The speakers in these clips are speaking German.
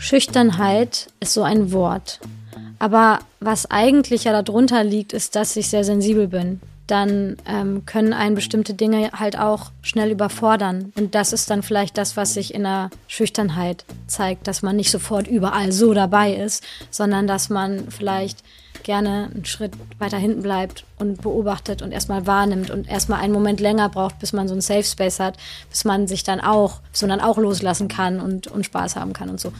Schüchternheit ist so ein Wort. Aber was eigentlich ja darunter liegt, ist, dass ich sehr sensibel bin. Dann ähm, können einen bestimmte Dinge halt auch schnell überfordern. Und das ist dann vielleicht das, was sich in der Schüchternheit zeigt, dass man nicht sofort überall so dabei ist, sondern dass man vielleicht gerne einen Schritt weiter hinten bleibt und beobachtet und erstmal wahrnimmt und erstmal einen Moment länger braucht, bis man so einen Safe Space hat, bis man sich dann auch, dann auch loslassen kann und, und Spaß haben kann und so.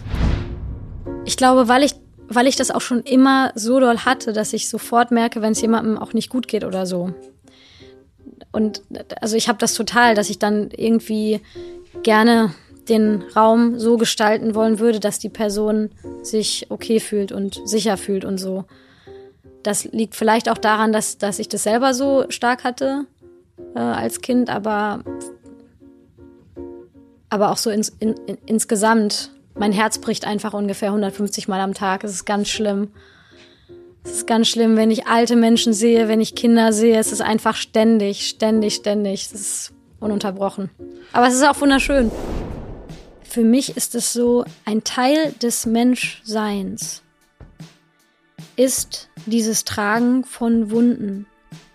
Ich glaube, weil ich weil ich das auch schon immer so doll hatte, dass ich sofort merke, wenn es jemandem auch nicht gut geht oder so. Und also ich habe das total, dass ich dann irgendwie gerne den Raum so gestalten wollen würde, dass die Person sich okay fühlt und sicher fühlt und so. Das liegt vielleicht auch daran, dass, dass ich das selber so stark hatte äh, als Kind, aber, aber auch so ins, in, in, insgesamt mein Herz bricht einfach ungefähr 150 Mal am Tag. Es ist ganz schlimm. Es ist ganz schlimm, wenn ich alte Menschen sehe, wenn ich Kinder sehe. Es ist einfach ständig, ständig, ständig. Es ist ununterbrochen. Aber es ist auch wunderschön. Für mich ist es so, ein Teil des Menschseins ist dieses Tragen von Wunden.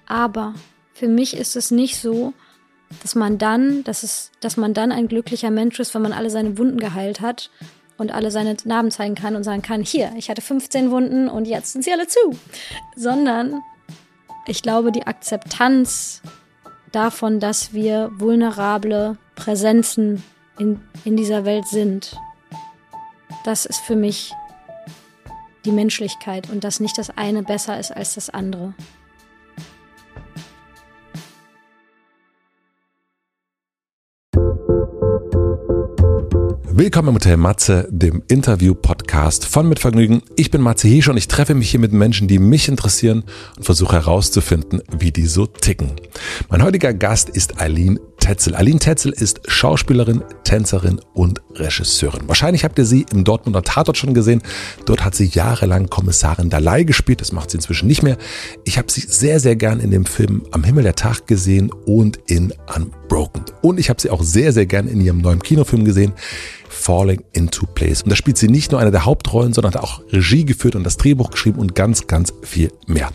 Aber für mich ist es nicht so, dass man dann, dass es, dass man dann ein glücklicher Mensch ist, wenn man alle seine Wunden geheilt hat und alle seine Narben zeigen kann und sagen kann, hier, ich hatte 15 Wunden und jetzt sind sie alle zu. Sondern ich glaube, die Akzeptanz davon, dass wir vulnerable Präsenzen in, in dieser Welt sind, das ist für mich die Menschlichkeit und dass nicht das eine besser ist als das andere. Willkommen im Hotel Matze, dem Interview-Podcast von Mit Vergnügen. Ich bin Matze Hesch und ich treffe mich hier mit Menschen, die mich interessieren und versuche herauszufinden, wie die so ticken. Mein heutiger Gast ist Aline Tetzel. Aline Tetzel ist Schauspielerin, Tänzerin und Regisseurin. Wahrscheinlich habt ihr sie im Dortmunder Tatort schon gesehen. Dort hat sie jahrelang Kommissarin Dalai gespielt. Das macht sie inzwischen nicht mehr. Ich habe sie sehr, sehr gern in dem Film Am Himmel der Tag gesehen und in Unbroken. Und ich habe sie auch sehr, sehr gern in ihrem neuen Kinofilm gesehen. Falling into Place. Und da spielt sie nicht nur eine der Hauptrollen, sondern hat auch Regie geführt und das Drehbuch geschrieben und ganz, ganz viel mehr.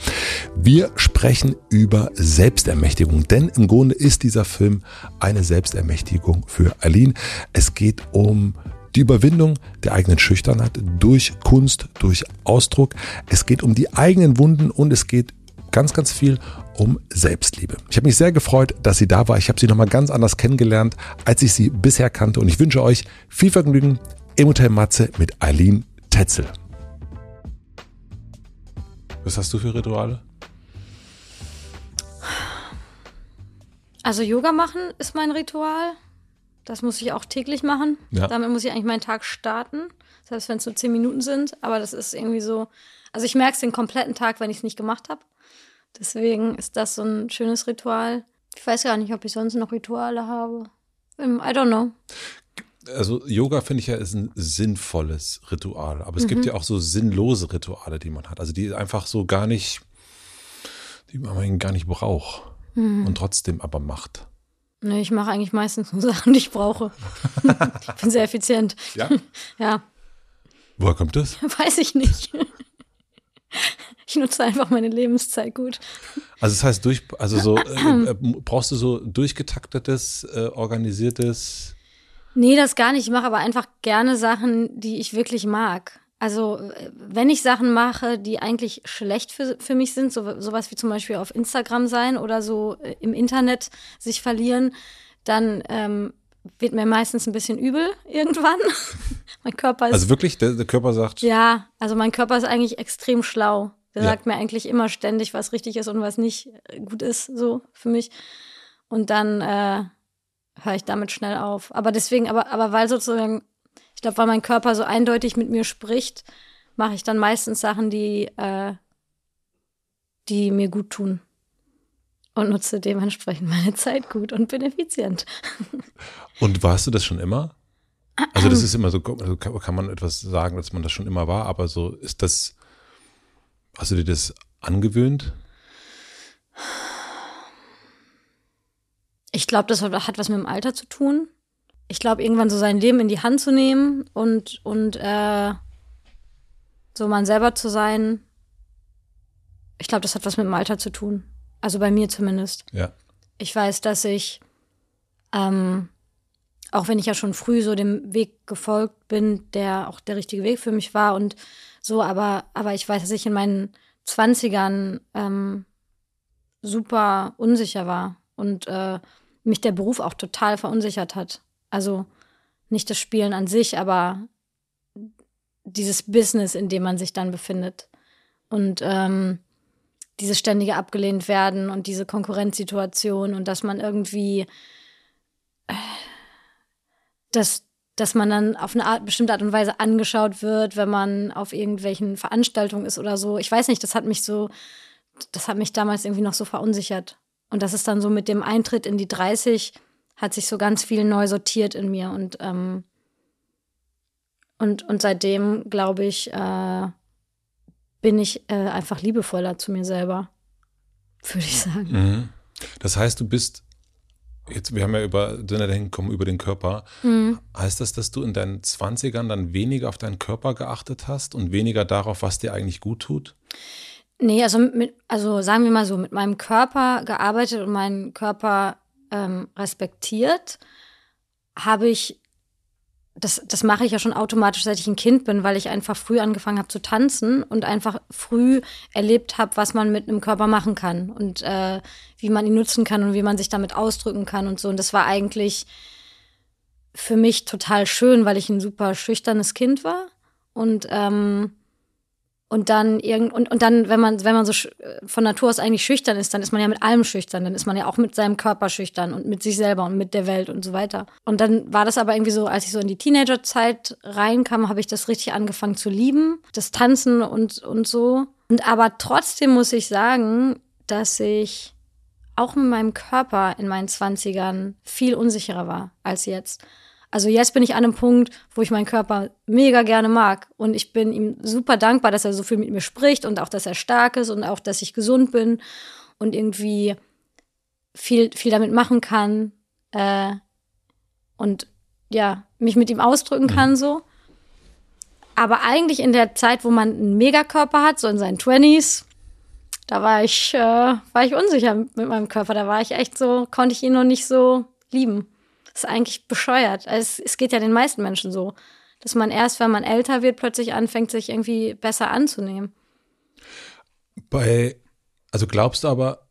Wir sprechen über Selbstermächtigung, denn im Grunde ist dieser Film eine Selbstermächtigung für Aline. Es geht um die Überwindung der eigenen Schüchternheit durch Kunst, durch Ausdruck. Es geht um die eigenen Wunden und es geht ganz, ganz viel um Selbstliebe. Ich habe mich sehr gefreut, dass sie da war. Ich habe sie nochmal ganz anders kennengelernt, als ich sie bisher kannte. Und ich wünsche euch viel Vergnügen im Hotel Matze mit Eileen Tetzel. Was hast du für Rituale? Also Yoga machen ist mein Ritual. Das muss ich auch täglich machen. Ja. Damit muss ich eigentlich meinen Tag starten. Das heißt, wenn es nur zehn Minuten sind, aber das ist irgendwie so. Also ich merke es den kompletten Tag, wenn ich es nicht gemacht habe. Deswegen ist das so ein schönes Ritual. Ich weiß gar nicht, ob ich sonst noch Rituale habe. I don't know. Also Yoga finde ich ja ist ein sinnvolles Ritual, aber es mhm. gibt ja auch so sinnlose Rituale, die man hat. Also die einfach so gar nicht, die man gar nicht braucht mhm. und trotzdem aber macht. Nee, ich mache eigentlich meistens nur Sachen, die ich brauche. ich bin sehr effizient. Ja? ja. Woher kommt das? Weiß ich nicht. Ich nutze einfach meine Lebenszeit gut. Also das heißt, durch, also so äh, äh, brauchst du so durchgetaktetes, äh, organisiertes. Nee, das gar nicht. Ich mache aber einfach gerne Sachen, die ich wirklich mag. Also äh, wenn ich Sachen mache, die eigentlich schlecht für, für mich sind, so, sowas wie zum Beispiel auf Instagram sein oder so äh, im Internet sich verlieren, dann ähm, wird mir meistens ein bisschen übel irgendwann. mein Körper ist. Also wirklich, der, der, Körper sagt. Ja, also mein Körper ist eigentlich extrem schlau. Der ja. sagt mir eigentlich immer ständig, was richtig ist und was nicht gut ist, so für mich. Und dann äh, höre ich damit schnell auf. Aber deswegen, aber, aber weil sozusagen, ich glaube, weil mein Körper so eindeutig mit mir spricht, mache ich dann meistens Sachen, die, äh, die mir gut tun. Und nutze dementsprechend meine Zeit gut und bin effizient. Und warst du das schon immer? Also das ist immer so, also kann man etwas sagen, dass man das schon immer war, aber so ist das Hast du dir das angewöhnt? Ich glaube, das hat was mit dem Alter zu tun. ich glaube, irgendwann so sein Leben in die Hand zu nehmen und, und äh, so man selber zu sein, ich glaube, das hat was mit dem Alter zu tun. Also bei mir zumindest. Ja. Ich weiß, dass ich, ähm, auch wenn ich ja schon früh so dem Weg gefolgt bin, der auch der richtige Weg für mich war und so, aber, aber ich weiß, dass ich in meinen Zwanzigern ähm, super unsicher war und äh, mich der Beruf auch total verunsichert hat. Also nicht das Spielen an sich, aber dieses Business, in dem man sich dann befindet. Und ähm, dieses ständige abgelehnt werden und diese Konkurrenzsituation und dass man irgendwie, äh, dass, dass man dann auf eine Art, bestimmte Art und Weise angeschaut wird, wenn man auf irgendwelchen Veranstaltungen ist oder so. Ich weiß nicht, das hat mich so, das hat mich damals irgendwie noch so verunsichert. Und das ist dann so mit dem Eintritt in die 30 hat sich so ganz viel neu sortiert in mir und ähm, und, und seitdem, glaube ich, äh, bin ich äh, einfach liebevoller zu mir selber, würde ich sagen. Mhm. Das heißt, du bist, jetzt, wir haben ja über, sind ja dahin gekommen über den Körper. Mhm. Heißt das, dass du in deinen 20ern dann weniger auf deinen Körper geachtet hast und weniger darauf, was dir eigentlich gut tut? Nee, also, mit, also sagen wir mal so, mit meinem Körper gearbeitet und meinen Körper ähm, respektiert, habe ich das, das mache ich ja schon automatisch, seit ich ein Kind bin, weil ich einfach früh angefangen habe zu tanzen und einfach früh erlebt habe, was man mit einem Körper machen kann und äh, wie man ihn nutzen kann und wie man sich damit ausdrücken kann und so. Und das war eigentlich für mich total schön, weil ich ein super schüchternes Kind war und ähm, und dann irgend und, und dann, wenn man, wenn man so von Natur aus eigentlich schüchtern ist, dann ist man ja mit allem schüchtern. Dann ist man ja auch mit seinem Körper schüchtern und mit sich selber und mit der Welt und so weiter. Und dann war das aber irgendwie so, als ich so in die Teenagerzeit reinkam, habe ich das richtig angefangen zu lieben. Das Tanzen und, und so. Und aber trotzdem muss ich sagen, dass ich auch mit meinem Körper in meinen Zwanzigern viel unsicherer war als jetzt. Also jetzt bin ich an einem Punkt, wo ich meinen Körper mega gerne mag und ich bin ihm super dankbar, dass er so viel mit mir spricht und auch, dass er stark ist und auch, dass ich gesund bin und irgendwie viel, viel damit machen kann äh, und ja, mich mit ihm ausdrücken mhm. kann so. Aber eigentlich in der Zeit, wo man einen Megakörper hat, so in seinen Twenties, da war ich, äh, war ich unsicher mit meinem Körper. Da war ich echt so, konnte ich ihn noch nicht so lieben. Das ist eigentlich bescheuert. Also es, es geht ja den meisten Menschen so, dass man erst, wenn man älter wird, plötzlich anfängt, sich irgendwie besser anzunehmen. Bei, also glaubst du aber,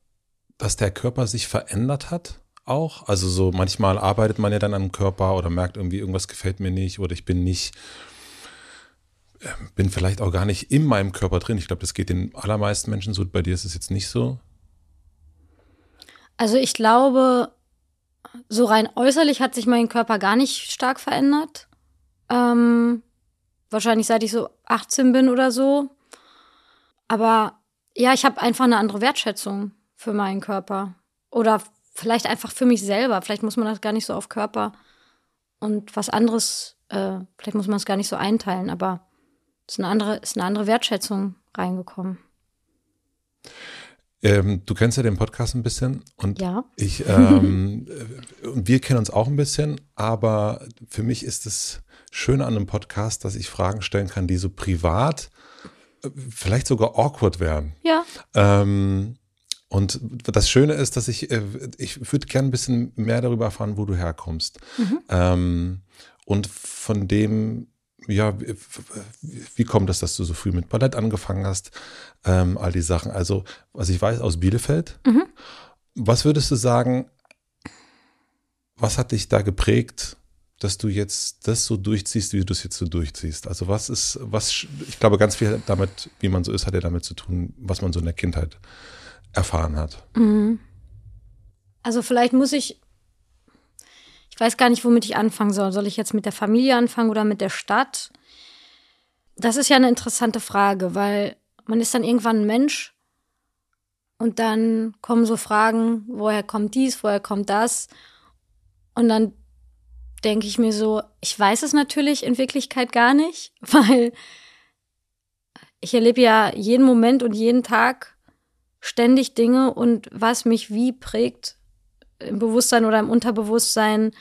dass der Körper sich verändert hat? Auch? Also so manchmal arbeitet man ja dann am Körper oder merkt irgendwie, irgendwas gefällt mir nicht oder ich bin nicht, ähm, bin vielleicht auch gar nicht in meinem Körper drin. Ich glaube, das geht den allermeisten Menschen so. Bei dir ist es jetzt nicht so. Also ich glaube, so rein äußerlich hat sich mein Körper gar nicht stark verändert. Ähm, wahrscheinlich seit ich so 18 bin oder so. Aber ja, ich habe einfach eine andere Wertschätzung für meinen Körper. Oder vielleicht einfach für mich selber. Vielleicht muss man das gar nicht so auf Körper und was anderes, äh, vielleicht muss man es gar nicht so einteilen, aber es ist eine andere, ist eine andere Wertschätzung reingekommen. Ähm, du kennst ja den Podcast ein bisschen und ja. ich ähm, und wir kennen uns auch ein bisschen, aber für mich ist es schön an einem Podcast, dass ich Fragen stellen kann, die so privat, äh, vielleicht sogar awkward wären. Ja. Ähm, und das Schöne ist, dass ich, äh, ich würde gerne ein bisschen mehr darüber erfahren, wo du herkommst. Mhm. Ähm, und von dem, ja, wie, kommt es, dass du so früh mit Ballett angefangen hast? Ähm, all die Sachen. Also, was ich weiß, aus Bielefeld. Mhm. Was würdest du sagen, was hat dich da geprägt, dass du jetzt das so durchziehst, wie du es jetzt so durchziehst? Also, was ist, was, ich glaube, ganz viel damit, wie man so ist, hat ja damit zu tun, was man so in der Kindheit erfahren hat. Mhm. Also, vielleicht muss ich ich weiß gar nicht, womit ich anfangen soll. Soll ich jetzt mit der Familie anfangen oder mit der Stadt? Das ist ja eine interessante Frage, weil man ist dann irgendwann ein Mensch und dann kommen so Fragen, woher kommt dies, woher kommt das? Und dann denke ich mir so, ich weiß es natürlich in Wirklichkeit gar nicht, weil ich erlebe ja jeden Moment und jeden Tag ständig Dinge und was mich wie prägt, im Bewusstsein oder im Unterbewusstsein,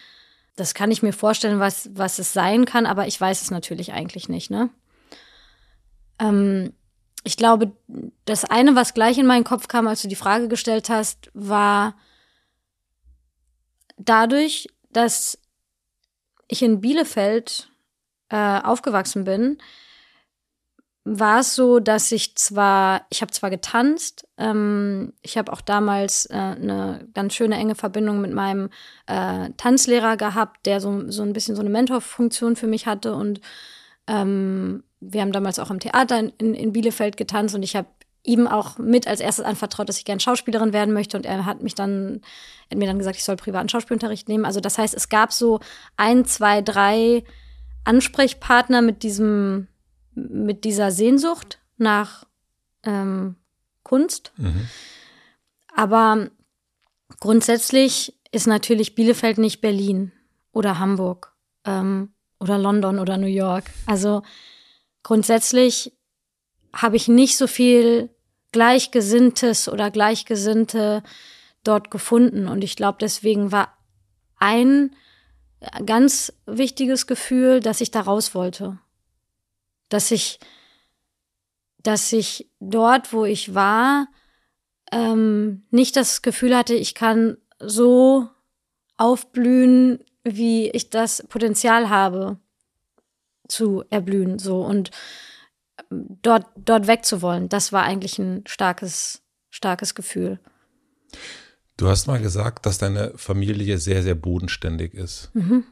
das kann ich mir vorstellen, was, was es sein kann, aber ich weiß es natürlich eigentlich nicht, ne? Ähm, ich glaube, das eine, was gleich in meinen Kopf kam, als du die Frage gestellt hast, war dadurch, dass ich in Bielefeld äh, aufgewachsen bin, war es so, dass ich zwar, ich habe zwar getanzt, ähm, ich habe auch damals äh, eine ganz schöne enge Verbindung mit meinem äh, Tanzlehrer gehabt, der so, so ein bisschen so eine Mentorfunktion für mich hatte und ähm, wir haben damals auch im Theater in, in Bielefeld getanzt und ich habe ihm auch mit als erstes anvertraut, dass ich gerne Schauspielerin werden möchte und er hat mich dann, hat mir dann gesagt, ich soll privaten Schauspielunterricht nehmen. Also das heißt, es gab so ein, zwei, drei Ansprechpartner mit diesem mit dieser Sehnsucht nach ähm, Kunst. Mhm. Aber grundsätzlich ist natürlich Bielefeld nicht Berlin oder Hamburg ähm, oder London oder New York. Also grundsätzlich habe ich nicht so viel Gleichgesinntes oder Gleichgesinnte dort gefunden. Und ich glaube, deswegen war ein ganz wichtiges Gefühl, dass ich da raus wollte dass ich, dass ich dort, wo ich war, ähm, nicht das Gefühl hatte, ich kann so aufblühen, wie ich das Potenzial habe zu erblühen, so und ähm, dort, dort wegzuwollen. Das war eigentlich ein starkes, starkes Gefühl. Du hast mal gesagt, dass deine Familie sehr, sehr bodenständig ist. Mhm.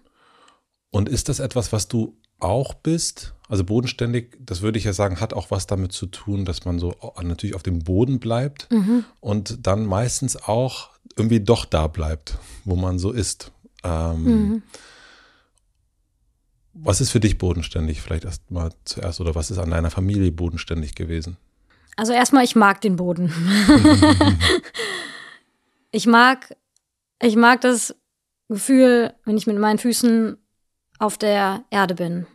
Und ist das etwas, was du auch bist? Also bodenständig, das würde ich ja sagen, hat auch was damit zu tun, dass man so natürlich auf dem Boden bleibt mhm. und dann meistens auch irgendwie doch da bleibt, wo man so ist. Ähm, mhm. Was ist für dich bodenständig? Vielleicht erst mal zuerst oder was ist an deiner Familie bodenständig gewesen? Also erstmal, ich mag den Boden. ich mag, ich mag das Gefühl, wenn ich mit meinen Füßen auf der Erde bin.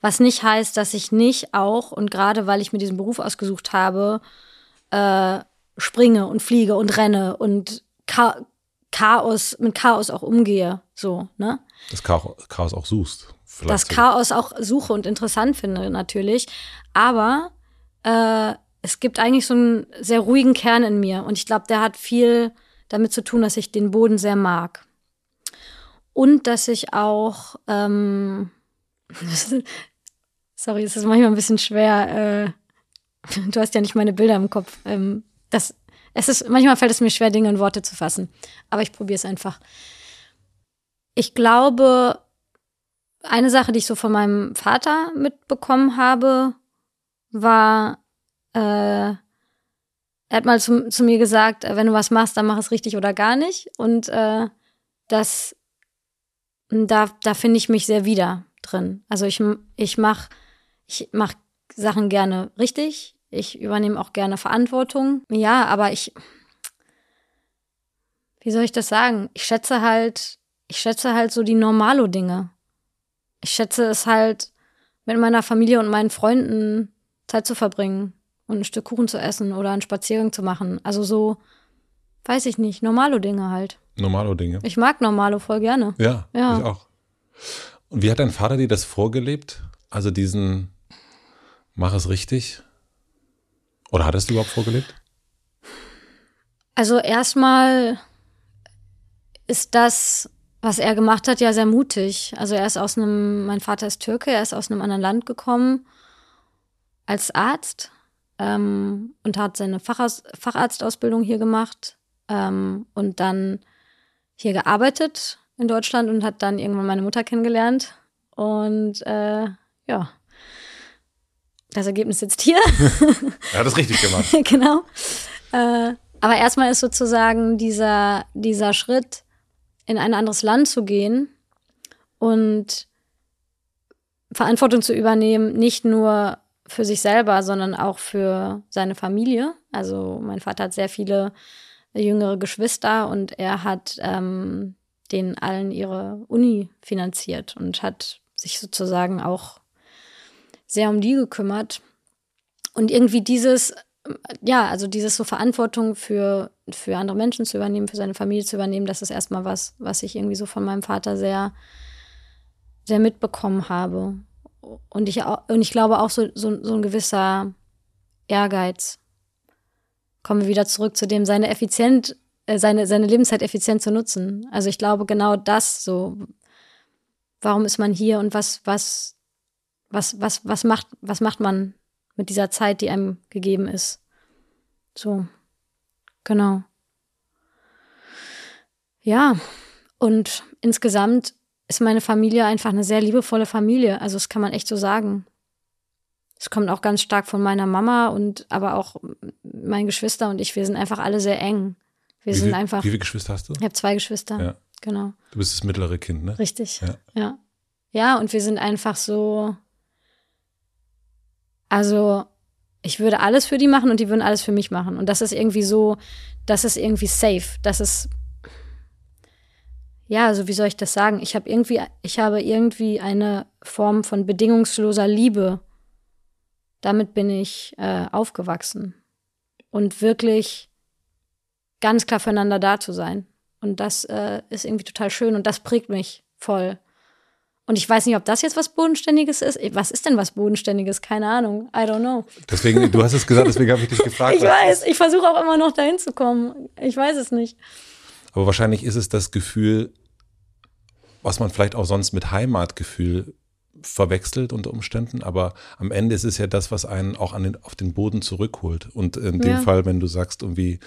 Was nicht heißt, dass ich nicht auch, und gerade weil ich mir diesen Beruf ausgesucht habe, äh, springe und fliege und renne und Cha Chaos, mit Chaos auch umgehe. So, ne? Das Chaos auch suchst. Das Chaos auch suche und interessant finde, natürlich. Aber äh, es gibt eigentlich so einen sehr ruhigen Kern in mir. Und ich glaube, der hat viel damit zu tun, dass ich den Boden sehr mag. Und dass ich auch ähm, Sorry, es ist manchmal ein bisschen schwer. Äh, du hast ja nicht meine Bilder im Kopf. Ähm, das, es ist, manchmal fällt es mir schwer, Dinge in Worte zu fassen. Aber ich probiere es einfach. Ich glaube, eine Sache, die ich so von meinem Vater mitbekommen habe, war, äh, er hat mal zu, zu, mir gesagt, wenn du was machst, dann mach es richtig oder gar nicht. Und äh, das, da, da finde ich mich sehr wieder drin. Also ich, ich mache ich mache Sachen gerne richtig. Ich übernehme auch gerne Verantwortung. Ja, aber ich, wie soll ich das sagen? Ich schätze halt, ich schätze halt so die Normalo-Dinge. Ich schätze es halt, mit meiner Familie und meinen Freunden Zeit zu verbringen und ein Stück Kuchen zu essen oder einen Spaziergang zu machen. Also so, weiß ich nicht, Normalo-Dinge halt. Normalo-Dinge. Ich mag Normalo voll gerne. Ja, ja, ich auch. Und wie hat dein Vater dir das vorgelebt? Also diesen, mach es richtig? Oder hat es dir überhaupt vorgelebt? Also erstmal ist das, was er gemacht hat, ja sehr mutig. Also er ist aus einem, mein Vater ist Türke, er ist aus einem anderen Land gekommen als Arzt ähm, und hat seine Facharzt, Facharztausbildung hier gemacht ähm, und dann hier gearbeitet in Deutschland und hat dann irgendwann meine Mutter kennengelernt. Und äh, ja, das Ergebnis sitzt hier. er hat es richtig gemacht. genau. Äh, aber erstmal ist sozusagen dieser, dieser Schritt, in ein anderes Land zu gehen und Verantwortung zu übernehmen, nicht nur für sich selber, sondern auch für seine Familie. Also mein Vater hat sehr viele jüngere Geschwister und er hat ähm, denen allen ihre Uni finanziert und hat sich sozusagen auch sehr um die gekümmert. Und irgendwie dieses, ja, also dieses so Verantwortung für, für andere Menschen zu übernehmen, für seine Familie zu übernehmen, das ist erstmal was, was ich irgendwie so von meinem Vater sehr, sehr mitbekommen habe. Und ich, und ich glaube auch so, so, so ein gewisser Ehrgeiz. Kommen wir wieder zurück zu dem, seine effizient, äh, seine, seine Lebenszeit effizient zu nutzen. Also ich glaube genau das so. Warum ist man hier und was, was, was, was, was macht, was macht man mit dieser Zeit, die einem gegeben ist? So. Genau. Ja. Und insgesamt ist meine Familie einfach eine sehr liebevolle Familie. Also das kann man echt so sagen. Es kommt auch ganz stark von meiner Mama und aber auch meine Geschwister und ich, wir sind einfach alle sehr eng. Wir wie sind viel, einfach. Wie viele Geschwister hast du? Ich habe zwei Geschwister. Ja. Genau. Du bist das mittlere Kind, ne? Richtig. Ja. ja. Ja, und wir sind einfach so. Also, ich würde alles für die machen und die würden alles für mich machen. Und das ist irgendwie so, das ist irgendwie safe. Das ist ja, also wie soll ich das sagen? Ich habe irgendwie, ich habe irgendwie eine Form von bedingungsloser Liebe. Damit bin ich äh, aufgewachsen. Und wirklich ganz klar füreinander da zu sein. Und das äh, ist irgendwie total schön und das prägt mich voll. Und ich weiß nicht, ob das jetzt was Bodenständiges ist. Was ist denn was Bodenständiges? Keine Ahnung. I don't know. Deswegen, du hast es gesagt, deswegen habe ich dich gefragt. ich weiß, ich versuche auch immer noch dahin zu kommen. Ich weiß es nicht. Aber wahrscheinlich ist es das Gefühl, was man vielleicht auch sonst mit Heimatgefühl verwechselt unter Umständen, aber am Ende ist es ja das, was einen auch an den, auf den Boden zurückholt. Und in dem Ja. Fall, wenn du sagst, irgendwie,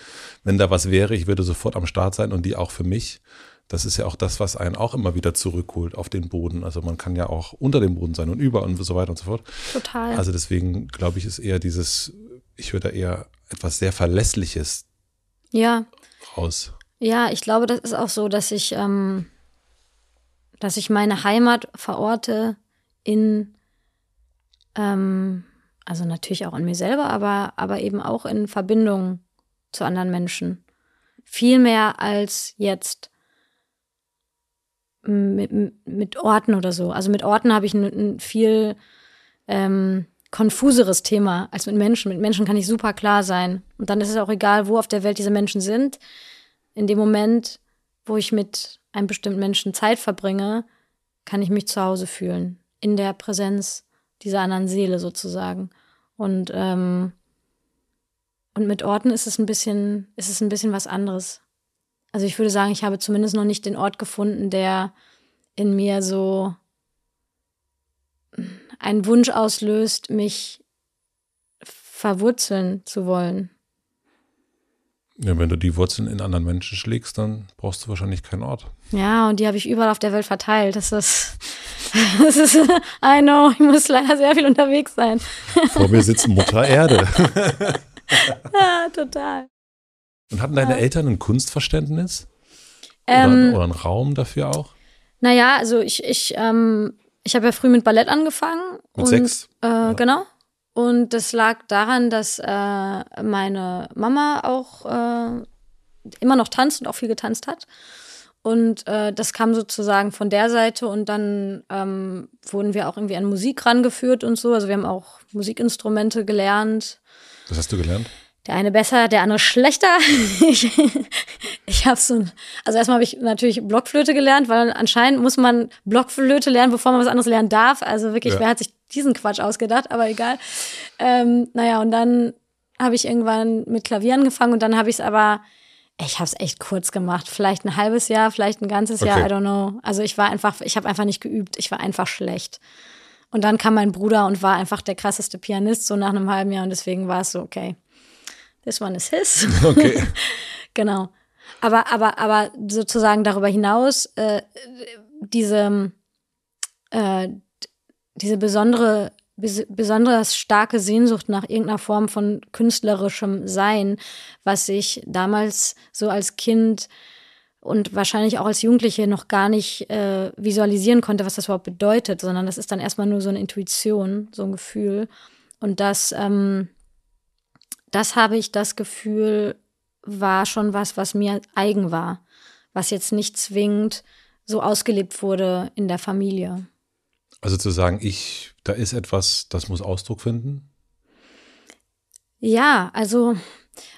wenn da was wäre, ich würde sofort am Start sein und die auch für mich, das ist ja auch das, was einen auch immer wieder zurückholt auf den Boden. Also man kann ja auch unter dem Boden sein und über und so weiter und so fort. Total. Also deswegen glaube ich, ist eher dieses, ich höre da eher etwas sehr Verlässliches ja. raus. Ja, ich glaube, das ist auch so, dass ich, ähm, dass ich meine Heimat verorte in, ähm, also natürlich auch in mir selber, aber, aber eben auch in Verbindung zu anderen Menschen. Viel mehr als jetzt mit, mit Orten oder so. Also mit Orten habe ich ein, ein viel ähm, konfuseres Thema als mit Menschen. Mit Menschen kann ich super klar sein. Und dann ist es auch egal, wo auf der Welt diese Menschen sind. In dem Moment, wo ich mit einem bestimmten Menschen Zeit verbringe, kann ich mich zu Hause fühlen. In der Präsenz dieser anderen Seele sozusagen. Und, ähm, und mit Orten ist es ein bisschen, ist es ein bisschen was anderes. Also ich würde sagen, ich habe zumindest noch nicht den Ort gefunden, der in mir so einen Wunsch auslöst, mich verwurzeln zu wollen. Ja, wenn du die Wurzeln in anderen Menschen schlägst, dann brauchst du wahrscheinlich keinen Ort. Ja, und die habe ich überall auf der Welt verteilt. Das ist, das ist, I know, ich muss leider sehr viel unterwegs sein. Vor mir sitzt Mutter Erde. Ja, total. Und hatten deine Eltern ein Kunstverständnis? Ähm, oder, oder einen Raum dafür auch? Naja, also ich, ich, ähm, ich habe ja früh mit Ballett angefangen. Mit und, sechs? Äh, Genau. Und das lag daran, dass äh, meine Mama auch äh, immer noch tanzt und auch viel getanzt hat. Und äh, das kam sozusagen von der Seite und dann ähm, wurden wir auch irgendwie an Musik rangeführt und so. Also wir haben auch Musikinstrumente gelernt. Was hast du gelernt? Der eine besser, der andere schlechter. ich ich habe so ein, also erstmal habe ich natürlich Blockflöte gelernt, weil anscheinend muss man Blockflöte lernen, bevor man was anderes lernen darf. Also wirklich, Ja. wer hat sich diesen Quatsch ausgedacht? Aber egal. Ähm, naja, und dann habe ich irgendwann mit Klavier angefangen und dann habe ich es aber, ich habe es echt kurz gemacht. Vielleicht ein halbes Jahr, vielleicht ein ganzes Jahr, Okay. I don't know. Also ich war einfach, ich habe einfach nicht geübt. Ich war einfach schlecht. Und dann kam mein Bruder und war einfach der krasseste Pianist, so nach einem halben Jahr. Und deswegen war es so, okay, this one is his. Okay. Genau. Aber, aber, aber sozusagen darüber hinaus, äh, diese, äh, diese besondere, bes besonders starke Sehnsucht nach irgendeiner Form von künstlerischem Sein, was ich damals so als Kind und wahrscheinlich auch als Jugendliche noch gar nicht äh, visualisieren konnte, was das überhaupt bedeutet, sondern das ist dann erstmal nur so eine Intuition, so ein Gefühl. Und das, ähm, das habe ich das Gefühl, war schon was, was mir eigen war, was jetzt nicht zwingend so ausgelebt wurde in der Familie. Also zu sagen, ich, da ist etwas, das muss Ausdruck finden. Ja, also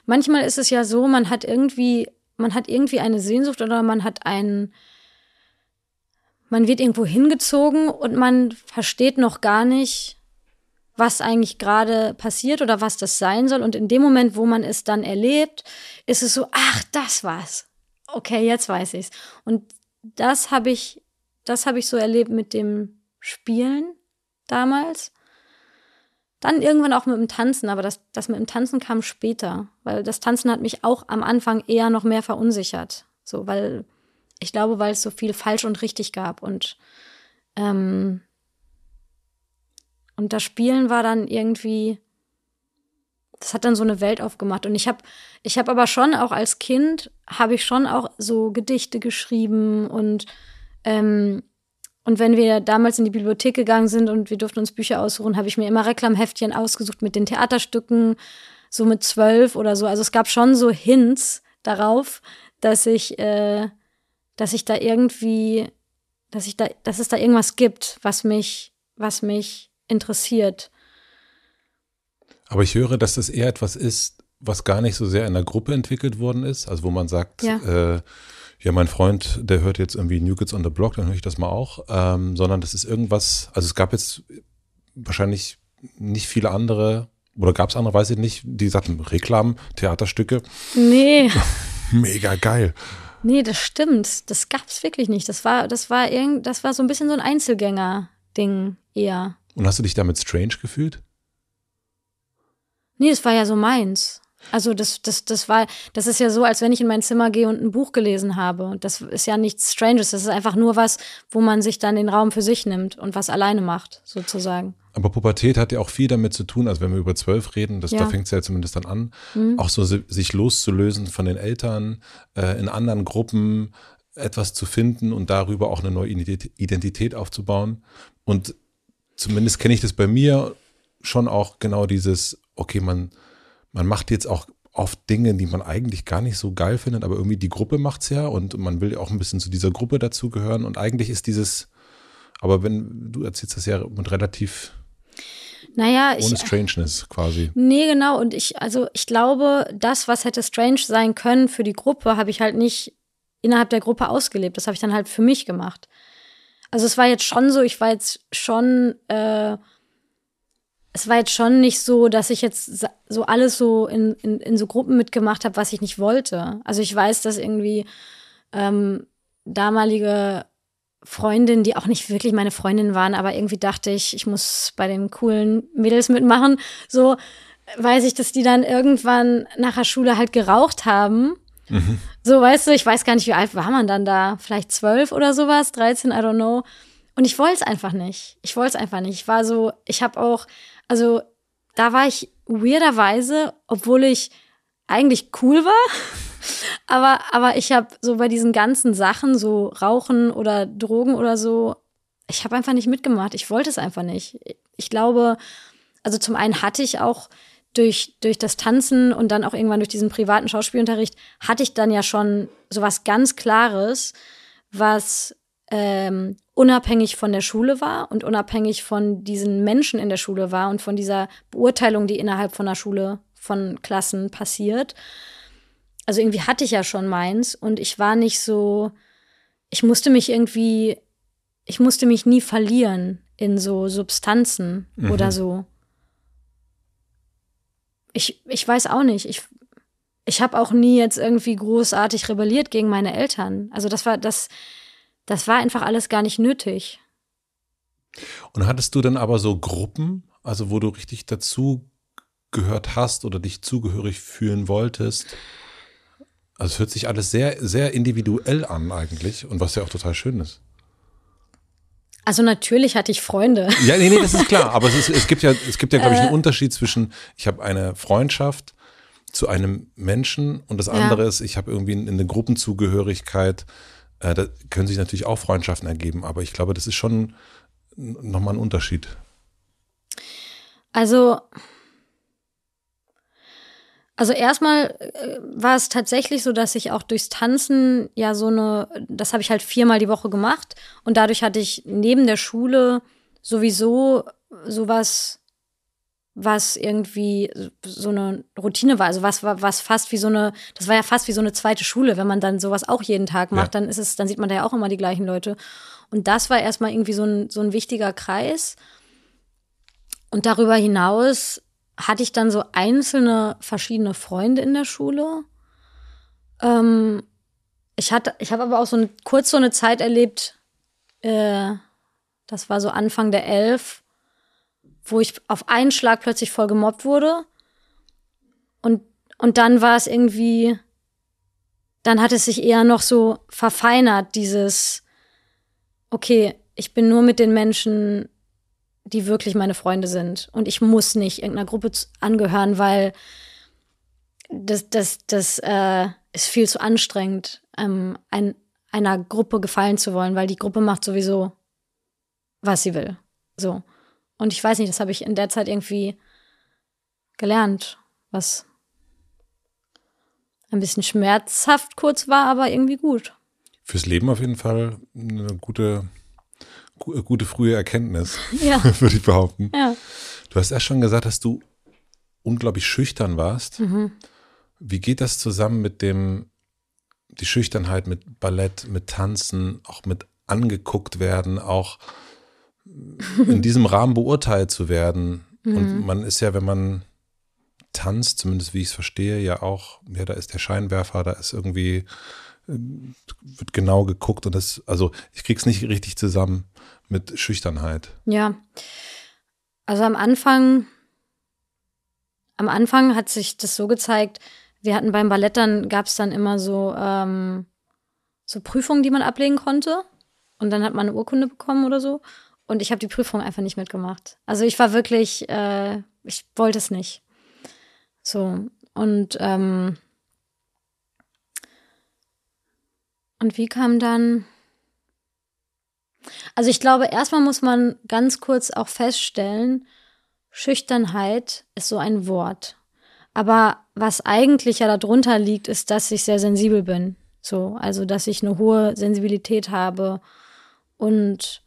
manchmal ist es ja so, man hat irgendwie, man hat irgendwie eine Sehnsucht oder man hat einen, man wird irgendwo hingezogen und man versteht noch gar nicht, was eigentlich gerade passiert oder was das sein soll. Und in dem Moment, wo man es dann erlebt, ist es so, ach, das war's. Okay, jetzt weiß ich's. Und das habe ich, das habe ich so erlebt mit dem Spielen damals. Dann irgendwann auch mit dem Tanzen, aber das, das mit dem Tanzen kam später, weil das Tanzen hat mich auch am Anfang eher noch mehr verunsichert. So, weil ich glaube, weil es so viel falsch und richtig gab und ähm, und das Spielen war dann irgendwie, das hat dann so eine Welt aufgemacht. Und ich habe, ich habe aber schon auch als Kind habe ich schon auch so Gedichte geschrieben und ähm, und wenn wir damals in die Bibliothek gegangen sind und wir durften uns Bücher aussuchen, habe ich mir immer Reklamheftchen ausgesucht mit den Theaterstücken, so mit zwölf oder so. Also es gab schon so Hints darauf, dass ich, äh, dass ich da irgendwie, dass ich da, dass es da irgendwas gibt, was mich, was mich interessiert. Aber ich höre, dass das eher etwas ist, was gar nicht so sehr in der Gruppe entwickelt worden ist. Also wo man sagt, ja. äh, ja, mein Freund, der hört jetzt irgendwie New Kids on the Block, dann höre ich das mal auch. Ähm, sondern das ist irgendwas, also es gab jetzt wahrscheinlich nicht viele andere, oder gab es andere, weiß ich nicht, die sagten Reklam, Theaterstücke. Nee. Mega geil. Nee, das stimmt. Das gab's wirklich nicht. Das war, das war irgend, das war so ein bisschen so ein Einzelgänger-Ding eher. Und hast du dich damit strange gefühlt? Nee, das war ja so meins. Also das, das, das war, das ist ja so, als wenn ich in mein Zimmer gehe und ein Buch gelesen habe. Und das ist ja nichts Stranges. Das ist einfach nur was, wo man sich dann den Raum für sich nimmt und was alleine macht, sozusagen. Aber Pubertät hat ja auch viel damit zu tun, also wenn wir über zwölf reden, das, ja. da fängt es ja zumindest dann an, mhm. auch so sich loszulösen von den Eltern, äh, in anderen Gruppen etwas zu finden und darüber auch eine neue Identität aufzubauen. Und zumindest kenne ich das bei mir schon auch genau dieses, okay, man man macht jetzt auch oft Dinge, die man eigentlich gar nicht so geil findet, aber irgendwie die Gruppe macht es ja und man will auch ein bisschen zu dieser Gruppe dazugehören und eigentlich ist dieses, aber wenn du erzählst das ja mit relativ naja, ohne ich, Strangeness quasi. Nee, genau. Und ich, also ich glaube, das, was hätte strange sein können für die Gruppe, habe ich halt nicht innerhalb der Gruppe ausgelebt. Das habe ich dann halt für mich gemacht. Also es war jetzt schon so, ich war jetzt schon äh, es war jetzt schon nicht so, dass ich jetzt so alles so in, in, in so Gruppen mitgemacht habe, was ich nicht wollte. Also ich weiß, dass irgendwie ähm, damalige Freundinnen, die auch nicht wirklich meine Freundin waren, aber irgendwie dachte ich, ich muss bei den coolen Mädels mitmachen. So weiß ich, dass die dann irgendwann nach der Schule halt geraucht haben. Mhm. So, weißt du, ich weiß gar nicht, wie alt war man dann da? Vielleicht zwölf oder sowas, 13, I don't know. Und ich wollte es einfach nicht. Ich wollte es einfach nicht. Ich war so, ich habe auch also da war ich weirderweise, obwohl ich eigentlich cool war, aber, aber ich habe so bei diesen ganzen Sachen, so Rauchen oder Drogen oder so, ich habe einfach nicht mitgemacht. Ich wollte es einfach nicht. Ich glaube, also zum einen hatte ich auch durch, durch das Tanzen und dann auch irgendwann durch diesen privaten Schauspielunterricht, hatte ich dann ja schon so was ganz Klares, was ähm, unabhängig von der Schule war und unabhängig von diesen Menschen in der Schule war und von dieser Beurteilung, die innerhalb von der Schule von Klassen passiert. Also irgendwie hatte ich ja schon meins und ich war nicht so, ich musste mich irgendwie, ich musste mich nie verlieren in so Substanzen mhm. oder so. Ich, ich weiß auch nicht. Ich, ich habe auch nie jetzt irgendwie großartig rebelliert gegen meine Eltern. Also das war das, das war einfach alles gar nicht nötig. Und hattest du dann aber so Gruppen, also wo du richtig dazu gehört hast oder dich zugehörig fühlen wolltest? Also es hört sich alles sehr, sehr individuell an eigentlich und was ja auch total schön ist. Also natürlich hatte ich Freunde. Ja, nee, nee, das ist klar. Aber es, ist, es gibt ja, es gibt ja, glaube ich, einen äh. Unterschied zwischen, ich habe eine Freundschaft zu einem Menschen und das andere ja. ist, ich habe irgendwie eine Gruppenzugehörigkeit äh, da können sich natürlich auch Freundschaften ergeben, aber ich glaube, das ist schon nochmal ein Unterschied. Also, also erstmal äh, war es tatsächlich so, dass ich auch durchs Tanzen ja so eine, das habe ich halt viermal die Woche gemacht und dadurch hatte ich neben der Schule sowieso sowas was irgendwie so eine Routine war. Also was war was fast wie so eine, das war ja fast wie so eine zweite Schule, wenn man dann sowas auch jeden Tag macht, ja. dann ist es, dann sieht man da ja auch immer die gleichen Leute. Und das war erstmal irgendwie so ein, so ein wichtiger Kreis. Und darüber hinaus hatte ich dann so einzelne verschiedene Freunde in der Schule. Ähm, ich hatte, ich habe aber auch so eine, kurz so eine Zeit erlebt, äh, das war so Anfang der Elf, wo ich auf einen Schlag plötzlich voll gemobbt wurde. Und, und dann war es irgendwie, dann hat es sich eher noch so verfeinert, dieses, okay, ich bin nur mit den Menschen, die wirklich meine Freunde sind. Und ich muss nicht irgendeiner Gruppe angehören, weil das, das, das äh, ist viel zu anstrengend, ähm, ein, einer Gruppe gefallen zu wollen, weil die Gruppe macht sowieso, was sie will. So. Und ich weiß nicht, das habe ich in der Zeit irgendwie gelernt, was ein bisschen schmerzhaft kurz war, aber irgendwie gut. Fürs Leben auf jeden Fall eine gute, gute frühe Erkenntnis, ja. würde ich behaupten. Ja. Du hast erst schon gesagt, dass du unglaublich schüchtern warst. Mhm. Wie geht das zusammen mit dem, die Schüchternheit mit Ballett, mit Tanzen, auch mit angeguckt werden, auch in diesem Rahmen beurteilt zu werden. Mhm. Und man ist ja, wenn man tanzt, zumindest wie ich es verstehe, ja auch, ja, da ist der Scheinwerfer, da ist irgendwie, äh, wird genau geguckt und das, also ich krieg's nicht richtig zusammen mit Schüchternheit. Ja. Also am Anfang, am Anfang hat sich das so gezeigt, wir hatten beim Ballett dann, gab es dann immer so, ähm, so Prüfungen, die man ablegen konnte. Und dann hat man eine Urkunde bekommen oder so. Und ich habe die Prüfung einfach nicht mitgemacht. Also ich war wirklich, äh, ich wollte es nicht. So. Und, ähm, und wie kam dann. Also ich glaube, erstmal muss man ganz kurz auch feststellen, Schüchternheit ist so ein Wort. Aber was eigentlich ja darunter liegt, ist, dass ich sehr sensibel bin. So, also dass ich eine hohe Sensibilität habe und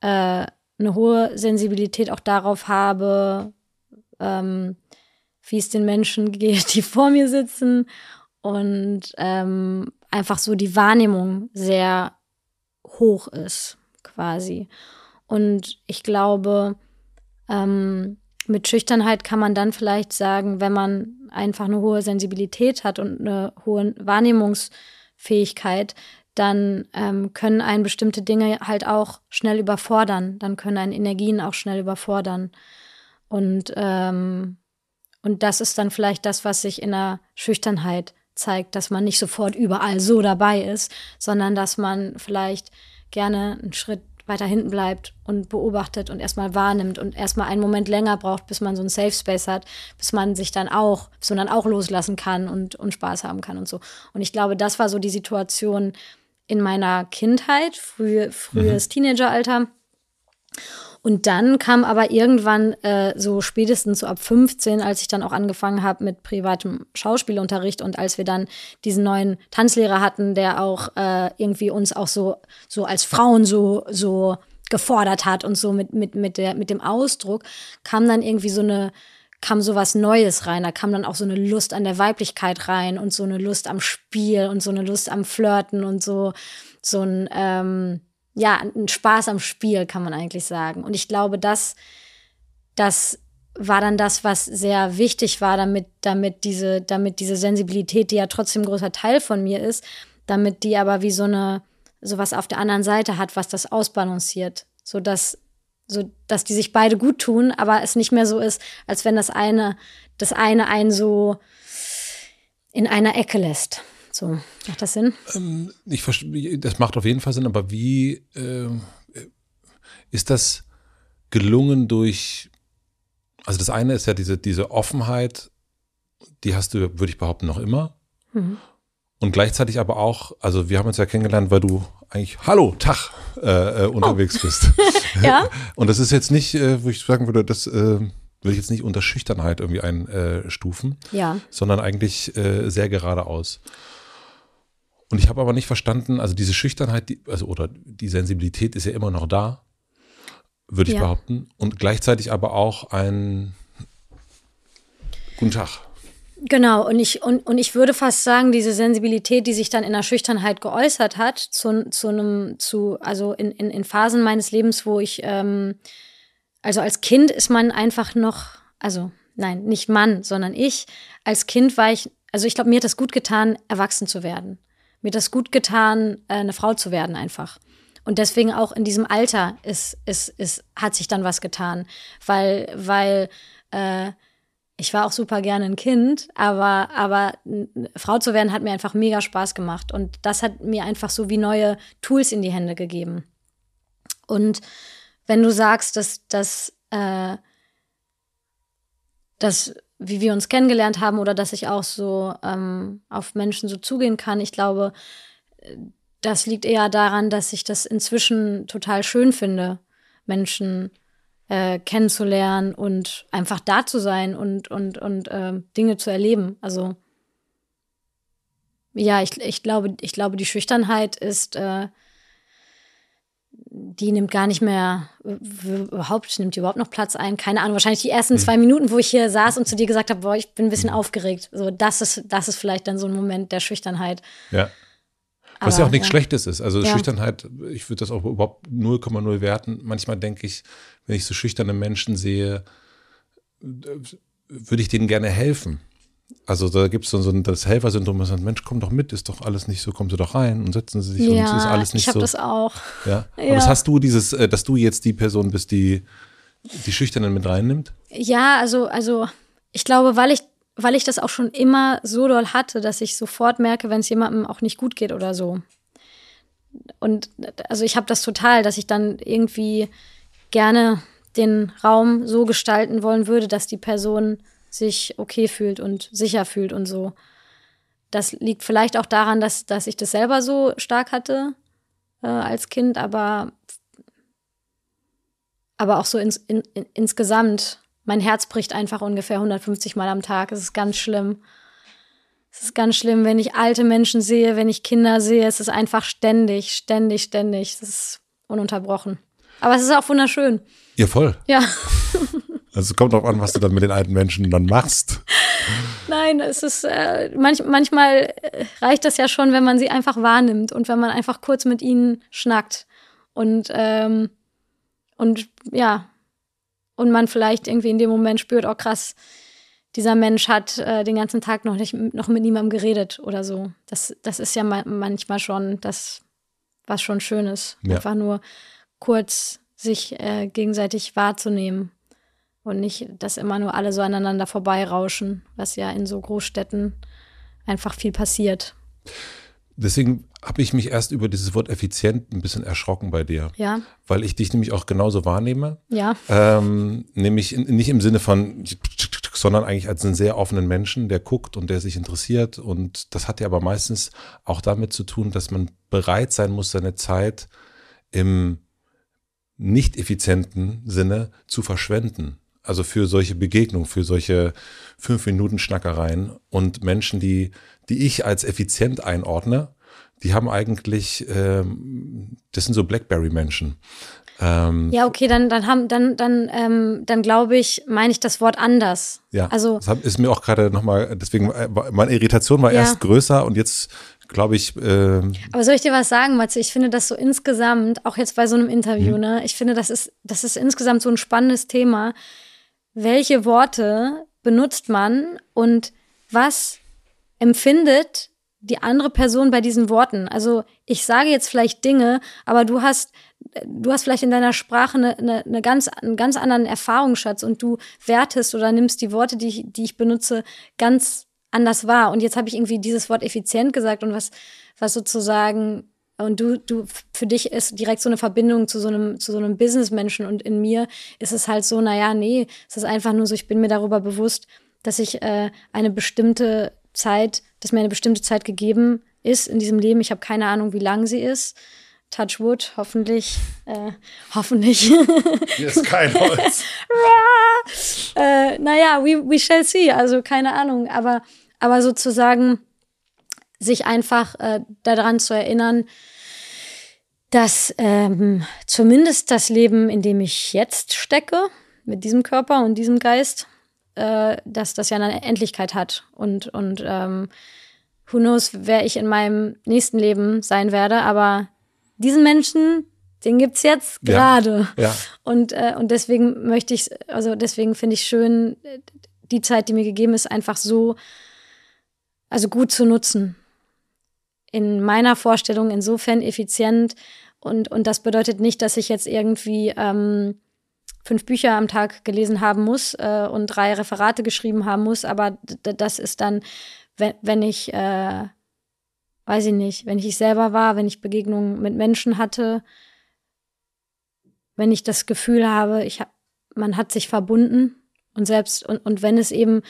äh, eine hohe Sensibilität auch darauf habe, ähm, wie es den Menschen geht, die vor mir sitzen und ähm, einfach so die Wahrnehmung sehr hoch ist, quasi. Und ich glaube, ähm, mit Schüchternheit kann man dann vielleicht sagen, wenn man einfach eine hohe Sensibilität hat und eine hohe Wahrnehmungsfähigkeit, dann ähm, können einen bestimmte Dinge halt auch schnell überfordern. Dann können einen Energien auch schnell überfordern. Und, ähm, und das ist dann vielleicht das, was sich in der Schüchternheit zeigt, dass man nicht sofort überall so dabei ist, sondern dass man vielleicht gerne einen Schritt weiter hinten bleibt und beobachtet und erstmal wahrnimmt und erstmal einen Moment länger braucht, bis man so einen Safe Space hat, bis man sich dann auch, dann auch loslassen kann und, und Spaß haben kann und so. Und ich glaube, das war so die Situation, in meiner Kindheit, früh, frühes mhm. Teenageralter. Und dann kam aber irgendwann äh, so spätestens so ab 15, als ich dann auch angefangen habe mit privatem Schauspielunterricht und als wir dann diesen neuen Tanzlehrer hatten, der auch äh, irgendwie uns auch so so als Frauen so so gefordert hat und so mit mit mit der mit dem Ausdruck kam dann irgendwie so eine kam so was Neues rein. Da kam dann auch so eine Lust an der Weiblichkeit rein und so eine Lust am Spiel und so eine Lust am Flirten und so, so ein, ähm, ja, ein Spaß am Spiel, kann man eigentlich sagen. Und ich glaube, das, das war dann das, was sehr wichtig war, damit, damit diese, damit diese Sensibilität, die ja trotzdem ein großer Teil von mir ist, damit die aber wie so eine, sowas auf der anderen Seite hat, was das ausbalanciert. So dass so dass die sich beide gut tun, aber es nicht mehr so ist, als wenn das eine, das eine einen so in einer Ecke lässt. So, macht das Sinn? Ähm, ich verstehe, das macht auf jeden Fall Sinn, aber wie äh, ist das gelungen durch, also das eine ist ja diese, diese Offenheit, die hast du, würde ich behaupten, noch immer. Mhm. Und gleichzeitig aber auch, also wir haben uns ja kennengelernt, weil du eigentlich Hallo, Tag äh, äh, unterwegs oh. bist. ja. Und das ist jetzt nicht, äh, wo ich sagen würde, das äh, will ich jetzt nicht unter Schüchternheit irgendwie einstufen, ja. sondern eigentlich äh, sehr geradeaus. Und ich habe aber nicht verstanden, also diese Schüchternheit, die, also oder die Sensibilität ist ja immer noch da, würde ich ja. behaupten. Und gleichzeitig aber auch ein, Guten Tag. Genau, und ich, und, und ich würde fast sagen, diese Sensibilität, die sich dann in der Schüchternheit geäußert hat, zu, zu einem, zu, also in, in, in Phasen meines Lebens, wo ich, ähm, also als Kind ist man einfach noch, also nein, nicht Mann, sondern ich. Als Kind war ich, also ich glaube, mir hat das gut getan, erwachsen zu werden. Mir hat das gut getan, äh, eine Frau zu werden einfach. Und deswegen auch in diesem Alter ist, ist, ist, hat sich dann was getan. Weil, weil äh, ich war auch super gerne ein Kind, aber, aber Frau zu werden hat mir einfach mega Spaß gemacht. Und das hat mir einfach so wie neue Tools in die Hände gegeben. Und wenn du sagst, dass, dass, äh, dass wie wir uns kennengelernt haben oder dass ich auch so ähm, auf Menschen so zugehen kann, ich glaube, das liegt eher daran, dass ich das inzwischen total schön finde, Menschen äh, kennenzulernen und einfach da zu sein und, und, und äh, Dinge zu erleben. Also ja, ich, ich, glaube, ich glaube, die Schüchternheit ist, äh, die nimmt gar nicht mehr, überhaupt, nimmt die überhaupt noch Platz ein? Keine Ahnung, wahrscheinlich die ersten zwei Minuten, wo ich hier saß und zu dir gesagt habe, boah, ich bin ein bisschen aufgeregt. So, das ist, das ist vielleicht dann so ein Moment der Schüchternheit. Ja. Was Aber, ja auch nichts ja. Schlechtes ist. Also ja. Schüchternheit, ich würde das auch überhaupt 0,0 werten. Manchmal denke ich, wenn ich so schüchterne Menschen sehe, würde ich denen gerne helfen. Also da gibt es so, so das Helfersyndrom, man sagt, Mensch, komm doch mit, ist doch alles nicht so, kommen Sie doch rein und setzen Sie sich ja, und ist alles nicht ich hab so. das auch. Ja. ja. Aber das hast du dieses, äh, dass du jetzt die Person bist, die die Schüchternen mit reinnimmt? Ja, also, also ich glaube, weil ich weil ich das auch schon immer so doll hatte, dass ich sofort merke, wenn es jemandem auch nicht gut geht oder so. Und also ich habe das total, dass ich dann irgendwie gerne den Raum so gestalten wollen würde, dass die Person sich okay fühlt und sicher fühlt und so. Das liegt vielleicht auch daran, dass, dass ich das selber so stark hatte äh, als Kind, aber, aber auch so ins, in, in, insgesamt mein Herz bricht einfach ungefähr 150 Mal am Tag. Es ist ganz schlimm. Es ist ganz schlimm, wenn ich alte Menschen sehe, wenn ich Kinder sehe. Es ist einfach ständig, ständig, ständig. Es ist ununterbrochen. Aber es ist auch wunderschön. Ja, voll. Ja. Also es kommt darauf an, was du dann mit den alten Menschen dann machst. Nein, es ist äh, manch, manchmal reicht das ja schon, wenn man sie einfach wahrnimmt und wenn man einfach kurz mit ihnen schnackt und ähm, und ja und man vielleicht irgendwie in dem Moment spürt, oh krass, dieser Mensch hat äh, den ganzen Tag noch nicht noch mit niemandem geredet oder so. Das, das ist ja ma manchmal schon das, was schon schön ist. Ja. Einfach nur kurz sich äh, gegenseitig wahrzunehmen und nicht, dass immer nur alle so aneinander vorbeirauschen, was ja in so Großstädten einfach viel passiert. Deswegen habe ich mich erst über dieses Wort effizient ein bisschen erschrocken bei dir. Ja. Weil ich dich nämlich auch genauso wahrnehme. Ja. Ähm, nämlich in, nicht im Sinne von, sondern eigentlich als einen sehr offenen Menschen, der guckt und der sich interessiert. Und das hat ja aber meistens auch damit zu tun, dass man bereit sein muss, seine Zeit im nicht effizienten Sinne zu verschwenden. Also für solche Begegnungen, für solche fünf Minuten Schnackereien und Menschen, die, die ich als effizient einordne, die haben eigentlich, ähm, das sind so Blackberry-Menschen. Ähm, ja, okay, dann, dann haben, dann, dann, ähm, dann glaube ich, meine ich das Wort anders. Ja, also das ist mir auch gerade nochmal, deswegen, äh, meine Irritation war ja. erst größer und jetzt glaube ich. Äh, Aber soll ich dir was sagen, Matze? Ich finde das so insgesamt, auch jetzt bei so einem Interview, mhm. ne, ich finde, das ist, das ist insgesamt so ein spannendes Thema. Welche Worte benutzt man und was empfindet die andere Person bei diesen Worten. Also ich sage jetzt vielleicht Dinge, aber du hast, du hast vielleicht in deiner Sprache eine, eine, eine ganz, einen ganz anderen Erfahrungsschatz und du wertest oder nimmst die Worte, die ich, die ich benutze, ganz anders wahr. Und jetzt habe ich irgendwie dieses Wort effizient gesagt und was, was sozusagen und du, du, für dich ist direkt so eine Verbindung zu so einem, zu so einem Businessmenschen und in mir ist es halt so, naja, nee, es ist einfach nur so, ich bin mir darüber bewusst, dass ich äh, eine bestimmte Zeit, dass mir eine bestimmte Zeit gegeben ist in diesem Leben. Ich habe keine Ahnung, wie lang sie ist. Touch Wood, hoffentlich, äh, hoffentlich. Hier ist kein Holz. äh, naja, we, we shall see, also keine Ahnung, aber, aber sozusagen sich einfach äh, daran zu erinnern, dass ähm, zumindest das Leben, in dem ich jetzt stecke, mit diesem Körper und diesem Geist, äh, dass das ja eine Endlichkeit hat. Und, und ähm, who knows, wer ich in meinem nächsten Leben sein werde. Aber diesen Menschen, den gibt's jetzt gerade. Ja, ja. Und, äh, und deswegen möchte ich, also deswegen finde ich schön, die Zeit, die mir gegeben ist, einfach so, also gut zu nutzen. In meiner Vorstellung insofern effizient. Und, und das bedeutet nicht, dass ich jetzt irgendwie ähm, fünf Bücher am Tag gelesen haben muss äh, und drei Referate geschrieben haben muss, aber das ist dann, wenn, wenn ich, äh, weiß ich nicht, wenn ich selber war, wenn ich Begegnungen mit Menschen hatte, wenn ich das Gefühl habe, ich hab, man hat sich verbunden und selbst, und, und wenn es eben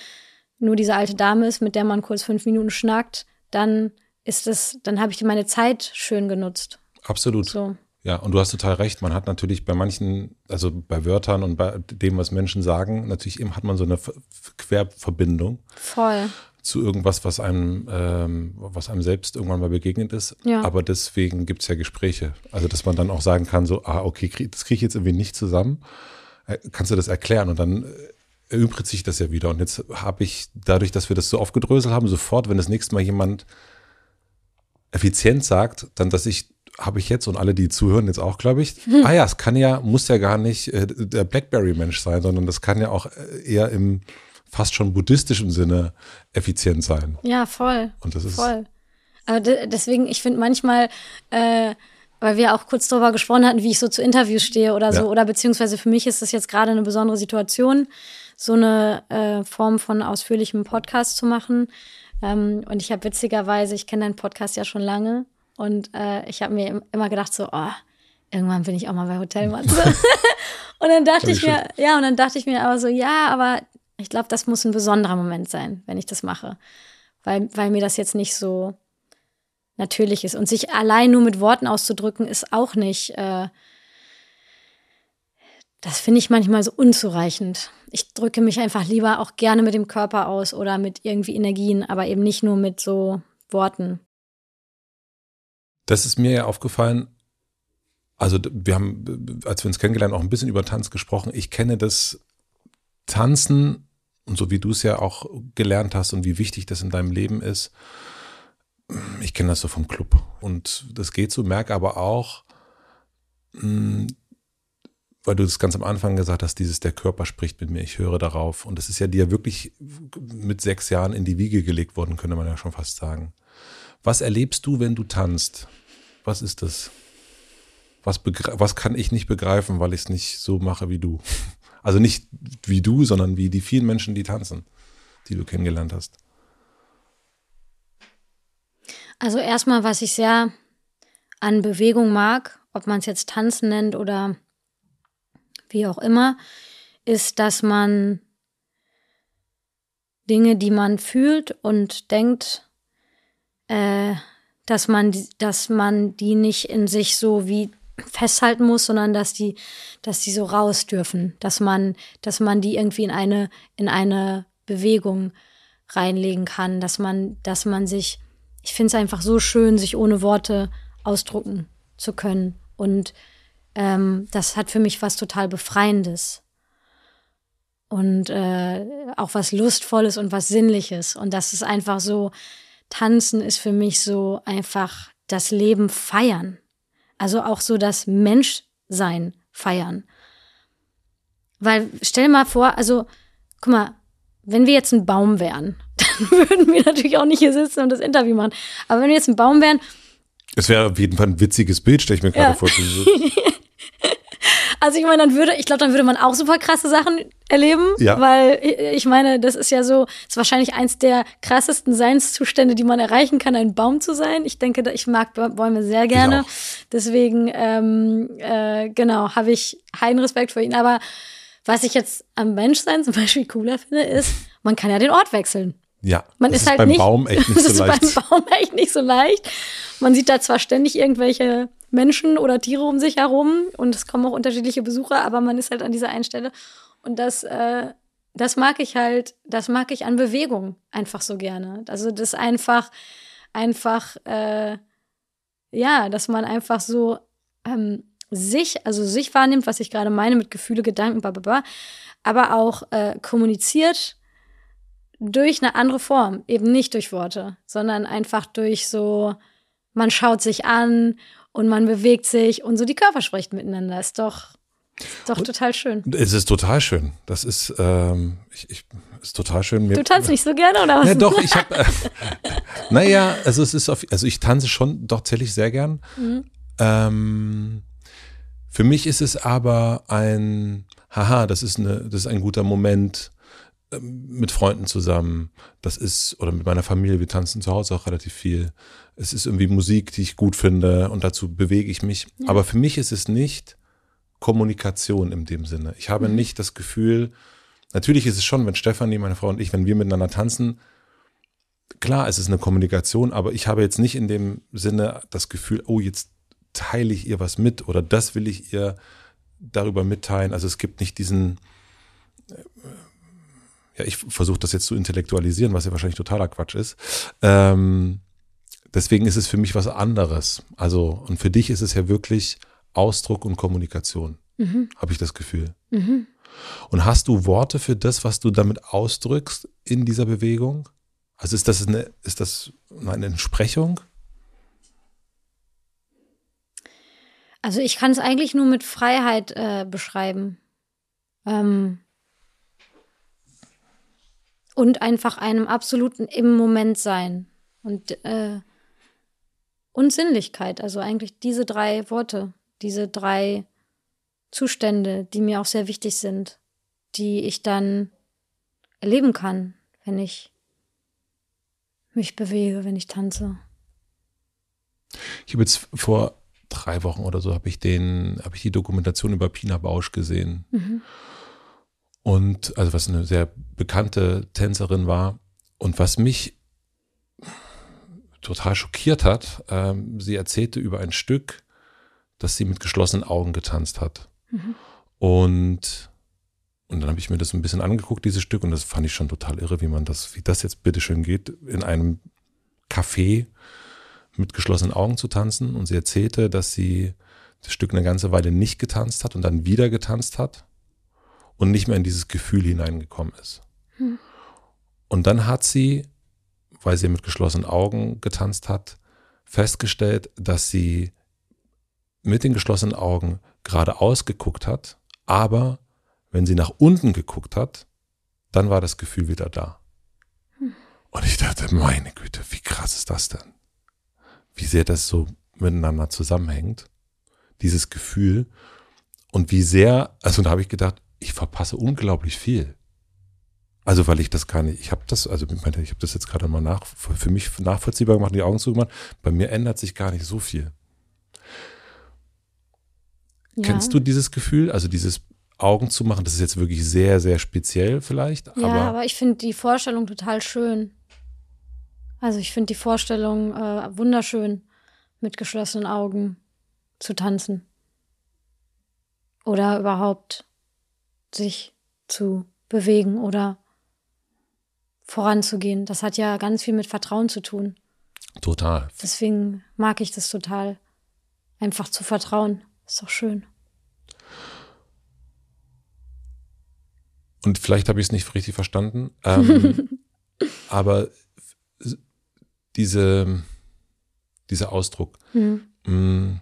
nur diese alte Dame ist, mit der man kurz fünf Minuten schnackt, dann ist es, dann habe ich meine Zeit schön genutzt. Absolut. So. Ja, und du hast total recht. Man hat natürlich bei manchen, also bei Wörtern und bei dem, was Menschen sagen, natürlich eben hat man so eine Querverbindung. Voll. Zu irgendwas, was einem, ähm, was einem selbst irgendwann mal begegnet ist. Ja. Aber deswegen gibt es ja Gespräche. Also, dass man dann auch sagen kann, so, ah, okay, das kriege ich jetzt irgendwie nicht zusammen. Äh, kannst du das erklären? Und dann äh, erübrigt sich das ja wieder. Und jetzt habe ich, dadurch, dass wir das so aufgedröselt haben, sofort, wenn das nächste Mal jemand effizient sagt, dann, dass ich habe ich jetzt und alle, die zuhören, jetzt auch, glaube ich. Hm. Ah ja, es kann ja, muss ja gar nicht äh, der Blackberry-Mensch sein, sondern das kann ja auch äh, eher im fast schon buddhistischen Sinne effizient sein. Ja, voll. Und das ist voll. Aber deswegen, ich finde manchmal, äh, weil wir auch kurz darüber gesprochen hatten, wie ich so zu Interviews stehe oder so, ja. oder beziehungsweise für mich ist das jetzt gerade eine besondere Situation, so eine äh, Form von ausführlichem Podcast zu machen. Ähm, und ich habe witzigerweise, ich kenne deinen Podcast ja schon lange und äh, ich habe mir immer gedacht, so, oh, irgendwann bin ich auch mal bei Hotel Matze. und dann dachte ich mir, ja, und dann dachte ich mir aber so, ja, aber ich glaube, das muss ein besonderer Moment sein, wenn ich das mache. Weil, weil mir das jetzt nicht so natürlich ist. Und sich allein nur mit Worten auszudrücken, ist auch nicht, äh, das finde ich manchmal so unzureichend. Ich drücke mich einfach lieber auch gerne mit dem Körper aus oder mit irgendwie Energien, aber eben nicht nur mit so Worten. Das ist mir ja aufgefallen. Also wir haben, als wir uns kennengelernt, auch ein bisschen über Tanz gesprochen. Ich kenne das Tanzen und so wie du es ja auch gelernt hast und wie wichtig das in deinem Leben ist. Ich kenne das so vom Club und das geht so, merke aber auch, hm, weil du das ganz am Anfang gesagt hast, dieses der Körper spricht mit mir, ich höre darauf. Und das ist ja dir wirklich mit sechs Jahren in die Wiege gelegt worden, könnte man ja schon fast sagen. Was erlebst du, wenn du tanzt? Was ist das? Was, was kann ich nicht begreifen, weil ich es nicht so mache wie du? Also nicht wie du, sondern wie die vielen Menschen, die tanzen, die du kennengelernt hast. Also erstmal, was ich sehr an Bewegung mag, ob man es jetzt tanzen nennt oder wie auch immer, ist, dass man Dinge, die man fühlt und denkt, äh, dass man, dass man die nicht in sich so wie festhalten muss, sondern dass die, dass die so raus dürfen, dass man, dass man die irgendwie in eine, in eine Bewegung reinlegen kann, dass man, dass man sich, ich finde es einfach so schön, sich ohne Worte ausdrucken zu können. Und ähm, das hat für mich was total Befreiendes. Und äh, auch was Lustvolles und was Sinnliches. Und das ist einfach so, Tanzen ist für mich so einfach das Leben feiern. Also auch so das Menschsein feiern. Weil stell mal vor, also guck mal, wenn wir jetzt ein Baum wären, dann würden wir natürlich auch nicht hier sitzen und das Interview machen. Aber wenn wir jetzt ein Baum wären. Es wäre auf jeden Fall ein witziges Bild, stelle ich mir gerade ja. vor. Also ich meine, dann würde, ich glaube, dann würde man auch super krasse Sachen erleben, ja. weil ich meine, das ist ja so, ist wahrscheinlich eins der krassesten Seinszustände, die man erreichen kann, ein Baum zu sein. Ich denke, ich mag Bäume sehr gerne. Deswegen, ähm, äh, genau, habe ich heiden Respekt vor ihnen. Aber was ich jetzt am Menschsein zum Beispiel cooler finde, ist, man kann ja den Ort wechseln. Ja, man ist, ist halt beim nicht, Baum echt nicht so leicht. Das ist beim Baum echt nicht so leicht. Man sieht da zwar ständig irgendwelche Menschen oder Tiere um sich herum und es kommen auch unterschiedliche Besucher, aber man ist halt an dieser einen Stelle. Und das, äh, das mag ich halt, das mag ich an Bewegung einfach so gerne. Also das einfach, einfach, äh, ja, dass man einfach so ähm, sich, also sich wahrnimmt, was ich gerade meine mit Gefühle, Gedanken, bla, aber auch äh, kommuniziert durch eine andere Form, eben nicht durch Worte, sondern einfach durch so, man schaut sich an und man bewegt sich und so die Körper spricht miteinander. Ist doch, ist doch total schön. Es ist total schön. Das ist, ähm, ich, ich, ist total schön. Mir, du tanzt nicht so gerne, oder was? Ja, doch, ich habe, äh, naja, also es ist auf, also ich tanze schon doch tatsächlich sehr gern. Mhm. Ähm, für mich ist es aber ein, haha, das ist eine, das ist ein guter Moment ähm, mit Freunden zusammen. Das ist, oder mit meiner Familie, wir tanzen zu Hause auch relativ viel. Es ist irgendwie Musik, die ich gut finde und dazu bewege ich mich. Ja. Aber für mich ist es nicht Kommunikation in dem Sinne. Ich habe mhm. nicht das Gefühl, natürlich ist es schon, wenn Stefanie, meine Frau und ich, wenn wir miteinander tanzen, klar, es ist eine Kommunikation, aber ich habe jetzt nicht in dem Sinne das Gefühl, oh, jetzt teile ich ihr was mit oder das will ich ihr darüber mitteilen. Also es gibt nicht diesen, ja, ich versuche das jetzt zu intellektualisieren, was ja wahrscheinlich totaler Quatsch ist. Ähm, deswegen ist es für mich was anderes. Also, und für dich ist es ja wirklich Ausdruck und Kommunikation, mhm. habe ich das Gefühl. Mhm. Und hast du Worte für das, was du damit ausdrückst in dieser Bewegung? Also ist das eine, ist das eine Entsprechung? Also ich kann es eigentlich nur mit Freiheit äh, beschreiben. Ähm und einfach einem absoluten im Moment sein. Und, äh, und Sinnlichkeit. Also eigentlich diese drei Worte, diese drei Zustände, die mir auch sehr wichtig sind, die ich dann erleben kann, wenn ich mich bewege, wenn ich tanze. Ich habe jetzt vor drei Wochen oder so habe ich den, habe ich die Dokumentation über Pina Bausch gesehen. Mhm. Und also was eine sehr bekannte Tänzerin war. Und was mich total schockiert hat, ähm, sie erzählte über ein Stück, das sie mit geschlossenen Augen getanzt hat. Mhm. Und, und dann habe ich mir das ein bisschen angeguckt, dieses Stück, und das fand ich schon total irre, wie man das, wie das jetzt bitteschön geht, in einem Café mit geschlossenen Augen zu tanzen. Und sie erzählte, dass sie das Stück eine ganze Weile nicht getanzt hat und dann wieder getanzt hat und nicht mehr in dieses Gefühl hineingekommen ist. Hm. Und dann hat sie, weil sie mit geschlossenen Augen getanzt hat, festgestellt, dass sie mit den geschlossenen Augen geradeaus geguckt hat, aber wenn sie nach unten geguckt hat, dann war das Gefühl wieder da. Und ich dachte, meine Güte, wie krass ist das denn? Wie sehr das so miteinander zusammenhängt, dieses Gefühl. Und wie sehr, also da habe ich gedacht, ich verpasse unglaublich viel. Also weil ich das gar nicht, ich habe das, also ich habe das jetzt gerade mal nach, für mich nachvollziehbar gemacht, die Augen zugemacht. Bei mir ändert sich gar nicht so viel. Ja. Kennst du dieses Gefühl, also dieses Augen zu machen? Das ist jetzt wirklich sehr, sehr speziell vielleicht. Ja, aber, aber ich finde die Vorstellung total schön. Also ich finde die Vorstellung äh, wunderschön, mit geschlossenen Augen zu tanzen. Oder überhaupt sich zu bewegen oder voranzugehen. Das hat ja ganz viel mit Vertrauen zu tun. Total. Deswegen mag ich das total. Einfach zu vertrauen. Ist doch schön. Und vielleicht habe ich es nicht richtig verstanden. Ähm, aber diese, dieser Ausdruck, mhm. mh,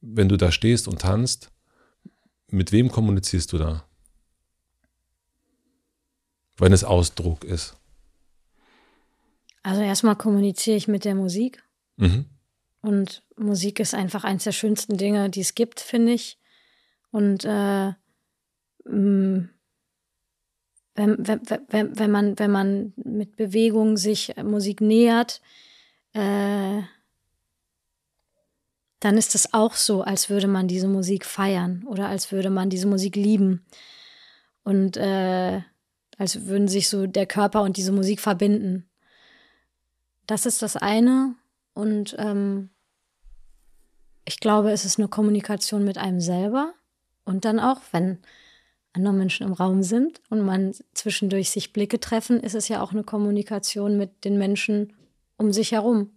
wenn du da stehst und tanzt, mit wem kommunizierst du da? Wenn es Ausdruck ist. Also erstmal kommuniziere ich mit der Musik. Mhm. Und Musik ist einfach eines der schönsten Dinge, die es gibt, finde ich. Und äh, mm, wenn, wenn, wenn, wenn, man, wenn man mit Bewegung sich Musik nähert, äh, dann ist es auch so, als würde man diese Musik feiern oder als würde man diese Musik lieben. Und äh, als würden sich so der Körper und diese Musik verbinden. Das ist das eine. Und ähm, ich glaube, es ist eine Kommunikation mit einem selber. Und dann auch, wenn andere Menschen im Raum sind und man zwischendurch sich Blicke treffen, ist es ja auch eine Kommunikation mit den Menschen um sich herum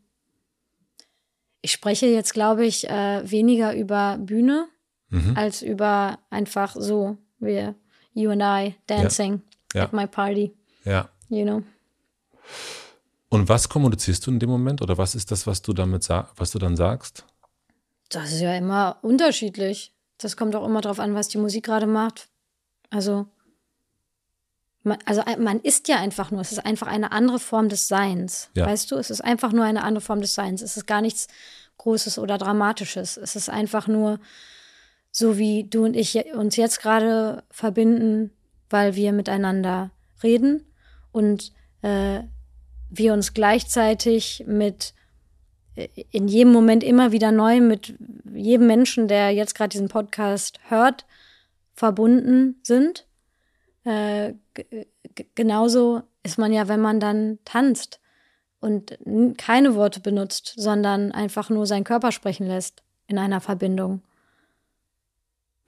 ich spreche jetzt, glaube ich, äh, weniger über Bühne mhm. als über einfach so, wie you and I dancing ja. at my party. Ja. You know. Und was kommunizierst du in dem Moment oder was ist das, was du damit was du dann sagst? Das ist ja immer unterschiedlich. Das kommt auch immer darauf an, was die Musik gerade macht. Also, man, also man ist ja einfach nur, es ist einfach eine andere Form des Seins. Ja. Weißt du, es ist einfach nur eine andere Form des Seins. Es ist gar nichts Großes oder Dramatisches. Es ist einfach nur so, wie du und ich uns jetzt gerade verbinden, weil wir miteinander reden und äh, wir uns gleichzeitig mit äh, in jedem Moment immer wieder neu mit jedem Menschen, der jetzt gerade diesen Podcast hört, verbunden sind. Äh, genauso ist man ja, wenn man dann tanzt und keine Worte benutzt, sondern einfach nur seinen Körper sprechen lässt in einer Verbindung.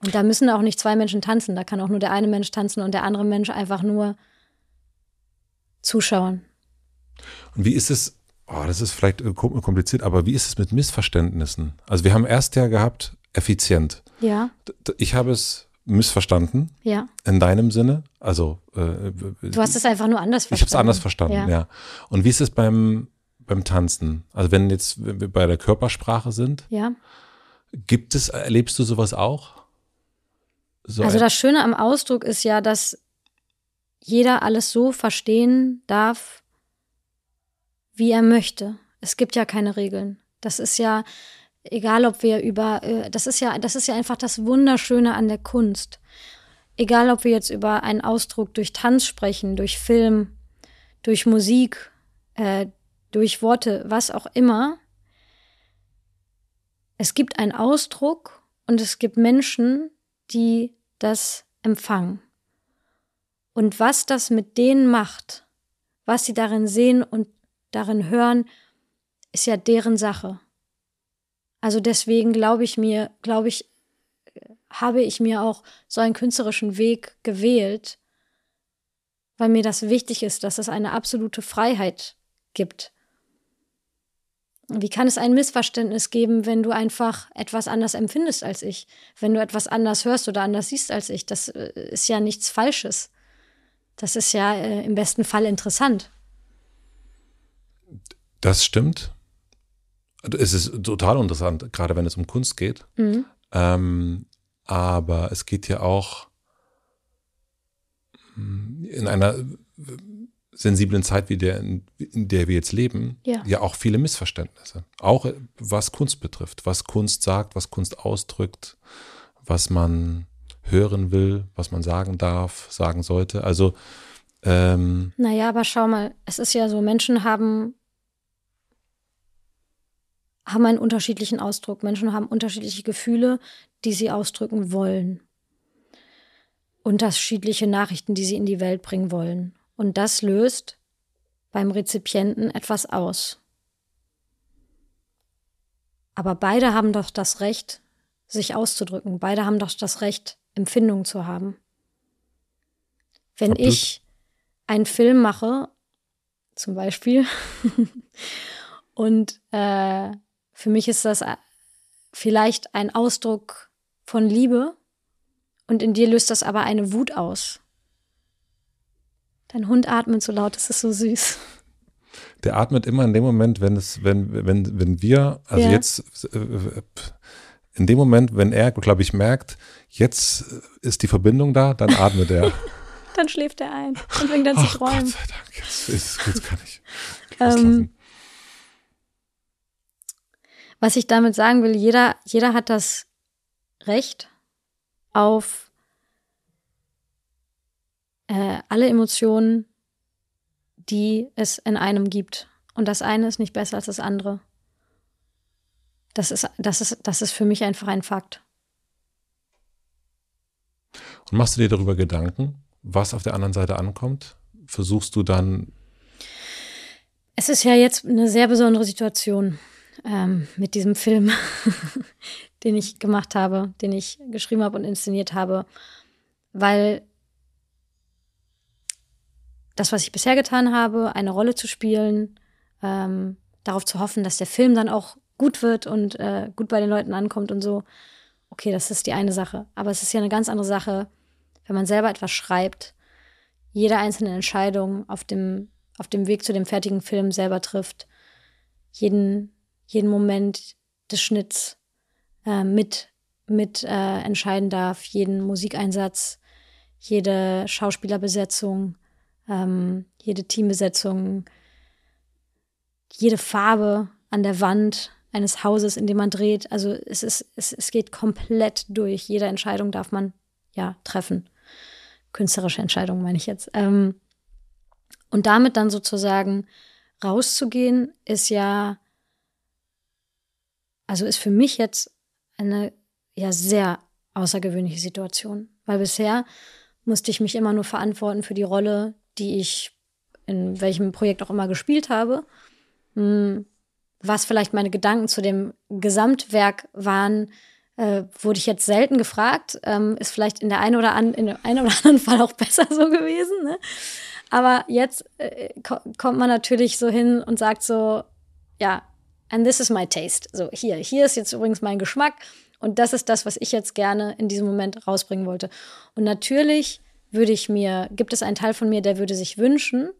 Und da müssen auch nicht zwei Menschen tanzen, da kann auch nur der eine Mensch tanzen und der andere Mensch einfach nur zuschauen. Und wie ist es, oh, das ist vielleicht äh, kompliziert, aber wie ist es mit Missverständnissen? Also wir haben erst ja gehabt, effizient. Ja. Ich habe es missverstanden. Ja. In deinem Sinne. Also äh, du hast es einfach nur anders verstanden. Ich habe es anders verstanden, ja. ja. Und wie ist es beim beim Tanzen? Also wenn jetzt wir bei der Körpersprache sind. Ja. Gibt es, erlebst du sowas auch? So also das Schöne am Ausdruck ist ja, dass jeder alles so verstehen darf, wie er möchte. Es gibt ja keine Regeln. Das ist ja, egal ob wir über, äh, das ist ja, das ist ja einfach das Wunderschöne an der Kunst. Egal ob wir jetzt über einen Ausdruck durch Tanz sprechen, durch Film, durch Musik, äh, durch Worte, was auch immer. Es gibt einen Ausdruck und es gibt Menschen, die das empfangen. Und was das mit denen macht, was sie darin sehen und darin hören, ist ja deren Sache. Also deswegen glaube ich mir, glaube ich, habe ich mir auch so einen künstlerischen Weg gewählt, weil mir das wichtig ist, dass es eine absolute Freiheit gibt. Wie kann es ein Missverständnis geben, wenn du einfach etwas anders empfindest als ich? Wenn du etwas anders hörst oder anders siehst als ich? Das äh, ist ja nichts Falsches. Das ist ja äh, im besten Fall interessant. Das stimmt. Es ist total interessant, gerade wenn es um Kunst geht. Mhm. Ähm, aber es geht ja auch hm, in einer sensiblen Zeit wie der, in, der wir jetzt leben, ja. ja auch viele Missverständnisse. Auch was Kunst betrifft, was Kunst sagt, was Kunst ausdrückt, was man hören will, was man sagen darf, sagen sollte. Also ähm, naja, aber schau mal, es ist ja so, Menschen haben, haben einen unterschiedlichen Ausdruck. Menschen haben unterschiedliche Gefühle, die sie ausdrücken wollen. Unterschiedliche Nachrichten, die sie in die Welt bringen wollen. Und das löst beim Rezipienten etwas aus. Aber beide haben doch das Recht, sich auszudrücken. Beide haben doch das Recht, Empfindungen zu haben. Wenn Absolut. ich einen Film mache, zum Beispiel, und äh, für mich ist das äh, vielleicht ein Ausdruck von Liebe und in dir löst das aber eine Wut aus. Dein Hund atmet so laut, das ist so süß. Der atmet immer in dem Moment, wenn es, wenn, wenn, wenn wir, also ja. jetzt, äh, in dem Moment, wenn er, glaube ich, merkt, jetzt ist die Verbindung da, dann atmet er. dann schläft er ein und fängt dann zu träumen. Gott sei Dank, jetzt, ist, jetzt kann ich. Ähm, was ich damit sagen will, jeder, jeder hat das Recht auf äh, alle Emotionen, die es in einem gibt. Und das eine ist nicht besser als das andere. Das ist, das ist, das ist für mich einfach ein Fakt. Und machst du dir darüber Gedanken, was auf der anderen Seite ankommt? Versuchst du dann. Es ist ja jetzt eine sehr besondere Situation ähm, mit diesem Film, den ich gemacht habe, den ich geschrieben habe und inszeniert habe, weil das, was ich bisher getan habe, eine Rolle zu spielen, ähm, darauf zu hoffen, dass der Film dann auch gut wird und äh, gut bei den Leuten ankommt und so. Okay, das ist die eine Sache. Aber es ist ja eine ganz andere Sache, wenn man selber etwas schreibt, jede einzelne Entscheidung auf dem, auf dem Weg zu dem fertigen Film selber trifft, jeden, jeden Moment des Schnitts äh, mit, mit äh, entscheiden darf, jeden Musikeinsatz, jede Schauspielerbesetzung, ähm, jede Teambesetzung, jede Farbe an der Wand eines Hauses, in dem man dreht. Also es ist, es, es geht komplett durch. Jede Entscheidung darf man ja treffen. Künstlerische Entscheidung meine ich jetzt. Ähm, und damit dann sozusagen rauszugehen, ist ja, also ist für mich jetzt eine ja sehr außergewöhnliche Situation. Weil bisher musste ich mich immer nur verantworten für die Rolle, die ich in welchem Projekt auch immer gespielt habe. Hm, was vielleicht meine Gedanken zu dem Gesamtwerk waren, äh, wurde ich jetzt selten gefragt. Ähm, ist vielleicht in der einen oder, an, in dem einen oder anderen Fall auch besser so gewesen. Ne? Aber jetzt äh, ko kommt man natürlich so hin und sagt so, ja, and this is my taste. So, hier, hier ist jetzt übrigens mein Geschmack. Und das ist das, was ich jetzt gerne in diesem Moment rausbringen wollte. Und natürlich würde ich mir, gibt es einen Teil von mir, der würde sich wünschen,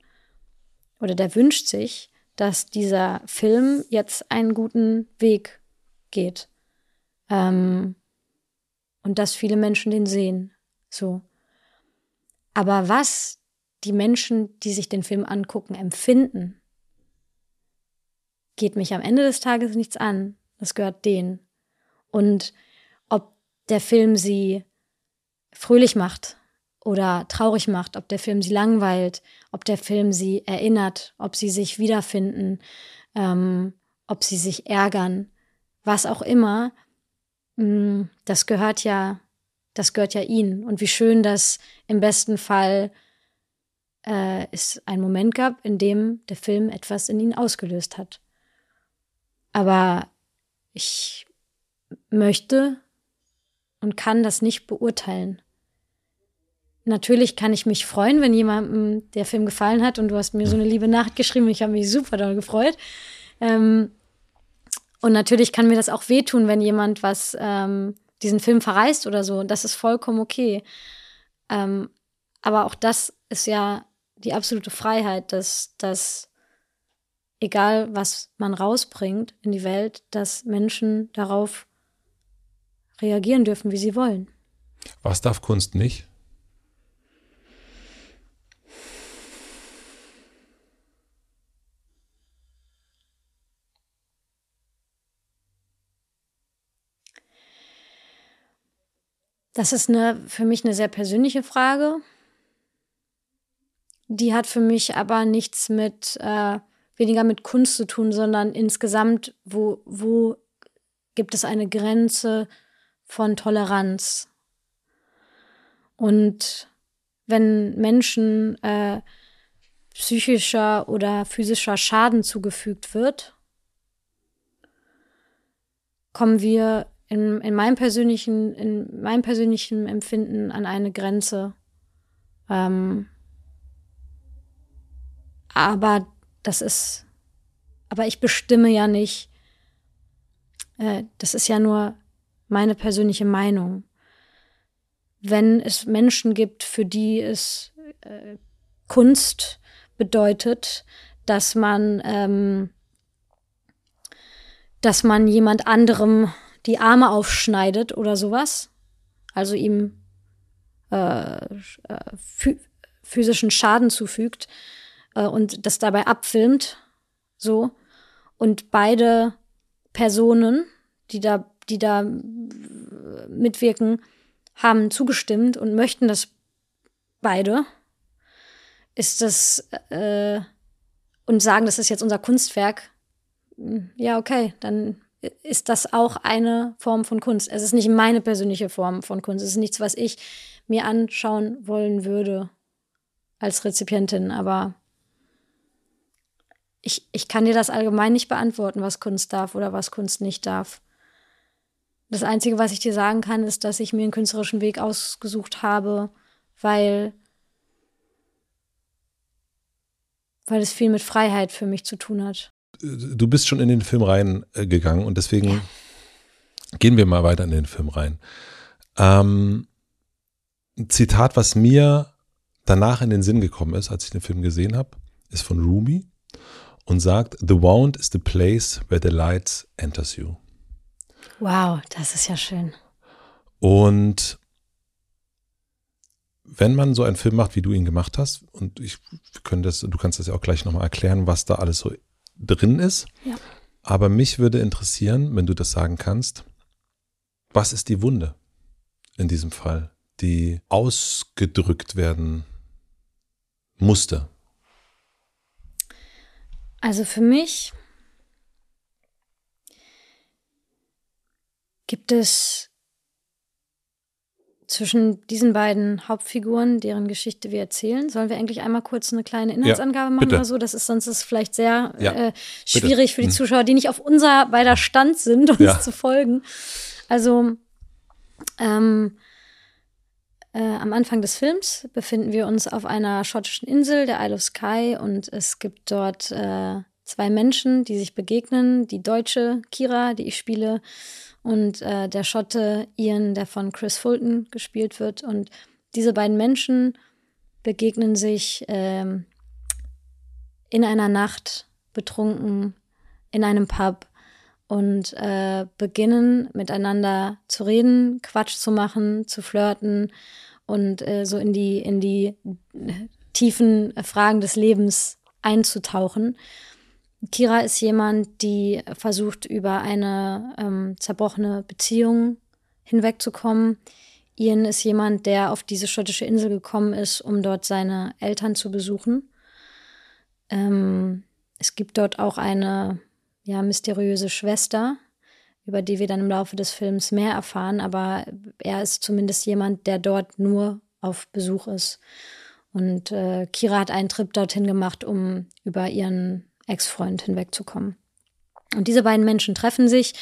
oder der wünscht sich, dass dieser Film jetzt einen guten Weg geht. Ähm, und dass viele Menschen den sehen. So. Aber was die Menschen, die sich den Film angucken, empfinden, geht mich am Ende des Tages nichts an. Das gehört denen. Und ob der Film sie fröhlich macht oder traurig macht, ob der Film sie langweilt, ob der Film sie erinnert, ob sie sich wiederfinden, ähm, ob sie sich ärgern, was auch immer, mm, das gehört ja, das gehört ja ihnen. Und wie schön, dass im besten Fall äh, es einen Moment gab, in dem der Film etwas in ihnen ausgelöst hat. Aber ich möchte und kann das nicht beurteilen natürlich kann ich mich freuen, wenn jemandem der Film gefallen hat und du hast mir so eine liebe Nachricht geschrieben. Ich habe mich super doll gefreut. Ähm, und natürlich kann mir das auch wehtun, wenn jemand was ähm, diesen Film verreist oder so. Das ist vollkommen okay. Ähm, aber auch das ist ja die absolute Freiheit, dass, dass egal was man rausbringt in die Welt, dass Menschen darauf reagieren dürfen, wie sie wollen. Was darf Kunst nicht? Das ist eine, für mich eine sehr persönliche Frage. Die hat für mich aber nichts mit, äh, weniger mit Kunst zu tun, sondern insgesamt, wo, wo gibt es eine Grenze von Toleranz? Und wenn Menschen äh, psychischer oder physischer Schaden zugefügt wird, kommen wir in, in meinem persönlichen, in meinem persönlichen Empfinden an eine Grenze. Ähm, aber das ist, aber ich bestimme ja nicht, äh, das ist ja nur meine persönliche Meinung. Wenn es Menschen gibt, für die es äh, Kunst bedeutet, dass man, ähm, dass man jemand anderem die Arme aufschneidet oder sowas, also ihm äh, äh physischen Schaden zufügt äh, und das dabei abfilmt, so. Und beide Personen, die da, die da mitwirken, haben zugestimmt und möchten das beide, ist das äh, und sagen, das ist jetzt unser Kunstwerk. Ja, okay, dann ist das auch eine Form von Kunst. Es ist nicht meine persönliche Form von Kunst. Es ist nichts, was ich mir anschauen wollen würde als Rezipientin. Aber ich, ich kann dir das allgemein nicht beantworten, was Kunst darf oder was Kunst nicht darf. Das Einzige, was ich dir sagen kann, ist, dass ich mir einen künstlerischen Weg ausgesucht habe, weil, weil es viel mit Freiheit für mich zu tun hat. Du bist schon in den Film reingegangen und deswegen ja. gehen wir mal weiter in den Film rein. Ähm, ein Zitat, was mir danach in den Sinn gekommen ist, als ich den Film gesehen habe, ist von Rumi und sagt, The wound is the place where the light enters you. Wow, das ist ja schön. Und wenn man so einen Film macht, wie du ihn gemacht hast, und ich könnte das, du kannst das ja auch gleich nochmal erklären, was da alles so drin ist. Ja. Aber mich würde interessieren, wenn du das sagen kannst, was ist die Wunde in diesem Fall, die ausgedrückt werden musste? Also für mich gibt es zwischen diesen beiden Hauptfiguren, deren Geschichte wir erzählen, sollen wir eigentlich einmal kurz eine kleine Inhaltsangabe ja, machen oder so? Das ist sonst ist vielleicht sehr ja, äh, schwierig bitte. für die mhm. Zuschauer, die nicht auf unser beider Stand sind, uns ja. zu folgen. Also ähm, äh, am Anfang des Films befinden wir uns auf einer schottischen Insel, der Isle of Skye, und es gibt dort äh, zwei Menschen, die sich begegnen. Die deutsche Kira, die ich spiele, und äh, der Schotte Ian, der von Chris Fulton gespielt wird. Und diese beiden Menschen begegnen sich ähm, in einer Nacht betrunken in einem Pub und äh, beginnen miteinander zu reden, Quatsch zu machen, zu flirten und äh, so in die in die tiefen Fragen des Lebens einzutauchen. Kira ist jemand, die versucht, über eine ähm, zerbrochene Beziehung hinwegzukommen. Ian ist jemand, der auf diese schottische Insel gekommen ist, um dort seine Eltern zu besuchen. Ähm, es gibt dort auch eine ja, mysteriöse Schwester, über die wir dann im Laufe des Films mehr erfahren, aber er ist zumindest jemand, der dort nur auf Besuch ist. Und äh, Kira hat einen Trip dorthin gemacht, um über ihren Ex-Freund hinwegzukommen. Und diese beiden Menschen treffen sich,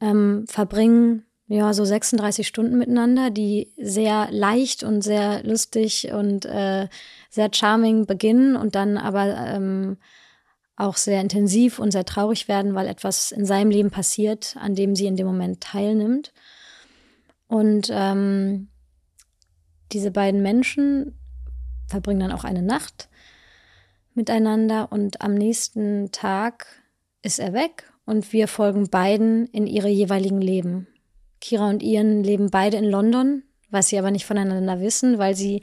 ähm, verbringen ja so 36 Stunden miteinander, die sehr leicht und sehr lustig und äh, sehr charming beginnen und dann aber ähm, auch sehr intensiv und sehr traurig werden, weil etwas in seinem Leben passiert, an dem sie in dem Moment teilnimmt. Und ähm, diese beiden Menschen verbringen dann auch eine Nacht miteinander und am nächsten Tag ist er weg und wir folgen beiden in ihre jeweiligen Leben. Kira und Ian leben beide in London, was sie aber nicht voneinander wissen, weil sie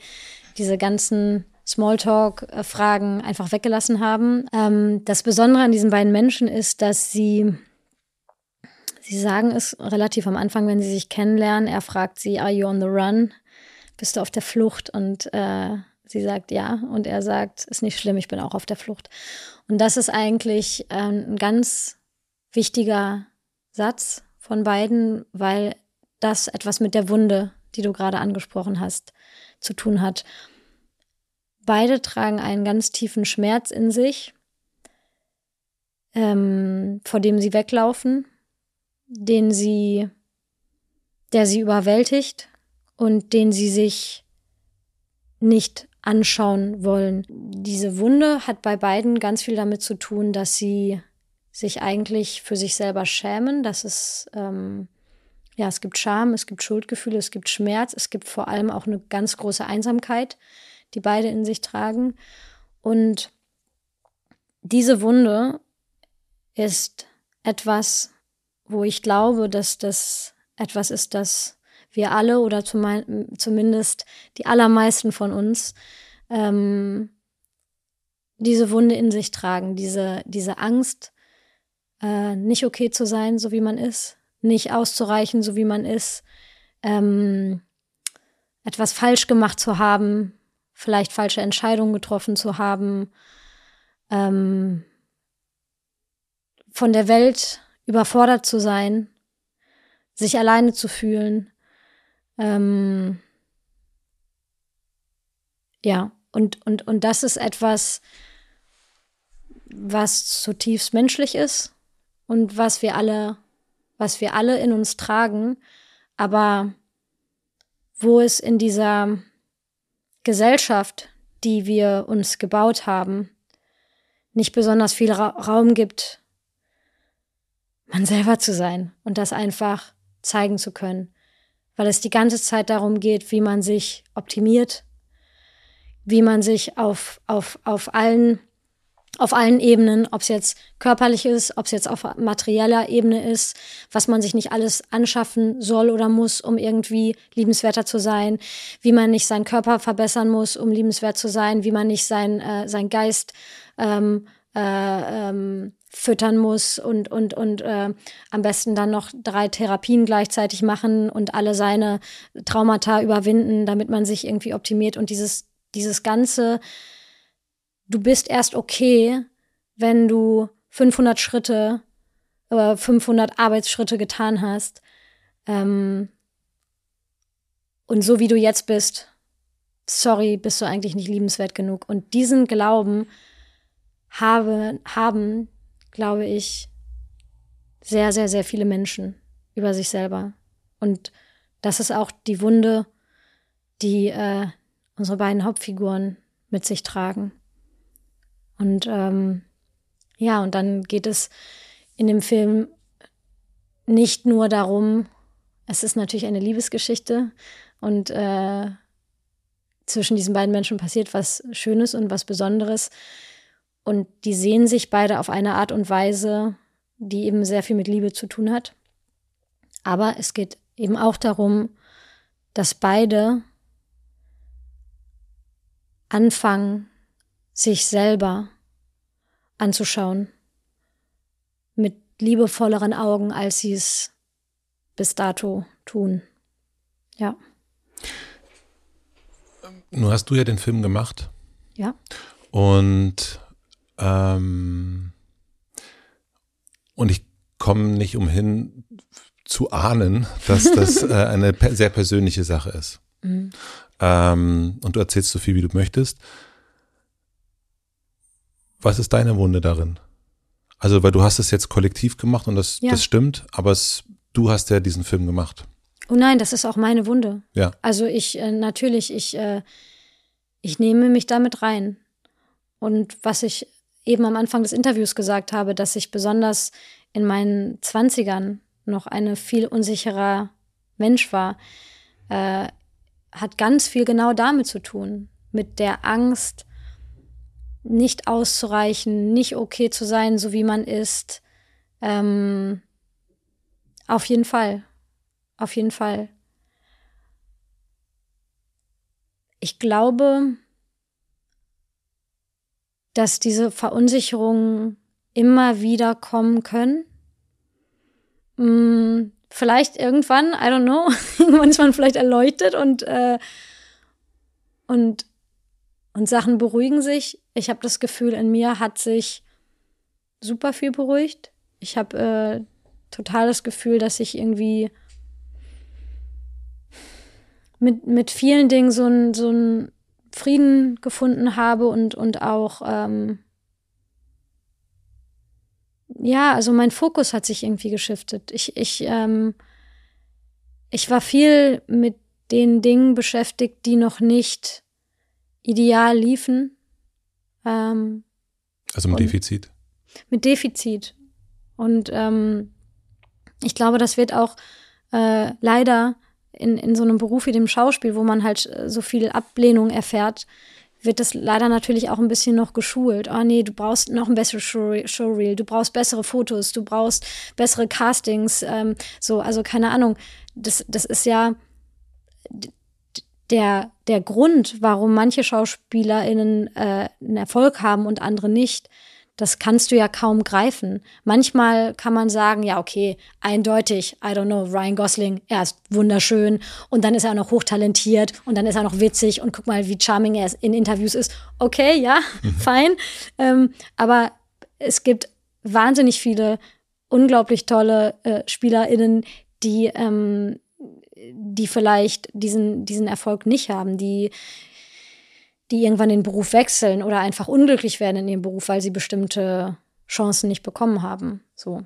diese ganzen Smalltalk-Fragen einfach weggelassen haben. Ähm, das Besondere an diesen beiden Menschen ist, dass sie, sie sagen es relativ am Anfang, wenn sie sich kennenlernen. Er fragt sie, are you on the run? Bist du auf der Flucht? Und äh, Sie sagt ja und er sagt, ist nicht schlimm, ich bin auch auf der Flucht. Und das ist eigentlich äh, ein ganz wichtiger Satz von beiden, weil das etwas mit der Wunde, die du gerade angesprochen hast, zu tun hat. Beide tragen einen ganz tiefen Schmerz in sich, ähm, vor dem sie weglaufen, den sie, der sie überwältigt und den sie sich nicht anschauen wollen. Diese Wunde hat bei beiden ganz viel damit zu tun, dass sie sich eigentlich für sich selber schämen. Das ist, ähm, ja, es gibt Scham, es gibt Schuldgefühle, es gibt Schmerz, es gibt vor allem auch eine ganz große Einsamkeit, die beide in sich tragen. Und diese Wunde ist etwas, wo ich glaube, dass das etwas ist, das wir alle oder zumindest die allermeisten von uns ähm, diese Wunde in sich tragen, diese, diese Angst, äh, nicht okay zu sein, so wie man ist, nicht auszureichen, so wie man ist, ähm, etwas falsch gemacht zu haben, vielleicht falsche Entscheidungen getroffen zu haben, ähm, von der Welt überfordert zu sein, sich alleine zu fühlen, ähm, ja, und, und, und das ist etwas, was zutiefst menschlich ist und was wir alle, was wir alle in uns tragen, aber wo es in dieser Gesellschaft, die wir uns gebaut haben, nicht besonders viel Ra Raum gibt, man selber zu sein und das einfach zeigen zu können. Weil es die ganze Zeit darum geht, wie man sich optimiert, wie man sich auf, auf, auf allen auf allen Ebenen, ob es jetzt körperlich ist, ob es jetzt auf materieller Ebene ist, was man sich nicht alles anschaffen soll oder muss, um irgendwie liebenswerter zu sein, wie man nicht seinen Körper verbessern muss, um liebenswert zu sein, wie man nicht sein, äh, sein Geist ähm, äh, ähm, füttern muss und, und, und äh, am besten dann noch drei Therapien gleichzeitig machen und alle seine Traumata überwinden, damit man sich irgendwie optimiert und dieses, dieses ganze du bist erst okay, wenn du 500 Schritte oder 500 Arbeitsschritte getan hast. Ähm, und so wie du jetzt bist, sorry, bist du eigentlich nicht liebenswert genug. Und diesen Glauben habe, haben, glaube ich, sehr, sehr, sehr viele Menschen über sich selber. Und das ist auch die Wunde, die äh, unsere beiden Hauptfiguren mit sich tragen. Und ähm, ja, und dann geht es in dem Film nicht nur darum, es ist natürlich eine Liebesgeschichte und äh, zwischen diesen beiden Menschen passiert was Schönes und was Besonderes. Und die sehen sich beide auf eine Art und Weise, die eben sehr viel mit Liebe zu tun hat. Aber es geht eben auch darum, dass beide anfangen, sich selber anzuschauen. Mit liebevolleren Augen, als sie es bis dato tun. Ja. Nun hast du ja den Film gemacht. Ja. Und, ähm, und ich komme nicht umhin zu ahnen, dass das äh, eine sehr persönliche Sache ist. Mhm. Ähm, und du erzählst so viel, wie du möchtest. Was ist deine Wunde darin? Also, weil du hast es jetzt kollektiv gemacht und das, ja. das stimmt, aber es, du hast ja diesen Film gemacht. Oh nein, das ist auch meine Wunde. Ja. Also ich, äh, natürlich, ich, äh, ich nehme mich damit rein. Und was ich eben am Anfang des Interviews gesagt habe, dass ich besonders in meinen Zwanzigern noch eine viel unsicherer Mensch war, äh, hat ganz viel genau damit zu tun. Mit der Angst, nicht auszureichen, nicht okay zu sein, so wie man ist. Ähm, auf jeden Fall. Auf jeden Fall. Ich glaube, dass diese Verunsicherungen immer wieder kommen können. Hm, vielleicht irgendwann, I don't know, irgendwann ist man vielleicht erleuchtet und, äh, und und Sachen beruhigen sich. Ich habe das Gefühl, in mir hat sich super viel beruhigt. Ich habe äh, total das Gefühl, dass ich irgendwie mit, mit vielen Dingen so einen so ein Frieden gefunden habe und, und auch, ähm, ja, also mein Fokus hat sich irgendwie geschiftet. Ich, ich, ähm, ich war viel mit den Dingen beschäftigt, die noch nicht ideal liefen. Ähm, also mit Defizit? Mit Defizit. Und ähm, ich glaube, das wird auch äh, leider in, in so einem Beruf wie dem Schauspiel, wo man halt äh, so viel Ablehnung erfährt, wird das leider natürlich auch ein bisschen noch geschult. Oh nee, du brauchst noch ein besseres Showreel, du brauchst bessere Fotos, du brauchst bessere Castings, ähm, so, also keine Ahnung. Das, das ist ja, der, der Grund, warum manche SchauspielerInnen äh, einen Erfolg haben und andere nicht, das kannst du ja kaum greifen. Manchmal kann man sagen, ja, okay, eindeutig, I don't know, Ryan Gosling, er ist wunderschön und dann ist er auch noch hochtalentiert und dann ist er noch witzig und guck mal, wie charming er in Interviews ist. Okay, ja, mhm. fein. Ähm, aber es gibt wahnsinnig viele unglaublich tolle äh, SpielerInnen, die ähm, die vielleicht diesen, diesen Erfolg nicht haben, die, die irgendwann den Beruf wechseln oder einfach unglücklich werden in ihrem Beruf, weil sie bestimmte Chancen nicht bekommen haben. So.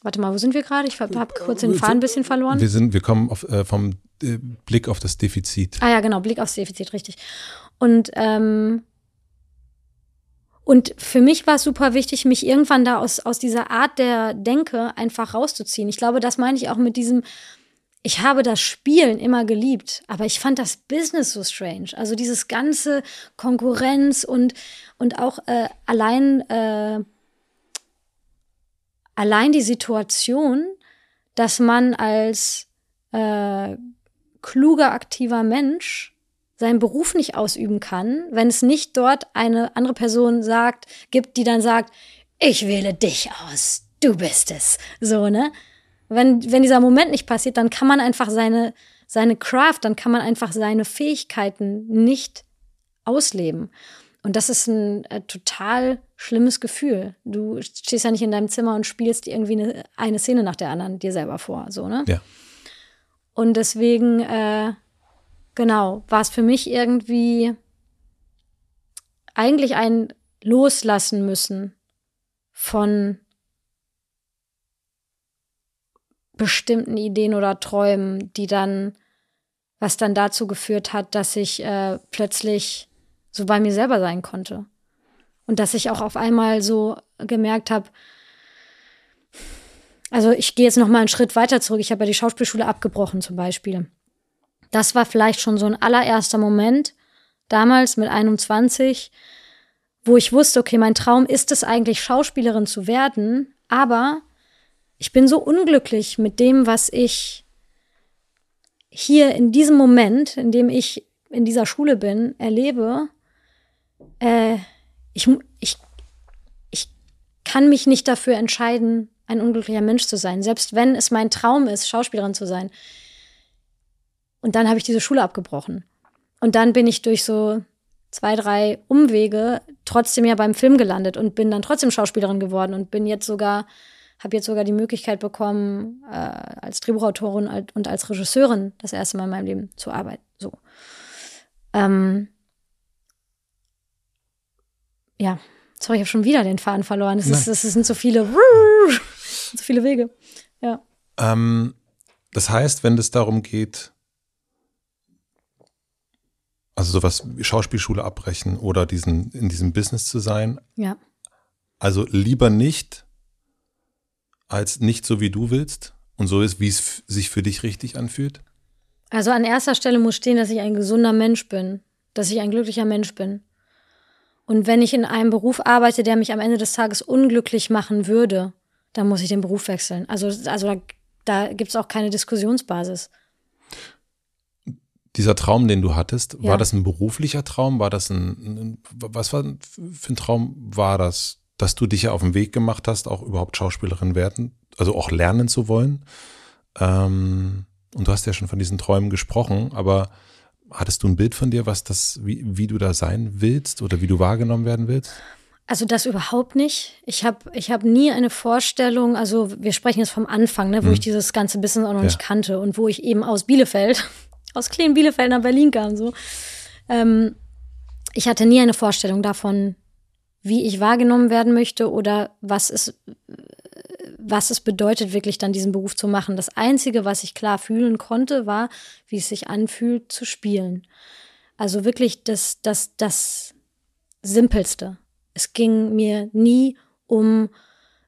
Warte mal, wo sind wir gerade? Ich habe kurz den Faden ein bisschen verloren. Wir sind, wir kommen auf, äh, vom äh, Blick auf das Defizit. Ah ja, genau, Blick aufs Defizit, richtig. Und ähm, Und für mich war es super wichtig, mich irgendwann da aus, aus dieser Art der Denke einfach rauszuziehen. Ich glaube, das meine ich auch mit diesem, ich habe das Spielen immer geliebt, aber ich fand das Business so strange. Also dieses ganze Konkurrenz und, und auch äh, allein, äh, allein die Situation, dass man als äh, kluger, aktiver Mensch seinen Beruf nicht ausüben kann, wenn es nicht dort eine andere Person sagt, gibt, die dann sagt, ich wähle dich aus, du bist es. So, ne? Wenn, wenn dieser Moment nicht passiert, dann kann man einfach seine, seine Craft, dann kann man einfach seine Fähigkeiten nicht ausleben. Und das ist ein äh, total schlimmes Gefühl. Du stehst ja nicht in deinem Zimmer und spielst irgendwie eine, eine Szene nach der anderen dir selber vor, so, ne? Ja. Und deswegen, äh, genau, war es für mich irgendwie eigentlich ein Loslassen müssen von bestimmten Ideen oder Träumen, die dann, was dann dazu geführt hat, dass ich äh, plötzlich so bei mir selber sein konnte. Und dass ich auch auf einmal so gemerkt habe, also ich gehe jetzt noch mal einen Schritt weiter zurück. Ich habe ja die Schauspielschule abgebrochen zum Beispiel. Das war vielleicht schon so ein allererster Moment, damals mit 21, wo ich wusste, okay, mein Traum ist es eigentlich, Schauspielerin zu werden, aber ich bin so unglücklich mit dem, was ich hier in diesem Moment, in dem ich in dieser Schule bin, erlebe. Äh, ich, ich, ich kann mich nicht dafür entscheiden, ein unglücklicher Mensch zu sein, selbst wenn es mein Traum ist, Schauspielerin zu sein. Und dann habe ich diese Schule abgebrochen. Und dann bin ich durch so zwei, drei Umwege trotzdem ja beim Film gelandet und bin dann trotzdem Schauspielerin geworden und bin jetzt sogar habe jetzt sogar die Möglichkeit bekommen, äh, als Drehbuchautorin und als Regisseurin das erste Mal in meinem Leben zu arbeiten. So. Ähm, ja, sorry, ich habe schon wieder den Faden verloren. Es, ist, es sind so viele, so viele Wege. Ja. Ähm, das heißt, wenn es darum geht, also sowas wie Schauspielschule abbrechen oder diesen, in diesem Business zu sein. Ja. Also lieber nicht als nicht so, wie du willst und so ist, wie es sich für dich richtig anfühlt? Also an erster Stelle muss stehen, dass ich ein gesunder Mensch bin, dass ich ein glücklicher Mensch bin. Und wenn ich in einem Beruf arbeite, der mich am Ende des Tages unglücklich machen würde, dann muss ich den Beruf wechseln. Also, also da, da gibt es auch keine Diskussionsbasis. Dieser Traum, den du hattest, ja. war das ein beruflicher Traum? War das ein, ein was war für ein Traum war das? Dass du dich ja auf den Weg gemacht hast, auch überhaupt Schauspielerin werden, also auch lernen zu wollen. Ähm, und du hast ja schon von diesen Träumen gesprochen, aber hattest du ein Bild von dir, was das, wie, wie du da sein willst oder wie du wahrgenommen werden willst? Also das überhaupt nicht. Ich habe ich hab nie eine Vorstellung, also wir sprechen jetzt vom Anfang, ne, wo hm. ich dieses ganze Business auch noch ja. nicht kannte und wo ich eben aus Bielefeld, aus kleinen Bielefeld nach Berlin kam. So. Ähm, ich hatte nie eine Vorstellung davon, wie ich wahrgenommen werden möchte oder was es, was es bedeutet, wirklich dann diesen Beruf zu machen. Das Einzige, was ich klar fühlen konnte, war, wie es sich anfühlt, zu spielen. Also wirklich das, das, das Simpelste. Es ging mir nie um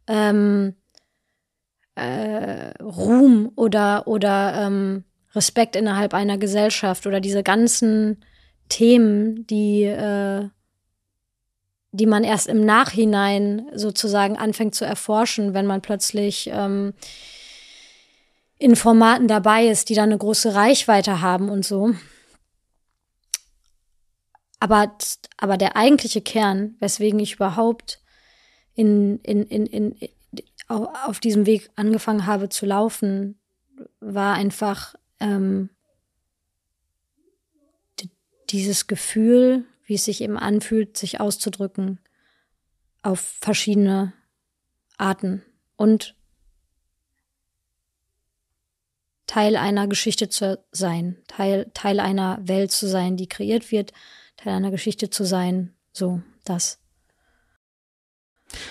ähm, äh, Ruhm oder, oder ähm, Respekt innerhalb einer Gesellschaft oder diese ganzen Themen, die äh, die man erst im Nachhinein sozusagen anfängt zu erforschen, wenn man plötzlich ähm, in Formaten dabei ist, die dann eine große Reichweite haben und so. Aber, aber der eigentliche Kern, weswegen ich überhaupt in, in, in, in, auf diesem Weg angefangen habe zu laufen, war einfach ähm, dieses Gefühl, wie es sich eben anfühlt, sich auszudrücken auf verschiedene Arten und Teil einer Geschichte zu sein, Teil, Teil einer Welt zu sein, die kreiert wird, Teil einer Geschichte zu sein, so das.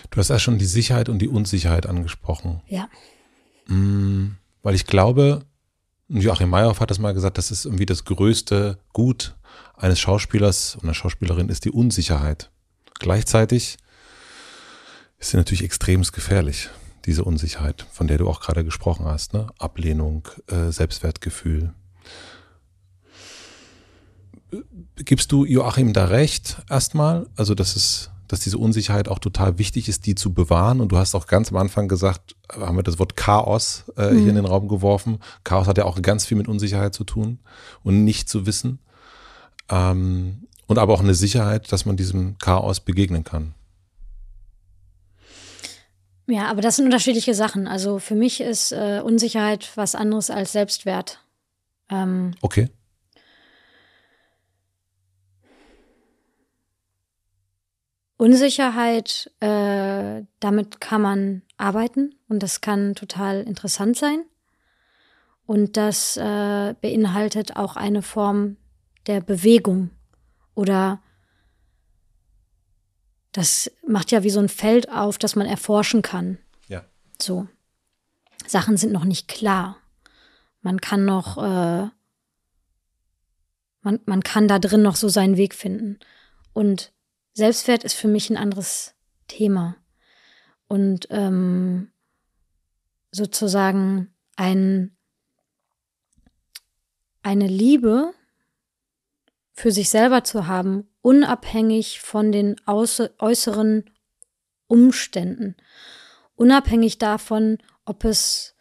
Du hast ja schon die Sicherheit und die Unsicherheit angesprochen. Ja. Mm, weil ich glaube, Joachim Meyerhoff hat das mal gesagt, das ist irgendwie das größte Gut eines Schauspielers und einer Schauspielerin ist die Unsicherheit. Gleichzeitig ist sie natürlich extrem gefährlich, diese Unsicherheit, von der du auch gerade gesprochen hast. Ne? Ablehnung, äh, Selbstwertgefühl. Gibst du Joachim da recht erstmal? Also, dass es, dass diese Unsicherheit auch total wichtig ist, die zu bewahren. Und du hast auch ganz am Anfang gesagt, haben wir das Wort Chaos äh, mhm. hier in den Raum geworfen. Chaos hat ja auch ganz viel mit Unsicherheit zu tun und nicht zu wissen. Ähm, und aber auch eine Sicherheit, dass man diesem Chaos begegnen kann. Ja, aber das sind unterschiedliche Sachen. Also für mich ist äh, Unsicherheit was anderes als Selbstwert. Ähm, okay. Unsicherheit, äh, damit kann man arbeiten und das kann total interessant sein. Und das äh, beinhaltet auch eine Form der Bewegung oder das macht ja wie so ein Feld auf, das man erforschen kann. Ja. So. Sachen sind noch nicht klar. Man kann noch, äh, man, man kann da drin noch so seinen Weg finden. Und Selbstwert ist für mich ein anderes Thema. Und ähm, sozusagen ein, eine Liebe für sich selber zu haben, unabhängig von den äußeren Umständen, unabhängig davon, ob es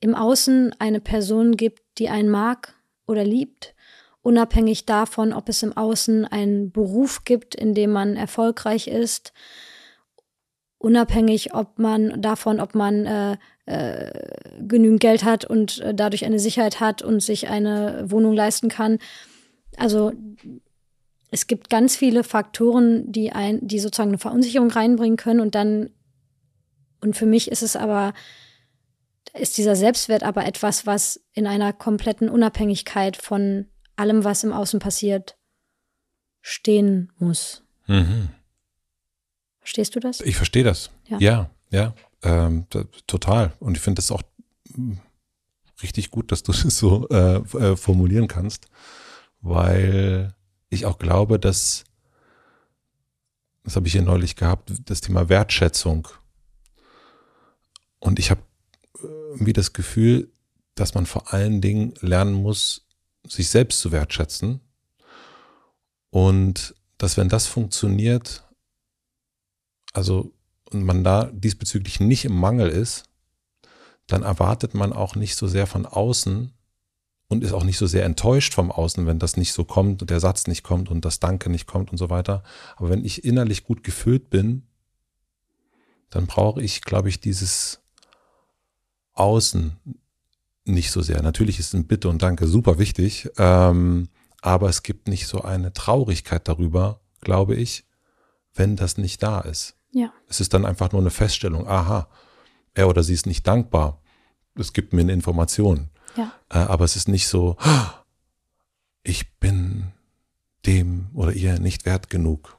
im Außen eine Person gibt, die einen mag oder liebt, unabhängig davon, ob es im Außen einen Beruf gibt, in dem man erfolgreich ist, unabhängig ob man davon, ob man äh, äh, genügend Geld hat und äh, dadurch eine Sicherheit hat und sich eine Wohnung leisten kann. Also es gibt ganz viele Faktoren, die ein, die sozusagen eine Verunsicherung reinbringen können und dann und für mich ist es aber ist dieser Selbstwert aber etwas, was in einer kompletten Unabhängigkeit von allem, was im Außen passiert, stehen muss. Mhm. Verstehst du das? Ich verstehe das. Ja, ja, ja ähm, total. Und ich finde es auch hm, richtig gut, dass du es so äh, äh, formulieren kannst weil ich auch glaube, dass, das habe ich hier neulich gehabt, das Thema Wertschätzung. Und ich habe irgendwie das Gefühl, dass man vor allen Dingen lernen muss, sich selbst zu wertschätzen. Und dass wenn das funktioniert, also und man da diesbezüglich nicht im Mangel ist, dann erwartet man auch nicht so sehr von außen, und ist auch nicht so sehr enttäuscht vom Außen, wenn das nicht so kommt und der Satz nicht kommt und das Danke nicht kommt und so weiter. Aber wenn ich innerlich gut gefüllt bin, dann brauche ich, glaube ich, dieses Außen nicht so sehr. Natürlich ist ein Bitte und Danke super wichtig, ähm, aber es gibt nicht so eine Traurigkeit darüber, glaube ich, wenn das nicht da ist. Ja. Es ist dann einfach nur eine Feststellung, aha, er oder sie ist nicht dankbar. Es gibt mir eine Information. Ja. Äh, aber es ist nicht so, ich bin dem oder ihr nicht wert genug.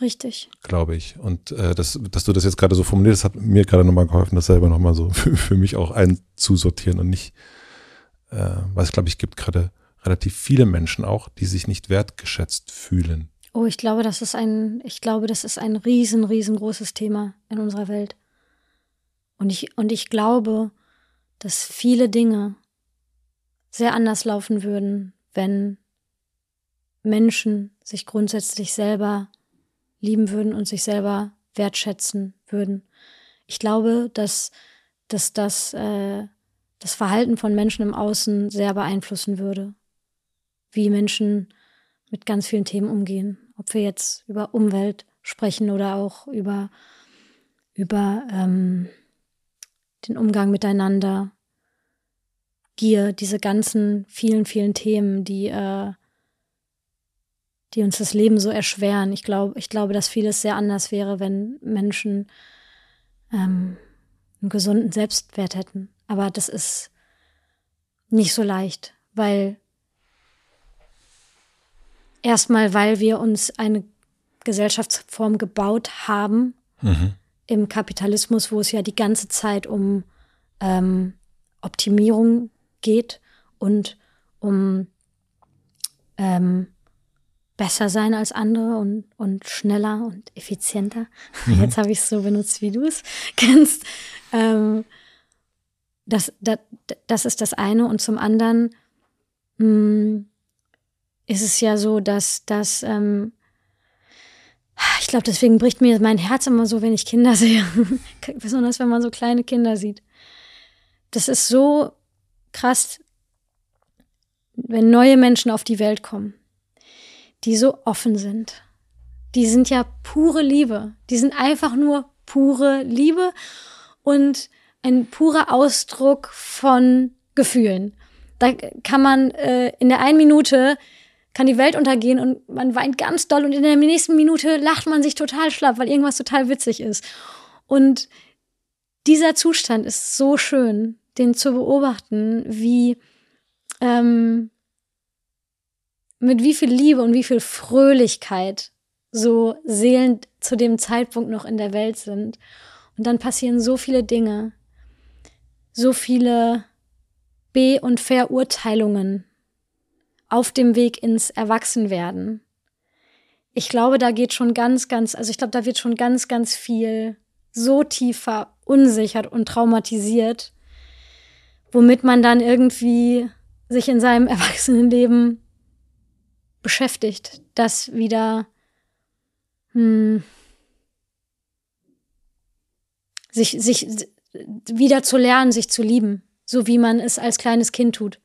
Richtig. Glaube ich. Und äh, das, dass du das jetzt gerade so formulierst, hat mir gerade nochmal geholfen, das selber nochmal so für, für mich auch einzusortieren und nicht, äh, weil es, glaube ich, gibt gerade relativ viele Menschen auch, die sich nicht wertgeschätzt fühlen. Oh, ich glaube, das ist ein, ich glaube, das ist ein riesen, riesengroßes Thema in unserer Welt. Und ich, und ich glaube, dass viele Dinge, sehr anders laufen würden, wenn Menschen sich grundsätzlich selber lieben würden und sich selber wertschätzen würden. Ich glaube, dass, dass das äh, das Verhalten von Menschen im Außen sehr beeinflussen würde, wie Menschen mit ganz vielen Themen umgehen. Ob wir jetzt über Umwelt sprechen oder auch über, über ähm, den Umgang miteinander, Gier, diese ganzen vielen, vielen Themen, die, äh, die uns das Leben so erschweren. Ich glaube, ich glaube, dass vieles sehr anders wäre, wenn Menschen ähm, einen gesunden Selbstwert hätten. Aber das ist nicht so leicht, weil erstmal, weil wir uns eine Gesellschaftsform gebaut haben mhm. im Kapitalismus, wo es ja die ganze Zeit um ähm, Optimierung geht und um ähm, besser sein als andere und, und schneller und effizienter. Mhm. Jetzt habe ich es so benutzt, wie du es kennst. Ähm, das, das, das ist das eine. Und zum anderen mh, hm, ist es ja so, dass, dass ähm, ich glaube, deswegen bricht mir mein Herz immer so, wenn ich Kinder sehe. Besonders wenn man so kleine Kinder sieht. Das ist so krass, wenn neue Menschen auf die Welt kommen, die so offen sind. Die sind ja pure Liebe. Die sind einfach nur pure Liebe und ein purer Ausdruck von Gefühlen. Da kann man äh, in der einen Minute kann die Welt untergehen und man weint ganz doll und in der nächsten Minute lacht man sich total schlapp, weil irgendwas total witzig ist. Und dieser Zustand ist so schön, den zu beobachten, wie ähm, mit wie viel Liebe und wie viel Fröhlichkeit so Seelen zu dem Zeitpunkt noch in der Welt sind. Und dann passieren so viele Dinge, so viele Be- und Verurteilungen auf dem Weg ins Erwachsenwerden. Ich glaube, da geht schon ganz, ganz, also ich glaube, da wird schon ganz, ganz viel so tief verunsichert und traumatisiert, womit man dann irgendwie sich in seinem Erwachsenenleben beschäftigt, das wieder hm, sich, sich wieder zu lernen, sich zu lieben, so wie man es als kleines Kind tut,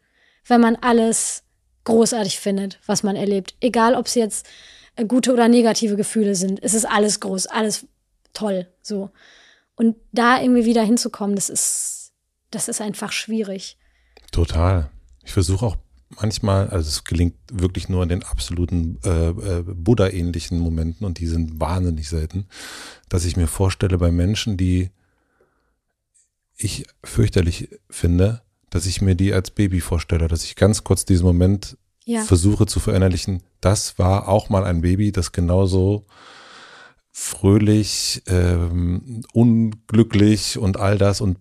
wenn man alles großartig findet, was man erlebt. Egal, ob es jetzt äh, gute oder negative Gefühle sind. Es ist alles groß, alles toll, so. Und da irgendwie wieder hinzukommen, das ist, das ist einfach schwierig. Total. Ich versuche auch manchmal, also es gelingt wirklich nur in den absoluten äh, äh, Buddha-ähnlichen Momenten und die sind wahnsinnig selten, dass ich mir vorstelle bei Menschen, die ich fürchterlich finde, dass ich mir die als Baby vorstelle, dass ich ganz kurz diesen Moment ja. versuche zu verinnerlichen, das war auch mal ein Baby, das genauso fröhlich, ähm, unglücklich und all das und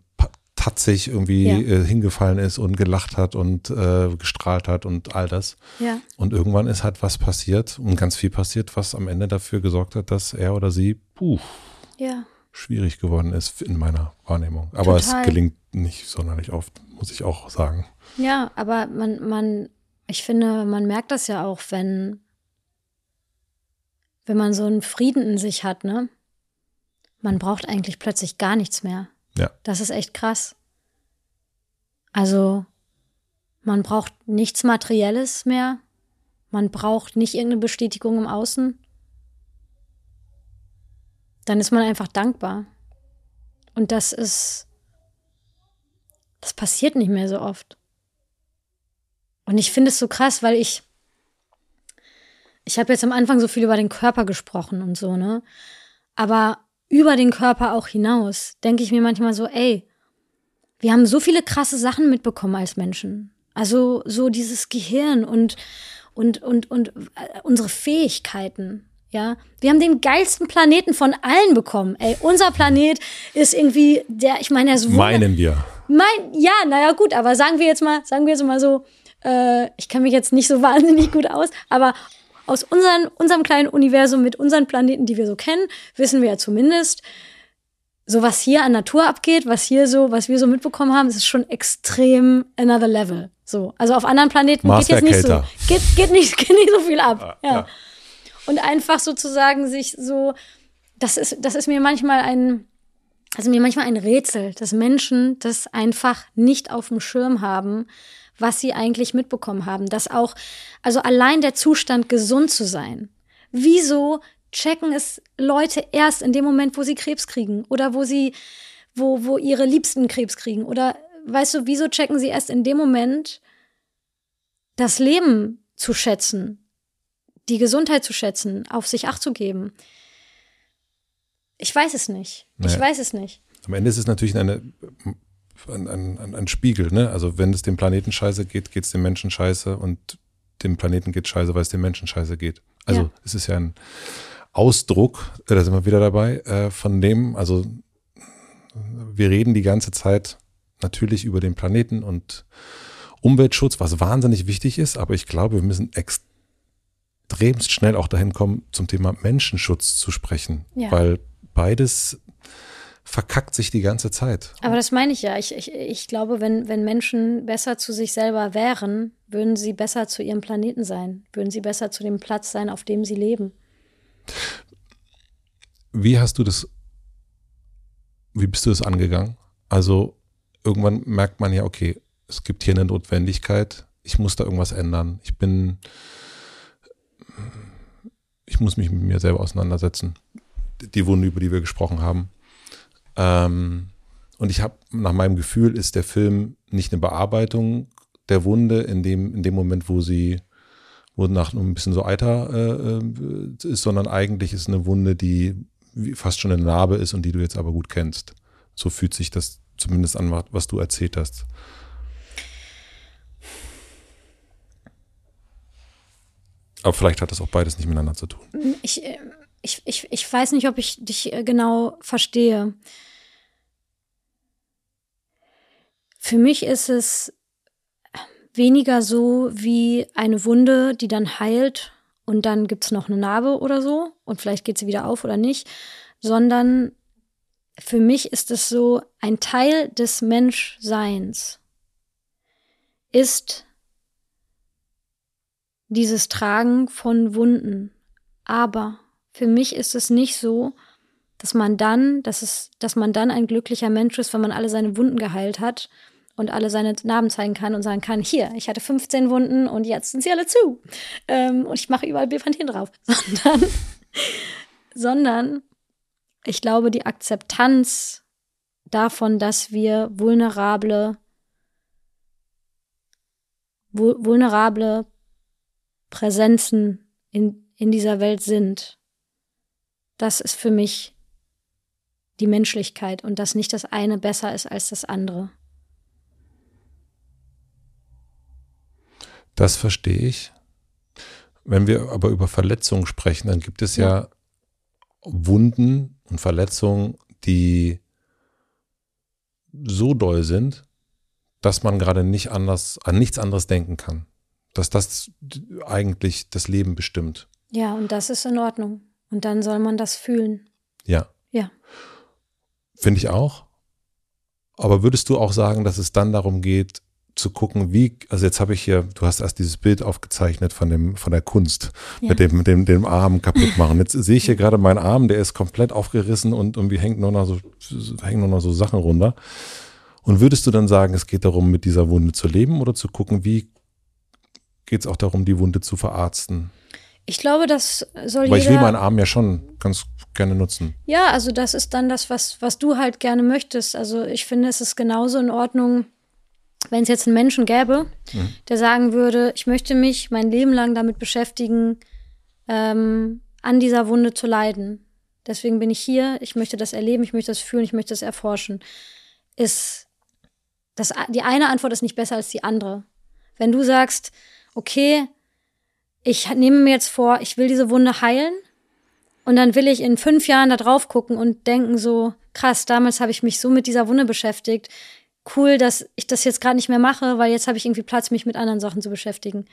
tatzig irgendwie ja. äh, hingefallen ist und gelacht hat und äh, gestrahlt hat und all das. Ja. Und irgendwann ist halt was passiert und ganz viel passiert, was am Ende dafür gesorgt hat, dass er oder sie, puh, ja schwierig geworden ist in meiner Wahrnehmung. Aber Total. es gelingt nicht sonderlich oft, muss ich auch sagen. Ja, aber man, man, ich finde, man merkt das ja auch, wenn, wenn man so einen Frieden in sich hat, ne? Man braucht eigentlich plötzlich gar nichts mehr. Ja. Das ist echt krass. Also, man braucht nichts Materielles mehr. Man braucht nicht irgendeine Bestätigung im Außen dann ist man einfach dankbar. Und das ist, das passiert nicht mehr so oft. Und ich finde es so krass, weil ich, ich habe jetzt am Anfang so viel über den Körper gesprochen und so, ne? Aber über den Körper auch hinaus denke ich mir manchmal so, ey, wir haben so viele krasse Sachen mitbekommen als Menschen. Also so dieses Gehirn und und und und äh, unsere Fähigkeiten. Ja, wir haben den geilsten Planeten von allen bekommen. Ey, unser Planet ist irgendwie der, ich meine, er ist Meinen wir. Mein, ja, naja, gut, aber sagen wir jetzt mal, sagen wir jetzt mal so, äh, ich kenne mich jetzt nicht so wahnsinnig gut aus, aber aus unseren, unserem kleinen Universum mit unseren Planeten, die wir so kennen, wissen wir ja zumindest, so was hier an Natur abgeht, was hier so, was wir so mitbekommen haben, ist schon extrem another level. So, also auf anderen Planeten Mars geht jetzt nicht so, geht, geht nicht, geht nicht so viel ab. ja. ja und einfach sozusagen sich so, das ist, das ist mir manchmal ein, also mir manchmal ein Rätsel, dass Menschen das einfach nicht auf dem Schirm haben, was sie eigentlich mitbekommen haben. Dass auch, also allein der Zustand, gesund zu sein. Wieso checken es Leute erst in dem Moment, wo sie Krebs kriegen oder wo sie, wo, wo ihre Liebsten Krebs kriegen? Oder weißt du, wieso checken sie erst in dem Moment, das Leben zu schätzen die Gesundheit zu schätzen, auf sich Acht zu geben. Ich weiß es nicht. Naja. Ich weiß es nicht. Am Ende ist es natürlich eine, ein, ein, ein Spiegel, ne? Also wenn es dem Planeten scheiße geht, geht es dem Menschen scheiße und dem Planeten geht scheiße, weil es dem Menschen scheiße geht. Also ja. es ist ja ein Ausdruck, äh, da sind wir wieder dabei, äh, von dem, also wir reden die ganze Zeit natürlich über den Planeten und Umweltschutz, was wahnsinnig wichtig ist, aber ich glaube, wir müssen extrem extremst schnell auch dahin kommen, zum Thema Menschenschutz zu sprechen, ja. weil beides verkackt sich die ganze Zeit. Aber das meine ich ja. Ich, ich, ich glaube, wenn, wenn Menschen besser zu sich selber wären, würden sie besser zu ihrem Planeten sein, würden sie besser zu dem Platz sein, auf dem sie leben. Wie hast du das, wie bist du das angegangen? Also irgendwann merkt man ja, okay, es gibt hier eine Notwendigkeit, ich muss da irgendwas ändern. Ich bin, ich muss mich mit mir selber auseinandersetzen. Die Wunde, über die wir gesprochen haben. Ähm, und ich habe, nach meinem Gefühl, ist der Film nicht eine Bearbeitung der Wunde in dem, in dem Moment, wo sie, wo nach ein bisschen so Eiter äh, äh, ist, sondern eigentlich ist eine Wunde, die fast schon eine Narbe ist und die du jetzt aber gut kennst. So fühlt sich das zumindest an, was du erzählt hast. Aber vielleicht hat das auch beides nicht miteinander zu tun. Ich, äh, ich, ich, ich weiß nicht, ob ich dich äh, genau verstehe. Für mich ist es weniger so wie eine Wunde, die dann heilt und dann gibt es noch eine Narbe oder so und vielleicht geht sie wieder auf oder nicht, sondern für mich ist es so, ein Teil des Menschseins ist dieses Tragen von Wunden. Aber für mich ist es nicht so, dass man dann, dass es, dass man dann ein glücklicher Mensch ist, wenn man alle seine Wunden geheilt hat und alle seine Narben zeigen kann und sagen kann, hier, ich hatte 15 Wunden und jetzt sind sie alle zu. Ähm, und ich mache überall Bepanthen drauf. Sondern, sondern ich glaube, die Akzeptanz davon, dass wir vulnerable, vulnerable Präsenzen in, in dieser Welt sind, das ist für mich die Menschlichkeit und dass nicht das eine besser ist als das andere. Das verstehe ich. Wenn wir aber über Verletzungen sprechen, dann gibt es ja, ja Wunden und Verletzungen, die so doll sind, dass man gerade nicht anders, an nichts anderes denken kann dass das eigentlich das Leben bestimmt. Ja, und das ist in Ordnung. Und dann soll man das fühlen. Ja. Ja. Finde ich auch. Aber würdest du auch sagen, dass es dann darum geht, zu gucken, wie, also jetzt habe ich hier, du hast erst dieses Bild aufgezeichnet von dem, von der Kunst, ja. mit dem, dem, dem Arm kaputt machen. Jetzt sehe ich hier gerade meinen Arm, der ist komplett aufgerissen und irgendwie hängt nur noch so, hängen nur noch so Sachen runter. Und würdest du dann sagen, es geht darum, mit dieser Wunde zu leben oder zu gucken, wie geht es auch darum, die Wunde zu verarzten. Ich glaube, das soll Weil ich will meinen Arm ja schon ganz gerne nutzen. Ja, also das ist dann das, was, was du halt gerne möchtest. Also ich finde, es ist genauso in Ordnung, wenn es jetzt einen Menschen gäbe, mhm. der sagen würde, ich möchte mich mein Leben lang damit beschäftigen, ähm, an dieser Wunde zu leiden. Deswegen bin ich hier, ich möchte das erleben, ich möchte das fühlen, ich möchte das erforschen. Ist das, die eine Antwort ist nicht besser als die andere. Wenn du sagst, okay, ich nehme mir jetzt vor, ich will diese Wunde heilen und dann will ich in fünf Jahren da drauf gucken und denken so, krass, damals habe ich mich so mit dieser Wunde beschäftigt. Cool, dass ich das jetzt gerade nicht mehr mache, weil jetzt habe ich irgendwie Platz, mich mit anderen Sachen zu beschäftigen.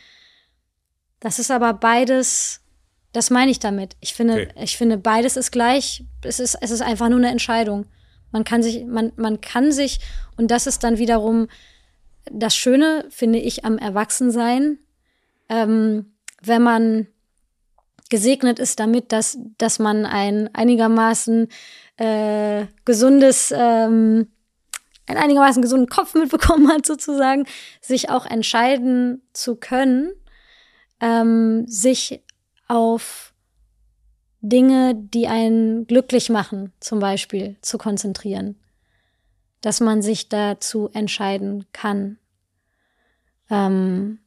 Das ist aber beides, das meine ich damit. Ich finde, okay. ich finde, beides ist gleich. Es ist, es ist einfach nur eine Entscheidung. Man kann sich, man, man kann sich, und das ist dann wiederum das Schöne, finde ich, am Erwachsensein, ähm, wenn man gesegnet ist damit, dass, dass man ein einigermaßen äh, gesundes, ähm, einen einigermaßen gesunden Kopf mitbekommen hat, sozusagen, sich auch entscheiden zu können, ähm, sich auf Dinge, die einen glücklich machen, zum Beispiel zu konzentrieren. Dass man sich dazu entscheiden kann. Ähm,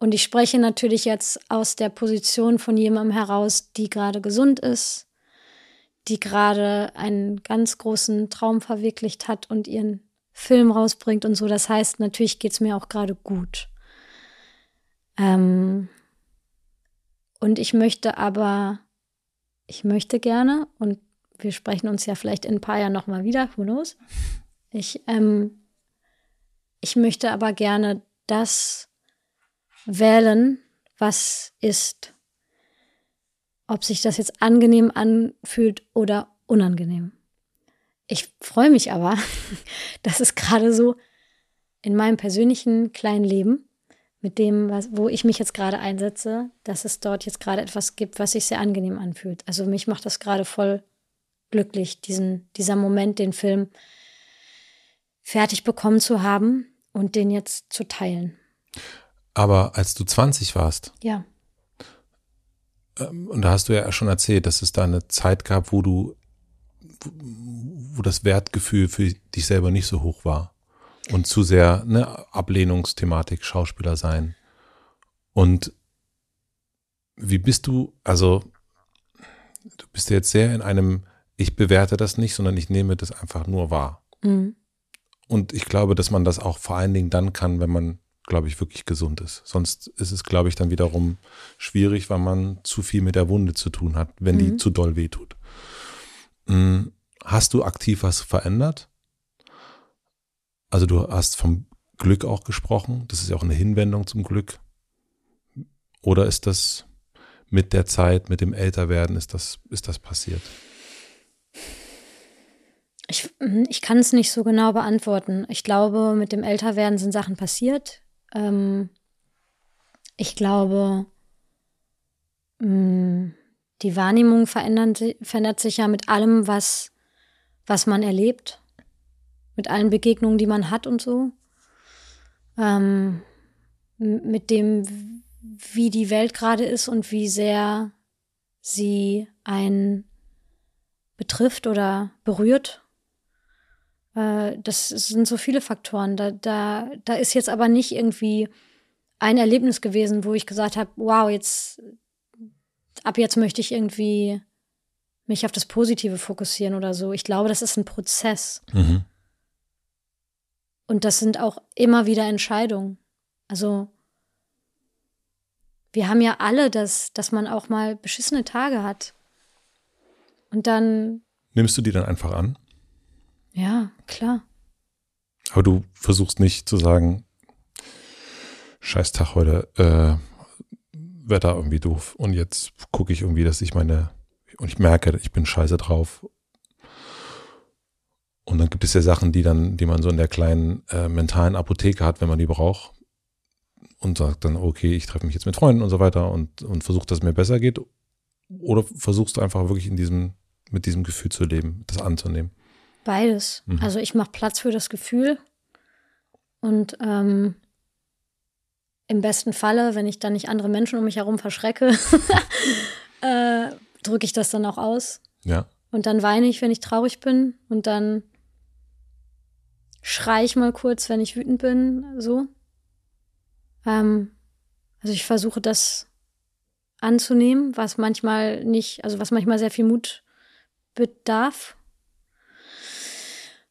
und ich spreche natürlich jetzt aus der Position von jemandem heraus, die gerade gesund ist, die gerade einen ganz großen Traum verwirklicht hat und ihren Film rausbringt und so. Das heißt, natürlich geht es mir auch gerade gut. Ähm und ich möchte aber, ich möchte gerne, und wir sprechen uns ja vielleicht in ein paar Jahren nochmal wieder, who knows? Ich, ähm, ich möchte aber gerne das wählen, was ist. Ob sich das jetzt angenehm anfühlt oder unangenehm. Ich freue mich aber, dass es gerade so in meinem persönlichen kleinen Leben, mit dem, was, wo ich mich jetzt gerade einsetze, dass es dort jetzt gerade etwas gibt, was sich sehr angenehm anfühlt. Also mich macht das gerade voll glücklich, diesen, dieser Moment, den Film fertig bekommen zu haben und den jetzt zu teilen. Aber als du 20 warst. Ja. Ähm, und da hast du ja schon erzählt, dass es da eine Zeit gab, wo du, wo das Wertgefühl für dich selber nicht so hoch war. Und zu sehr, ne, Ablehnungsthematik, Schauspieler sein. Und wie bist du, also, du bist jetzt sehr in einem, ich bewerte das nicht, sondern ich nehme das einfach nur wahr. Mhm. Und ich glaube, dass man das auch vor allen Dingen dann kann, wenn man, glaube ich, wirklich gesund ist. Sonst ist es, glaube ich, dann wiederum schwierig, weil man zu viel mit der Wunde zu tun hat, wenn mhm. die zu doll wehtut. Hm, hast du aktiv was verändert? Also du hast vom Glück auch gesprochen. Das ist ja auch eine Hinwendung zum Glück. Oder ist das mit der Zeit, mit dem Älterwerden, ist das, ist das passiert? Ich, mhm, ich kann es nicht so genau beantworten. Ich glaube, mit dem Älterwerden sind Sachen passiert. Ähm, ich glaube, mh, mm, die Wahrnehmung verändert, verändert sich ja mit allem, was, was man erlebt. Mit allen Begegnungen, die man hat und so. Ähm, mit dem, wie die Welt gerade ist und wie sehr sie einen betrifft oder berührt das sind so viele Faktoren. Da, da, da ist jetzt aber nicht irgendwie ein Erlebnis gewesen, wo ich gesagt habe, wow, jetzt ab jetzt möchte ich irgendwie mich auf das Positive fokussieren oder so. Ich glaube, das ist ein Prozess. Mhm. Und das sind auch immer wieder Entscheidungen. Also wir haben ja alle das, dass man auch mal beschissene Tage hat. Und dann. Nimmst du die dann einfach an? Ja, klar. Aber du versuchst nicht zu sagen, scheiß Tag heute, äh, Wetter irgendwie doof und jetzt gucke ich irgendwie, dass ich meine, und ich merke, ich bin scheiße drauf. Und dann gibt es ja Sachen, die dann, die man so in der kleinen äh, mentalen Apotheke hat, wenn man die braucht. Und sagt dann, okay, ich treffe mich jetzt mit Freunden und so weiter und, und versucht, dass es mir besser geht. Oder versuchst du einfach wirklich in diesem, mit diesem Gefühl zu leben, das anzunehmen? Beides. Mhm. Also ich mache Platz für das Gefühl und ähm, im besten Falle, wenn ich dann nicht andere Menschen um mich herum verschrecke, äh, drücke ich das dann auch aus. Ja. Und dann weine ich, wenn ich traurig bin und dann schreie ich mal kurz, wenn ich wütend bin, so. Ähm, also ich versuche das anzunehmen, was manchmal nicht, also was manchmal sehr viel Mut bedarf.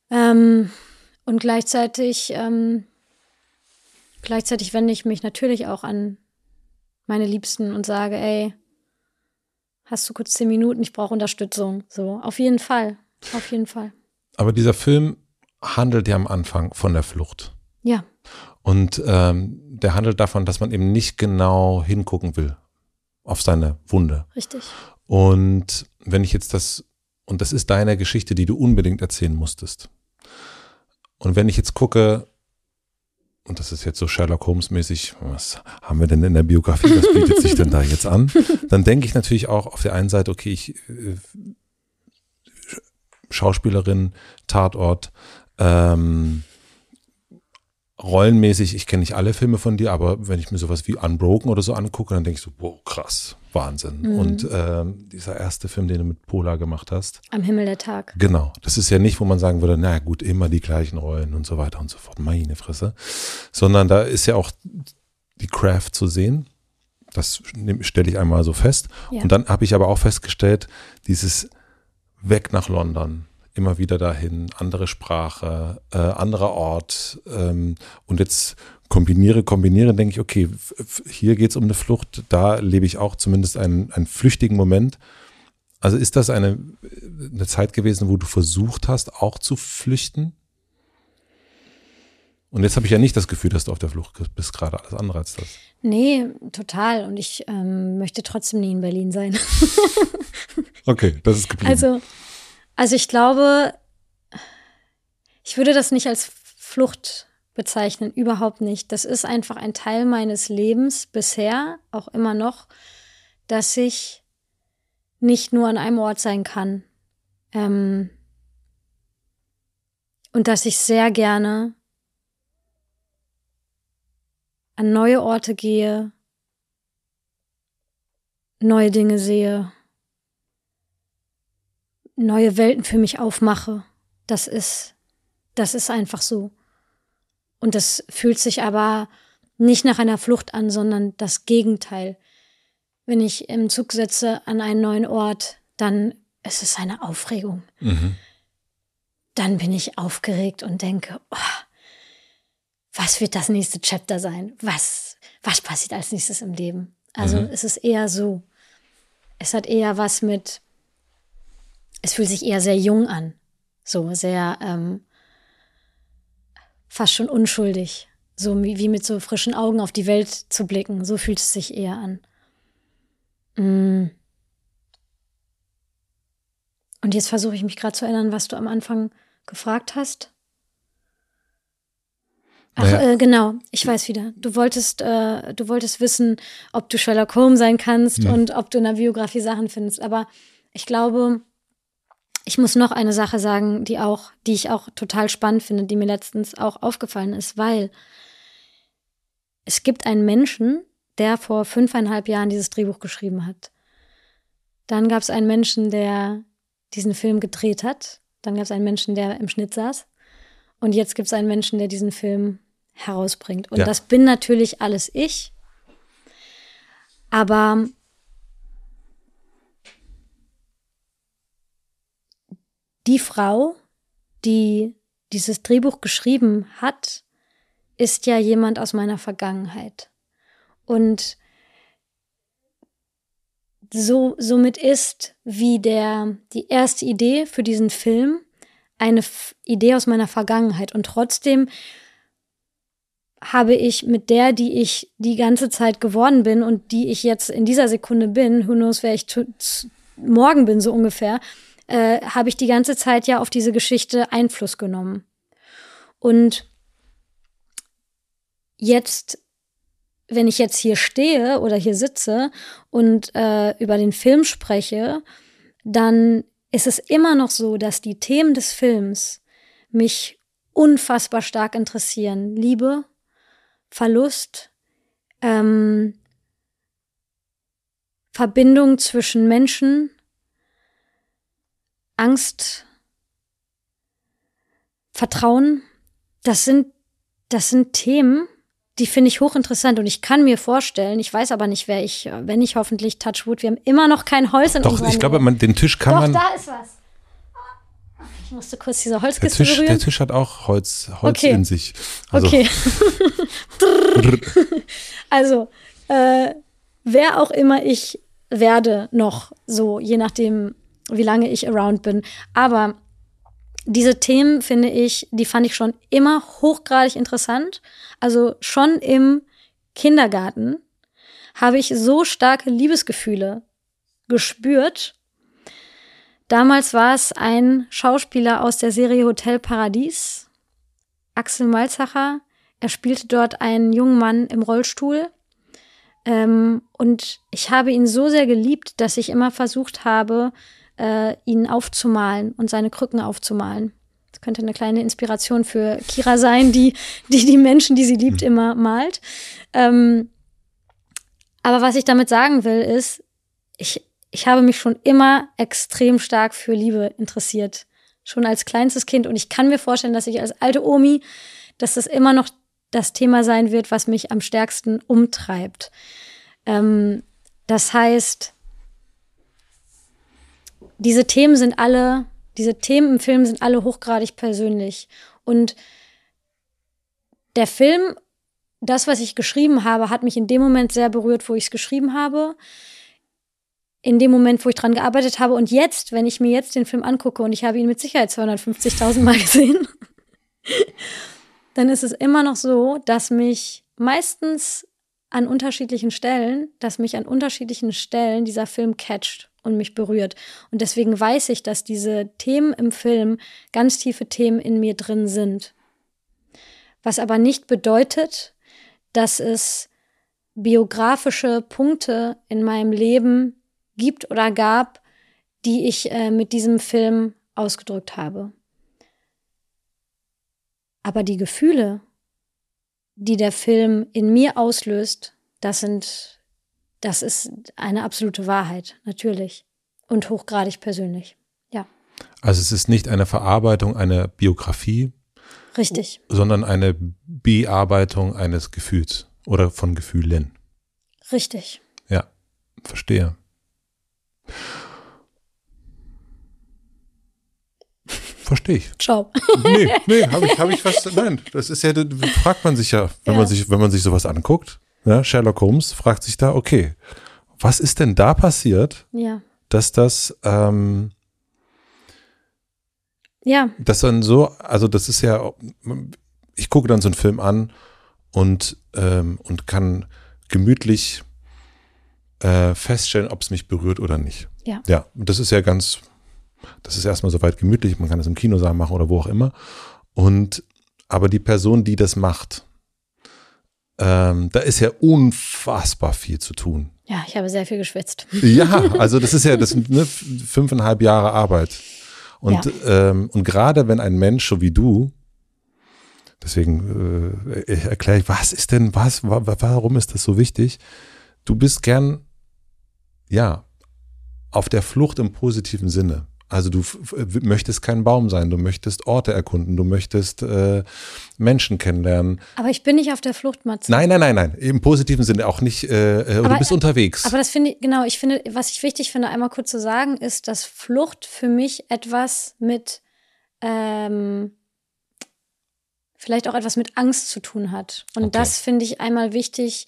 Ähm, und gleichzeitig, ähm, gleichzeitig wende ich mich natürlich auch an meine Liebsten und sage, ey, hast du kurz zehn Minuten, ich brauche Unterstützung. So, auf jeden Fall, auf jeden Fall. Aber dieser Film handelt ja am Anfang von der Flucht. Ja. Und ähm, der handelt davon, dass man eben nicht genau hingucken will auf seine Wunde. Richtig. Und wenn ich jetzt das, und das ist deine Geschichte, die du unbedingt erzählen musstest. Und wenn ich jetzt gucke, und das ist jetzt so Sherlock Holmes mäßig, was haben wir denn in der Biografie, was bietet sich denn da jetzt an? Dann denke ich natürlich auch auf der einen Seite, okay, ich äh, Schauspielerin, Tatort, ähm, rollenmäßig, ich kenne nicht alle Filme von dir, aber wenn ich mir sowas wie Unbroken oder so angucke, dann denke ich so, wow, krass, Wahnsinn. Mhm. Und ähm, dieser erste Film, den du mit Pola gemacht hast. Am Himmel der Tag. Genau. Das ist ja nicht, wo man sagen würde, na gut, immer die gleichen Rollen und so weiter und so fort. Meine Fresse. Sondern da ist ja auch die Craft zu sehen. Das stelle ich einmal so fest. Ja. Und dann habe ich aber auch festgestellt, dieses Weg nach London immer wieder dahin, andere Sprache, äh, anderer Ort. Ähm, und jetzt kombiniere, kombiniere, denke ich, okay, hier geht es um eine Flucht, da lebe ich auch zumindest einen, einen flüchtigen Moment. Also ist das eine, eine Zeit gewesen, wo du versucht hast, auch zu flüchten? Und jetzt habe ich ja nicht das Gefühl, dass du auf der Flucht bist, gerade alles andere als das. Nee, total. Und ich ähm, möchte trotzdem nie in Berlin sein. okay, das ist geblieben. Also, also ich glaube, ich würde das nicht als Flucht bezeichnen, überhaupt nicht. Das ist einfach ein Teil meines Lebens bisher, auch immer noch, dass ich nicht nur an einem Ort sein kann. Ähm, und dass ich sehr gerne an neue Orte gehe, neue Dinge sehe, neue Welten für mich aufmache. Das ist, das ist einfach so. Und das fühlt sich aber nicht nach einer Flucht an, sondern das Gegenteil. Wenn ich im Zug sitze an einen neuen Ort, dann ist es eine Aufregung. Mhm. Dann bin ich aufgeregt und denke, oh, was wird das nächste Chapter sein? Was, was passiert als nächstes im Leben? Also mhm. es ist eher so. Es hat eher was mit, es fühlt sich eher sehr jung an. So sehr ähm, fast schon unschuldig. So wie, mit so frischen Augen auf die Welt zu blicken. So fühlt es sich eher an. Mm. Und jetzt versuche ich mich gerade zu erinnern, was du am Anfang gefragt hast. Ach, naja. äh, genau, ich weiß wieder. Du wolltest, äh, du wolltest wissen, ob du Sherlock Holmes sein kannst ja. und ob du in der Biografie Sachen findest. Aber ich glaube, ich muss noch eine Sache sagen, die auch, die ich auch total spannend finde, die mir letztens auch aufgefallen ist, weil es gibt einen Menschen, der vor fünfeinhalb Jahren dieses Drehbuch geschrieben hat. Dann gab es einen Menschen, der diesen Film gedreht hat. Dann gab es einen Menschen, der im Schnitt saß. Und jetzt gibt es einen Menschen, der diesen Film herausbringt. Und ja. das bin natürlich alles ich. Aber die Frau, die dieses Drehbuch geschrieben hat, ist ja jemand aus meiner Vergangenheit. Und so, somit ist wie der, die erste Idee für diesen Film eine F Idee aus meiner Vergangenheit. Und trotzdem habe ich mit der, die ich die ganze Zeit geworden bin und die ich jetzt in dieser Sekunde bin, who knows, wer ich morgen bin, so ungefähr, äh, habe ich die ganze Zeit ja auf diese Geschichte Einfluss genommen. Und jetzt, wenn ich jetzt hier stehe oder hier sitze und äh, über den Film spreche, dann ist es immer noch so, dass die Themen des Films mich unfassbar stark interessieren. Liebe, Verlust, ähm, Verbindung zwischen Menschen, Angst, Vertrauen, das sind, das sind Themen, die finde ich hochinteressant und ich kann mir vorstellen, ich weiß aber nicht, wer ich, wenn ich hoffentlich Touchwood, wir haben immer noch kein Holz in Doch, ich glaube, man, den Tisch kann Doch, man. da ist was. Ich musste kurz diese Holzkiste der Tisch, berühren. Der Tisch hat auch Holz, Holz okay. in sich. Also. Okay. also, äh, wer auch immer ich werde noch, so je nachdem, wie lange ich around bin. Aber diese Themen finde ich, die fand ich schon immer hochgradig interessant. Also schon im Kindergarten habe ich so starke Liebesgefühle gespürt Damals war es ein Schauspieler aus der Serie Hotel Paradies, Axel Malzacher. Er spielte dort einen jungen Mann im Rollstuhl. Ähm, und ich habe ihn so sehr geliebt, dass ich immer versucht habe, äh, ihn aufzumalen und seine Krücken aufzumalen. Das könnte eine kleine Inspiration für Kira sein, die die, die Menschen, die sie liebt, mhm. immer malt. Ähm, aber was ich damit sagen will, ist, ich, ich habe mich schon immer extrem stark für Liebe interessiert. Schon als kleinstes Kind. Und ich kann mir vorstellen, dass ich als alte Omi, dass das immer noch das Thema sein wird, was mich am stärksten umtreibt. Ähm, das heißt, diese Themen sind alle, diese Themen im Film sind alle hochgradig persönlich. Und der Film, das, was ich geschrieben habe, hat mich in dem Moment sehr berührt, wo ich es geschrieben habe in dem Moment, wo ich dran gearbeitet habe. Und jetzt, wenn ich mir jetzt den Film angucke, und ich habe ihn mit Sicherheit 250.000 Mal gesehen, dann ist es immer noch so, dass mich meistens an unterschiedlichen Stellen, dass mich an unterschiedlichen Stellen dieser Film catcht und mich berührt. Und deswegen weiß ich, dass diese Themen im Film ganz tiefe Themen in mir drin sind. Was aber nicht bedeutet, dass es biografische Punkte in meinem Leben gibt oder gab, die ich äh, mit diesem Film ausgedrückt habe. Aber die Gefühle, die der Film in mir auslöst, das sind, das ist eine absolute Wahrheit, natürlich. Und hochgradig persönlich. Ja. Also es ist nicht eine Verarbeitung einer Biografie. Richtig. Sondern eine Bearbeitung eines Gefühls oder von Gefühlen. Richtig. Ja, verstehe. Verstehe ich. Ciao. Nee, nee, habe ich, hab ich was. Nein, das ist ja, fragt man sich ja, wenn ja. man sich, wenn man sich sowas anguckt. Ja, Sherlock Holmes fragt sich da, okay, was ist denn da passiert, ja. dass das, ähm, ja. Das dann so, also das ist ja, ich gucke dann so einen Film an und, ähm, und kann gemütlich äh, feststellen, ob es mich berührt oder nicht. Ja. Ja, das ist ja ganz das ist erstmal soweit gemütlich, man kann das im Kinosaal machen oder wo auch immer. Und aber die Person, die das macht, ähm, da ist ja unfassbar viel zu tun. Ja, ich habe sehr viel geschwitzt. Ja, also das ist ja das sind ne, fünfeinhalb Jahre Arbeit. Und, ja. ähm, und gerade wenn ein Mensch so wie du, deswegen äh, erkläre ich, was ist denn, was, warum ist das so wichtig? Du bist gern, ja, auf der Flucht im positiven Sinne. Also du möchtest kein Baum sein, du möchtest Orte erkunden, du möchtest äh, Menschen kennenlernen. Aber ich bin nicht auf der Flucht, Matze. Nein, nein, nein, nein. Im positiven Sinne auch nicht. Äh, äh aber, du bist unterwegs. Aber das finde ich, genau, ich finde, was ich wichtig finde, einmal kurz zu sagen, ist, dass Flucht für mich etwas mit ähm, vielleicht auch etwas mit Angst zu tun hat. Und okay. das finde ich einmal wichtig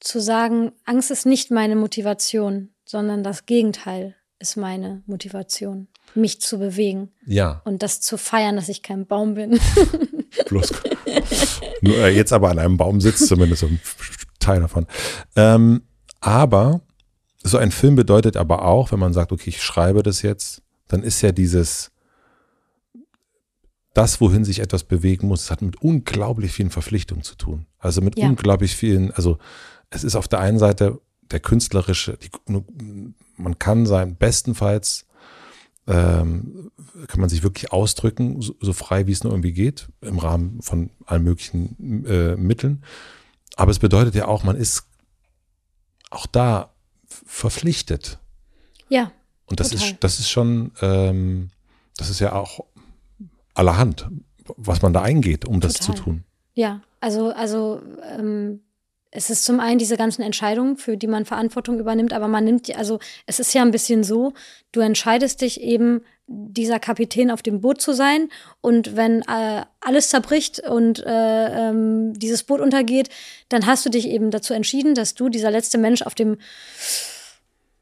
zu sagen, Angst ist nicht meine Motivation, sondern das Gegenteil ist meine Motivation, mich zu bewegen. Ja. Und das zu feiern, dass ich kein Baum bin. Bloß. Nur äh, jetzt aber an einem Baum sitzt, zumindest ein Teil davon. Ähm, aber so ein Film bedeutet aber auch, wenn man sagt, okay, ich schreibe das jetzt, dann ist ja dieses, das, wohin sich etwas bewegen muss, hat mit unglaublich vielen Verpflichtungen zu tun. Also mit ja. unglaublich vielen, also es ist auf der einen Seite der künstlerische, die, man kann sein, bestenfalls ähm, kann man sich wirklich ausdrücken, so, so, frei wie es nur irgendwie geht, im Rahmen von allen möglichen äh, Mitteln. Aber es bedeutet ja auch, man ist auch da verpflichtet. Ja. Und das total. ist, das ist schon, ähm, das ist ja auch allerhand, was man da eingeht, um total. das zu tun. Ja, also, also ähm, es ist zum einen diese ganzen Entscheidungen, für die man Verantwortung übernimmt, aber man nimmt, also es ist ja ein bisschen so, du entscheidest dich eben, dieser Kapitän auf dem Boot zu sein und wenn äh, alles zerbricht und äh, ähm, dieses Boot untergeht, dann hast du dich eben dazu entschieden, dass du dieser letzte Mensch auf dem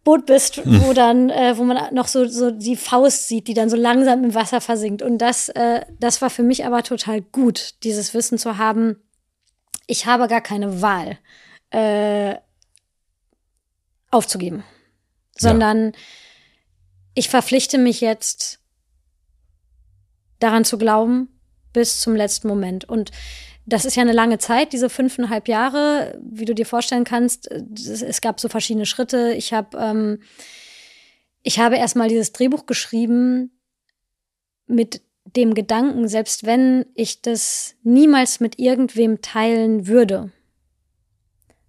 Boot bist, wo hm. dann, äh, wo man noch so, so die Faust sieht, die dann so langsam im Wasser versinkt. Und das, äh, das war für mich aber total gut, dieses Wissen zu haben, ich habe gar keine Wahl, äh, aufzugeben, sondern ja. ich verpflichte mich jetzt daran zu glauben bis zum letzten Moment. Und das ist ja eine lange Zeit, diese fünfeinhalb Jahre, wie du dir vorstellen kannst. Es gab so verschiedene Schritte. Ich habe ähm, ich habe erstmal dieses Drehbuch geschrieben mit dem Gedanken, selbst wenn ich das niemals mit irgendwem teilen würde,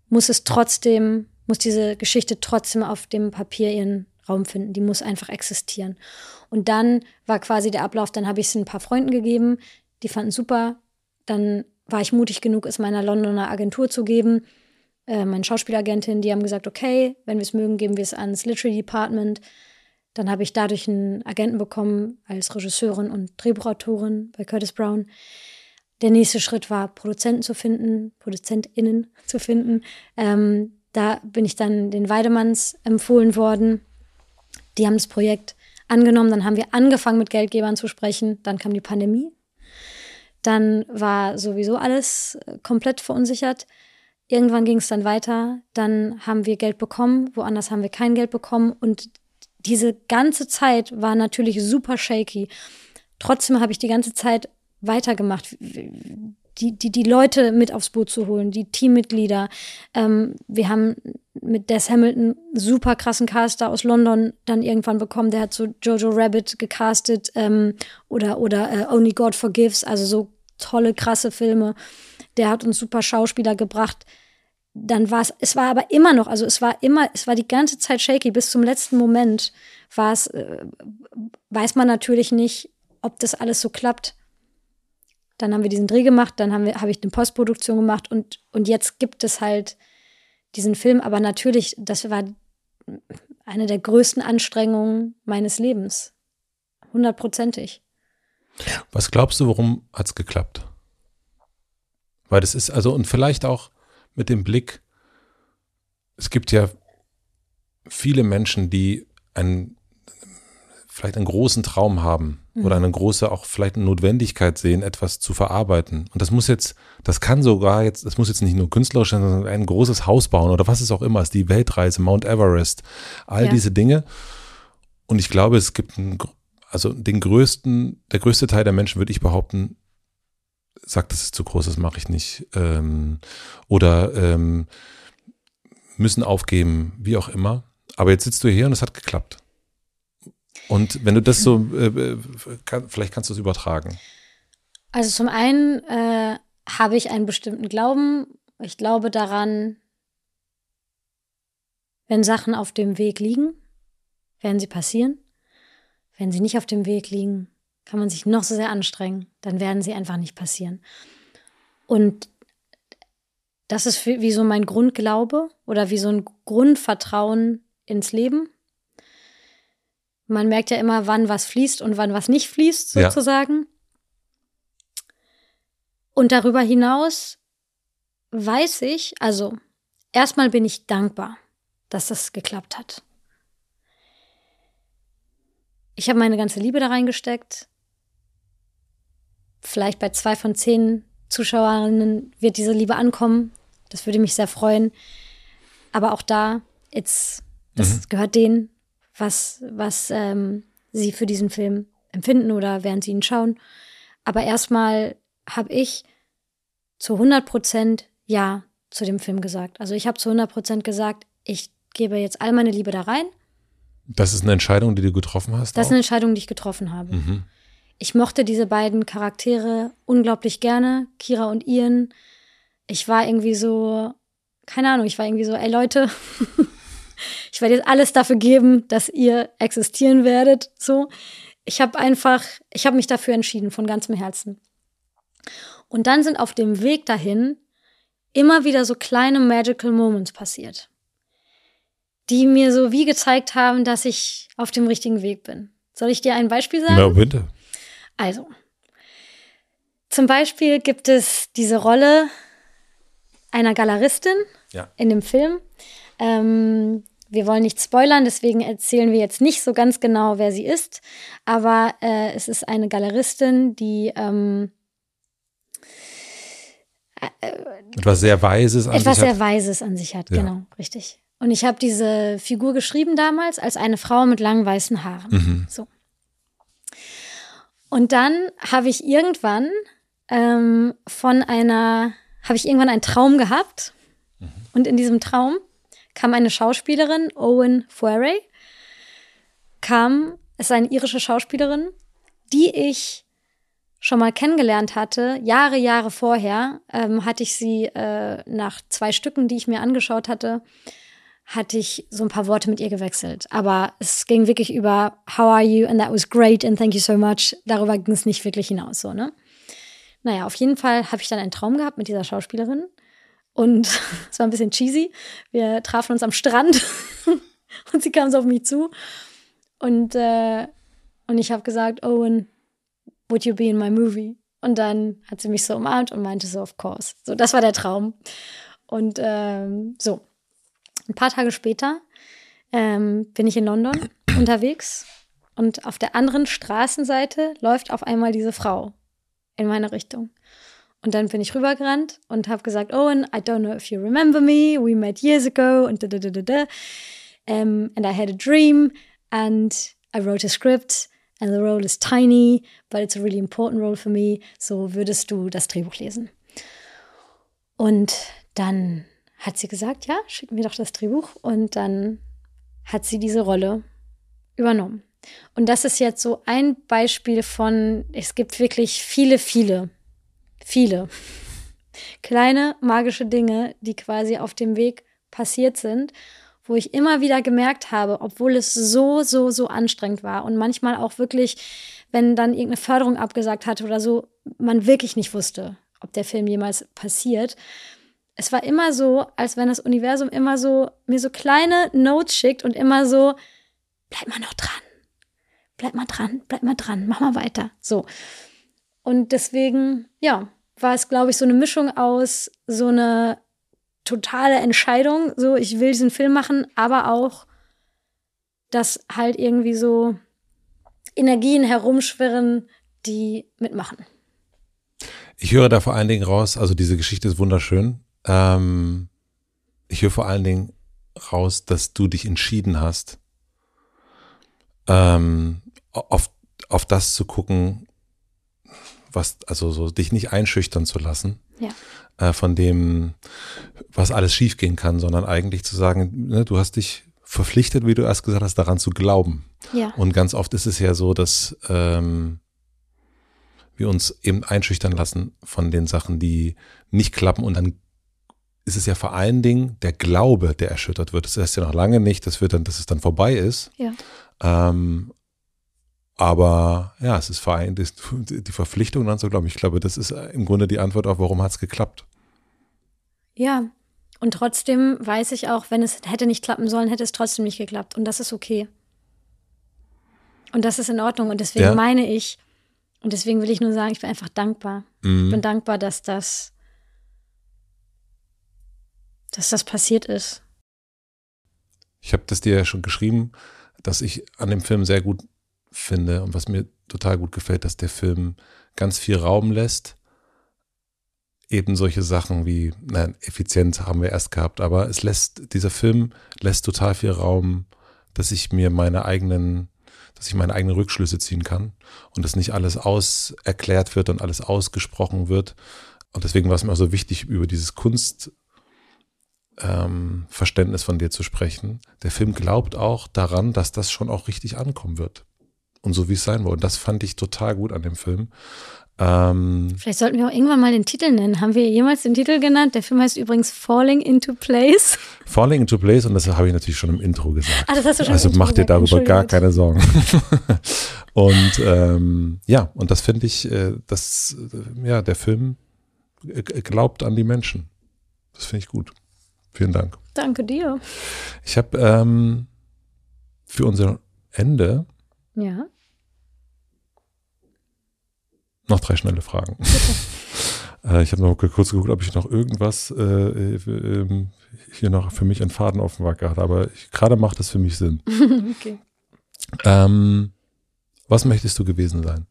muss es trotzdem, muss diese Geschichte trotzdem auf dem Papier ihren Raum finden. Die muss einfach existieren. Und dann war quasi der Ablauf, dann habe ich es ein paar Freunden gegeben, die fanden super. Dann war ich mutig genug, es meiner Londoner Agentur zu geben. Äh, meine Schauspielagentin, die haben gesagt, okay, wenn wir es mögen, geben wir es ans Literary Department. Dann habe ich dadurch einen Agenten bekommen als Regisseurin und Drehbuchautorin bei Curtis Brown. Der nächste Schritt war, Produzenten zu finden, ProduzentInnen zu finden. Ähm, da bin ich dann den Weidemanns empfohlen worden. Die haben das Projekt angenommen. Dann haben wir angefangen, mit Geldgebern zu sprechen. Dann kam die Pandemie. Dann war sowieso alles äh, komplett verunsichert. Irgendwann ging es dann weiter. Dann haben wir Geld bekommen, woanders haben wir kein Geld bekommen. Und diese ganze Zeit war natürlich super shaky. Trotzdem habe ich die ganze Zeit weitergemacht, die, die, die Leute mit aufs Boot zu holen, die Teammitglieder. Ähm, wir haben mit Des Hamilton super krassen Caster aus London dann irgendwann bekommen. Der hat so Jojo Rabbit gecastet ähm, oder, oder äh, Only God Forgives, also so tolle, krasse Filme. Der hat uns super Schauspieler gebracht dann war es, es war aber immer noch, also es war immer, es war die ganze Zeit shaky, bis zum letzten Moment war es, äh, weiß man natürlich nicht, ob das alles so klappt. Dann haben wir diesen Dreh gemacht, dann haben wir, habe ich eine Postproduktion gemacht und, und jetzt gibt es halt diesen Film, aber natürlich, das war eine der größten Anstrengungen meines Lebens. Hundertprozentig. Was glaubst du, warum hat es geklappt? Weil das ist, also, und vielleicht auch, mit dem Blick, es gibt ja viele Menschen, die einen, vielleicht einen großen Traum haben mhm. oder eine große, auch vielleicht eine Notwendigkeit sehen, etwas zu verarbeiten. Und das muss jetzt, das kann sogar jetzt, das muss jetzt nicht nur künstlerisch sein, sondern ein großes Haus bauen oder was es auch immer ist, die Weltreise, Mount Everest, all ja. diese Dinge. Und ich glaube, es gibt einen, also den größten, der größte Teil der Menschen, würde ich behaupten, sagt, das ist zu groß, das mache ich nicht. Ähm, oder ähm, müssen aufgeben, wie auch immer. Aber jetzt sitzt du hier und es hat geklappt. Und wenn du das so, äh, äh kann, vielleicht kannst du es übertragen. Also zum einen äh, habe ich einen bestimmten Glauben. Ich glaube daran, wenn Sachen auf dem Weg liegen, werden sie passieren. Wenn sie nicht auf dem Weg liegen, kann man sich noch so sehr anstrengen, dann werden sie einfach nicht passieren. Und das ist wie so mein Grundglaube oder wie so ein Grundvertrauen ins Leben. Man merkt ja immer, wann was fließt und wann was nicht fließt, sozusagen. Ja. Und darüber hinaus weiß ich, also erstmal bin ich dankbar, dass das geklappt hat. Ich habe meine ganze Liebe da reingesteckt vielleicht bei zwei von zehn Zuschauerinnen wird diese Liebe ankommen. Das würde mich sehr freuen. Aber auch da, it's, das mhm. gehört denen, was, was ähm, sie für diesen Film empfinden oder während sie ihn schauen. Aber erstmal habe ich zu 100 Prozent Ja zu dem Film gesagt. Also ich habe zu 100 Prozent gesagt, ich gebe jetzt all meine Liebe da rein. Das ist eine Entscheidung, die du getroffen hast? Das auch? ist eine Entscheidung, die ich getroffen habe. Mhm ich mochte diese beiden Charaktere unglaublich gerne, Kira und Ian. Ich war irgendwie so, keine Ahnung, ich war irgendwie so, ey Leute, ich werde jetzt alles dafür geben, dass ihr existieren werdet. So, ich habe einfach, ich habe mich dafür entschieden von ganzem Herzen. Und dann sind auf dem Weg dahin immer wieder so kleine magical Moments passiert, die mir so wie gezeigt haben, dass ich auf dem richtigen Weg bin. Soll ich dir ein Beispiel sagen? Na, bitte. Also, zum Beispiel gibt es diese Rolle einer Galeristin ja. in dem Film. Ähm, wir wollen nicht spoilern, deswegen erzählen wir jetzt nicht so ganz genau, wer sie ist. Aber äh, es ist eine Galeristin, die ähm, äh, etwas sehr Weises an etwas sich hat. sehr Weises an sich hat, ja. genau, richtig. Und ich habe diese Figur geschrieben damals als eine Frau mit langen weißen Haaren. Mhm. So. Und dann habe ich irgendwann ähm, von einer, habe ich irgendwann einen Traum gehabt. Mhm. Und in diesem Traum kam eine Schauspielerin, Owen Fuere, kam, es ist eine irische Schauspielerin, die ich schon mal kennengelernt hatte, Jahre, Jahre vorher, ähm, hatte ich sie äh, nach zwei Stücken, die ich mir angeschaut hatte, hatte ich so ein paar Worte mit ihr gewechselt. Aber es ging wirklich über How are you? And that was great and thank you so much. Darüber ging es nicht wirklich hinaus, so, ne? Naja, auf jeden Fall habe ich dann einen Traum gehabt mit dieser Schauspielerin. Und es war ein bisschen cheesy. Wir trafen uns am Strand und sie kam so auf mich zu. Und, äh, und ich habe gesagt, Owen, would you be in my movie? Und dann hat sie mich so umarmt und meinte so, of course. So, das war der Traum. Und ähm, so, ein paar Tage später ähm, bin ich in London unterwegs und auf der anderen Straßenseite läuft auf einmal diese Frau in meine Richtung. Und dann bin ich rübergerannt und habe gesagt, Owen, I don't know if you remember me, we met years ago und da da da da da. Um, and I had a dream and I wrote a script and the role is tiny, but it's a really important role for me. So würdest du das Drehbuch lesen? Und dann hat sie gesagt, ja, schick mir doch das Drehbuch. Und dann hat sie diese Rolle übernommen. Und das ist jetzt so ein Beispiel von, es gibt wirklich viele, viele, viele kleine magische Dinge, die quasi auf dem Weg passiert sind, wo ich immer wieder gemerkt habe, obwohl es so, so, so anstrengend war und manchmal auch wirklich, wenn dann irgendeine Förderung abgesagt hatte oder so, man wirklich nicht wusste, ob der Film jemals passiert. Es war immer so, als wenn das Universum immer so mir so kleine Notes schickt und immer so, bleib mal noch dran, bleib mal dran, bleib mal dran, mach mal weiter. So. Und deswegen, ja, war es, glaube ich, so eine Mischung aus so eine totale Entscheidung, so ich will diesen Film machen, aber auch, dass halt irgendwie so Energien herumschwirren, die mitmachen. Ich höre da vor allen Dingen raus, also diese Geschichte ist wunderschön. Ähm, ich höre vor allen Dingen raus, dass du dich entschieden hast, ähm, auf, auf das zu gucken, was, also so dich nicht einschüchtern zu lassen. Ja. Äh, von dem, was alles schiefgehen kann, sondern eigentlich zu sagen, ne, du hast dich verpflichtet, wie du erst gesagt hast, daran zu glauben. Ja. Und ganz oft ist es ja so, dass ähm, wir uns eben einschüchtern lassen von den Sachen, die nicht klappen und dann ist es ja vor allen Dingen der Glaube, der erschüttert wird. Das heißt ja noch lange nicht, dass, wir dann, dass es dann vorbei ist. Ja. Ähm, aber ja, es ist vor allem die Verpflichtung dann zu glauben. Ich glaube, das ist im Grunde die Antwort auf, warum hat es geklappt. Ja, und trotzdem weiß ich auch, wenn es hätte nicht klappen sollen, hätte es trotzdem nicht geklappt. Und das ist okay. Und das ist in Ordnung. Und deswegen Ja. meine ich, und deswegen will ich nur sagen, ich bin einfach dankbar. Mhm. Ich bin dankbar, dass das, dass das passiert ist. Ich habe das dir ja schon geschrieben, dass ich an dem Film sehr gut finde und was mir total gut gefällt, dass der Film ganz viel Raum lässt. Eben solche Sachen wie, nein, Effizienz haben wir erst gehabt, aber es lässt, dieser Film lässt total viel Raum, dass ich mir meine eigenen, dass ich meine eigenen Rückschlüsse ziehen kann und dass nicht alles auserklärt wird und alles ausgesprochen wird. Und deswegen war es mir auch so wichtig, über dieses Kunst, ähm, Verständnis von dir zu sprechen. Der Film glaubt auch daran, dass das schon auch richtig ankommen wird. Und so wie es sein wird. Und das fand ich total gut an dem Film. Ähm, Vielleicht sollten wir auch irgendwann mal den Titel nennen. Haben wir jemals den Titel genannt? Der Film heißt übrigens Falling into Place. Falling into Place, und das habe ich natürlich schon im Intro gesagt. Ah, das hast du schon Also mach dir darüber gar keine Sorgen. und ähm, ja, und das finde ich, äh, dass äh, ja, der Film äh, glaubt an die Menschen. Das finde ich gut. Vielen Dank. Danke dir. Ich habe ähm, für unser Ende Ja. noch drei schnelle Fragen. Äh, ich habe noch kurz geguckt, ob ich noch irgendwas äh, äh, ähm, hier noch für mich einen Faden dem Wacker hatte, aber gerade macht das für mich Sinn. okay. Ähm, was möchtest du gewesen sein?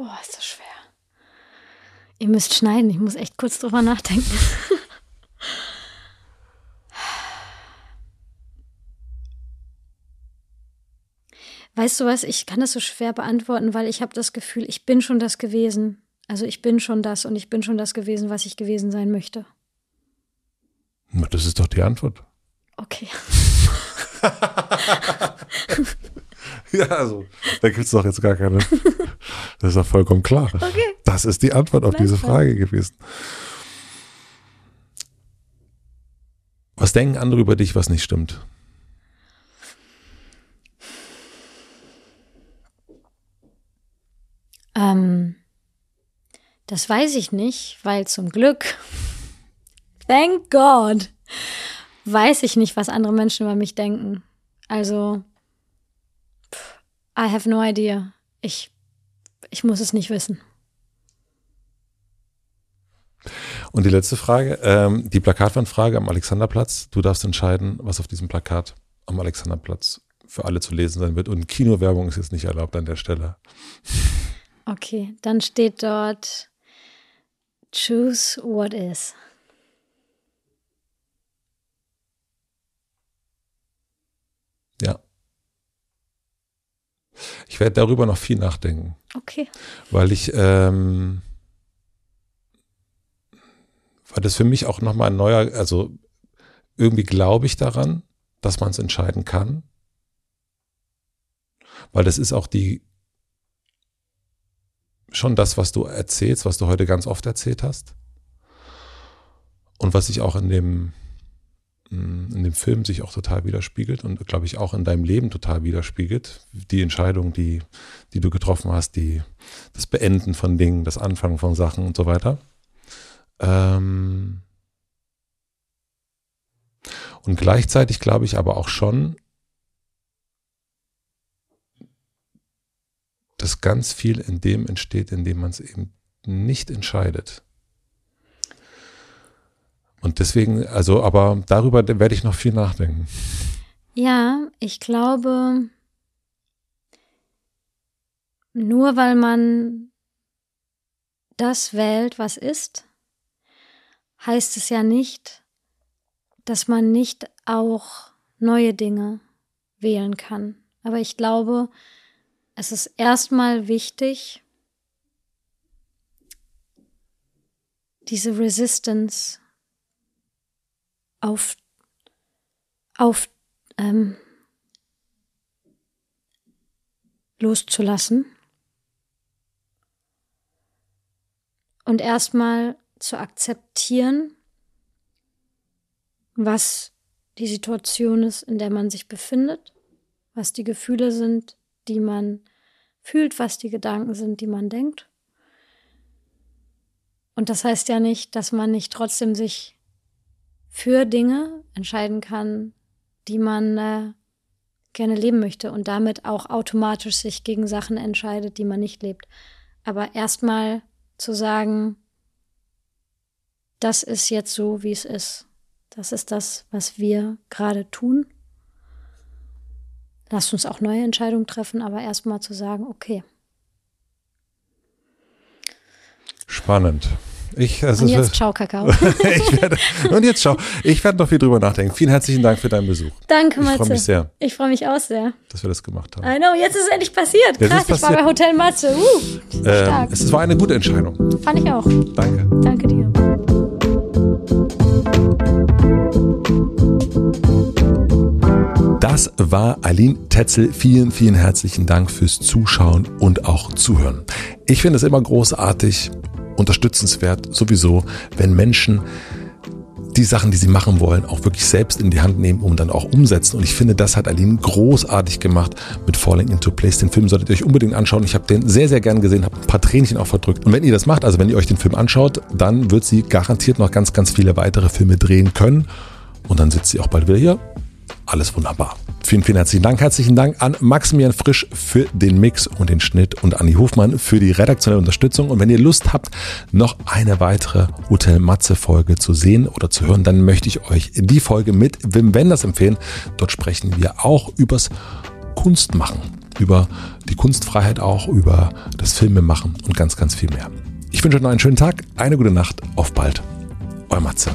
Boah, ist das schwer. Ihr müsst schneiden, ich muss echt kurz drüber nachdenken. Weißt du was, ich kann das so schwer beantworten, weil ich habe das Gefühl, ich bin schon das gewesen. Also ich bin schon das und ich bin schon das gewesen, was ich gewesen sein möchte. Na, Das ist doch die Antwort. Okay. Ja, also, da gibt es doch jetzt gar keine. Das ist doch vollkommen klar. Okay. Das ist die Antwort auf diese. Frage gewesen. Was denken andere über dich, was nicht stimmt? Ähm, das weiß ich nicht, weil zum Glück, thank God, weiß ich nicht, was andere Menschen über mich denken. Also, I have no idea. Ich, ich muss es nicht wissen. Und die letzte Frage, ähm, die Plakatwandfrage am Alexanderplatz. Du darfst entscheiden, was auf diesem Plakat am Alexanderplatz für alle zu lesen sein wird. Und Kinowerbung ist jetzt nicht erlaubt an der Stelle. Okay, dann steht dort Choose what is. Ja. Ich werde darüber noch viel nachdenken. Okay. Weil ich, ähm, weil das für mich auch nochmal ein neuer, also irgendwie glaube ich daran, dass man es entscheiden kann. Weil das ist auch die, schon das, was du erzählst, was du heute ganz oft erzählt hast. Und was sich auch in dem, in dem Film sich auch total widerspiegelt und glaube ich auch in deinem Leben total widerspiegelt. Die Entscheidung, die, die du getroffen hast, die, das Beenden von Dingen, das Anfangen von Sachen und so weiter. Ähm und gleichzeitig glaube ich aber auch schon, dass ganz viel in dem entsteht, in dem man es eben nicht entscheidet. Und deswegen, also, aber darüber werde ich noch viel nachdenken. Ja, ich glaube, nur weil man das wählt, was ist, heißt es ja nicht, dass man nicht auch neue Dinge wählen kann. Aber ich glaube, es ist erstmal wichtig, diese Resistance auf, auf ähm, loszulassen und erstmal zu akzeptieren, was die Situation ist, in der man sich befindet, was die Gefühle sind, die man fühlt, was die Gedanken sind, die man denkt. Und das heißt ja nicht, dass man nicht trotzdem sich für Dinge entscheiden kann, die man äh, gerne leben möchte und damit auch automatisch sich gegen Sachen entscheidet, die man nicht lebt. Aber erstmal zu sagen, das ist jetzt so, wie es ist. Das ist das, was wir gerade tun. Lasst uns auch neue Entscheidungen treffen, aber erstmal zu sagen, okay. Spannend. Ich, und jetzt ciao, Kakao. werde, und jetzt ciao. Ich werde noch viel drüber nachdenken. Vielen herzlichen Dank für deinen Besuch. Danke, Matze. Ich freue mich sehr. Ich freue mich auch sehr. Dass wir das gemacht haben. I know, jetzt ist es endlich passiert. Jetzt Krass, ich war bei Hotel Matze. Uh, ähm, es war eine gute Entscheidung. Fand ich auch. Danke. Danke dir. Das war Aline Tetzel. Vielen, vielen herzlichen Dank fürs Zuschauen und auch Zuhören. Ich finde es immer großartig, unterstützenswert sowieso, wenn Menschen die Sachen, die sie machen wollen, auch wirklich selbst in die Hand nehmen und dann auch umsetzen. Und ich finde, das hat Aline großartig gemacht mit Falling into Place. Den Film solltet ihr euch unbedingt anschauen. Ich habe den sehr, sehr gern gesehen, habe ein paar Tränchen auch verdrückt. Und wenn ihr das macht, also wenn ihr euch den Film anschaut, dann wird sie garantiert noch ganz, ganz viele weitere Filme drehen können. Und dann sitzt sie auch bald wieder hier alles wunderbar. Vielen, vielen herzlichen Dank. Herzlichen Dank an Maximilian Frisch für den Mix und den Schnitt und Anni Hofmann für die redaktionelle Unterstützung. Und wenn ihr Lust habt, noch eine weitere Hotel Matze Folge zu sehen oder zu hören, dann möchte ich euch die Folge mit Wim Wenders empfehlen. Dort sprechen wir auch übers Kunstmachen, über die Kunstfreiheit auch, über das Filmemachen und ganz, ganz viel mehr. Ich wünsche euch noch einen schönen Tag, eine gute Nacht, auf bald. Euer Matze.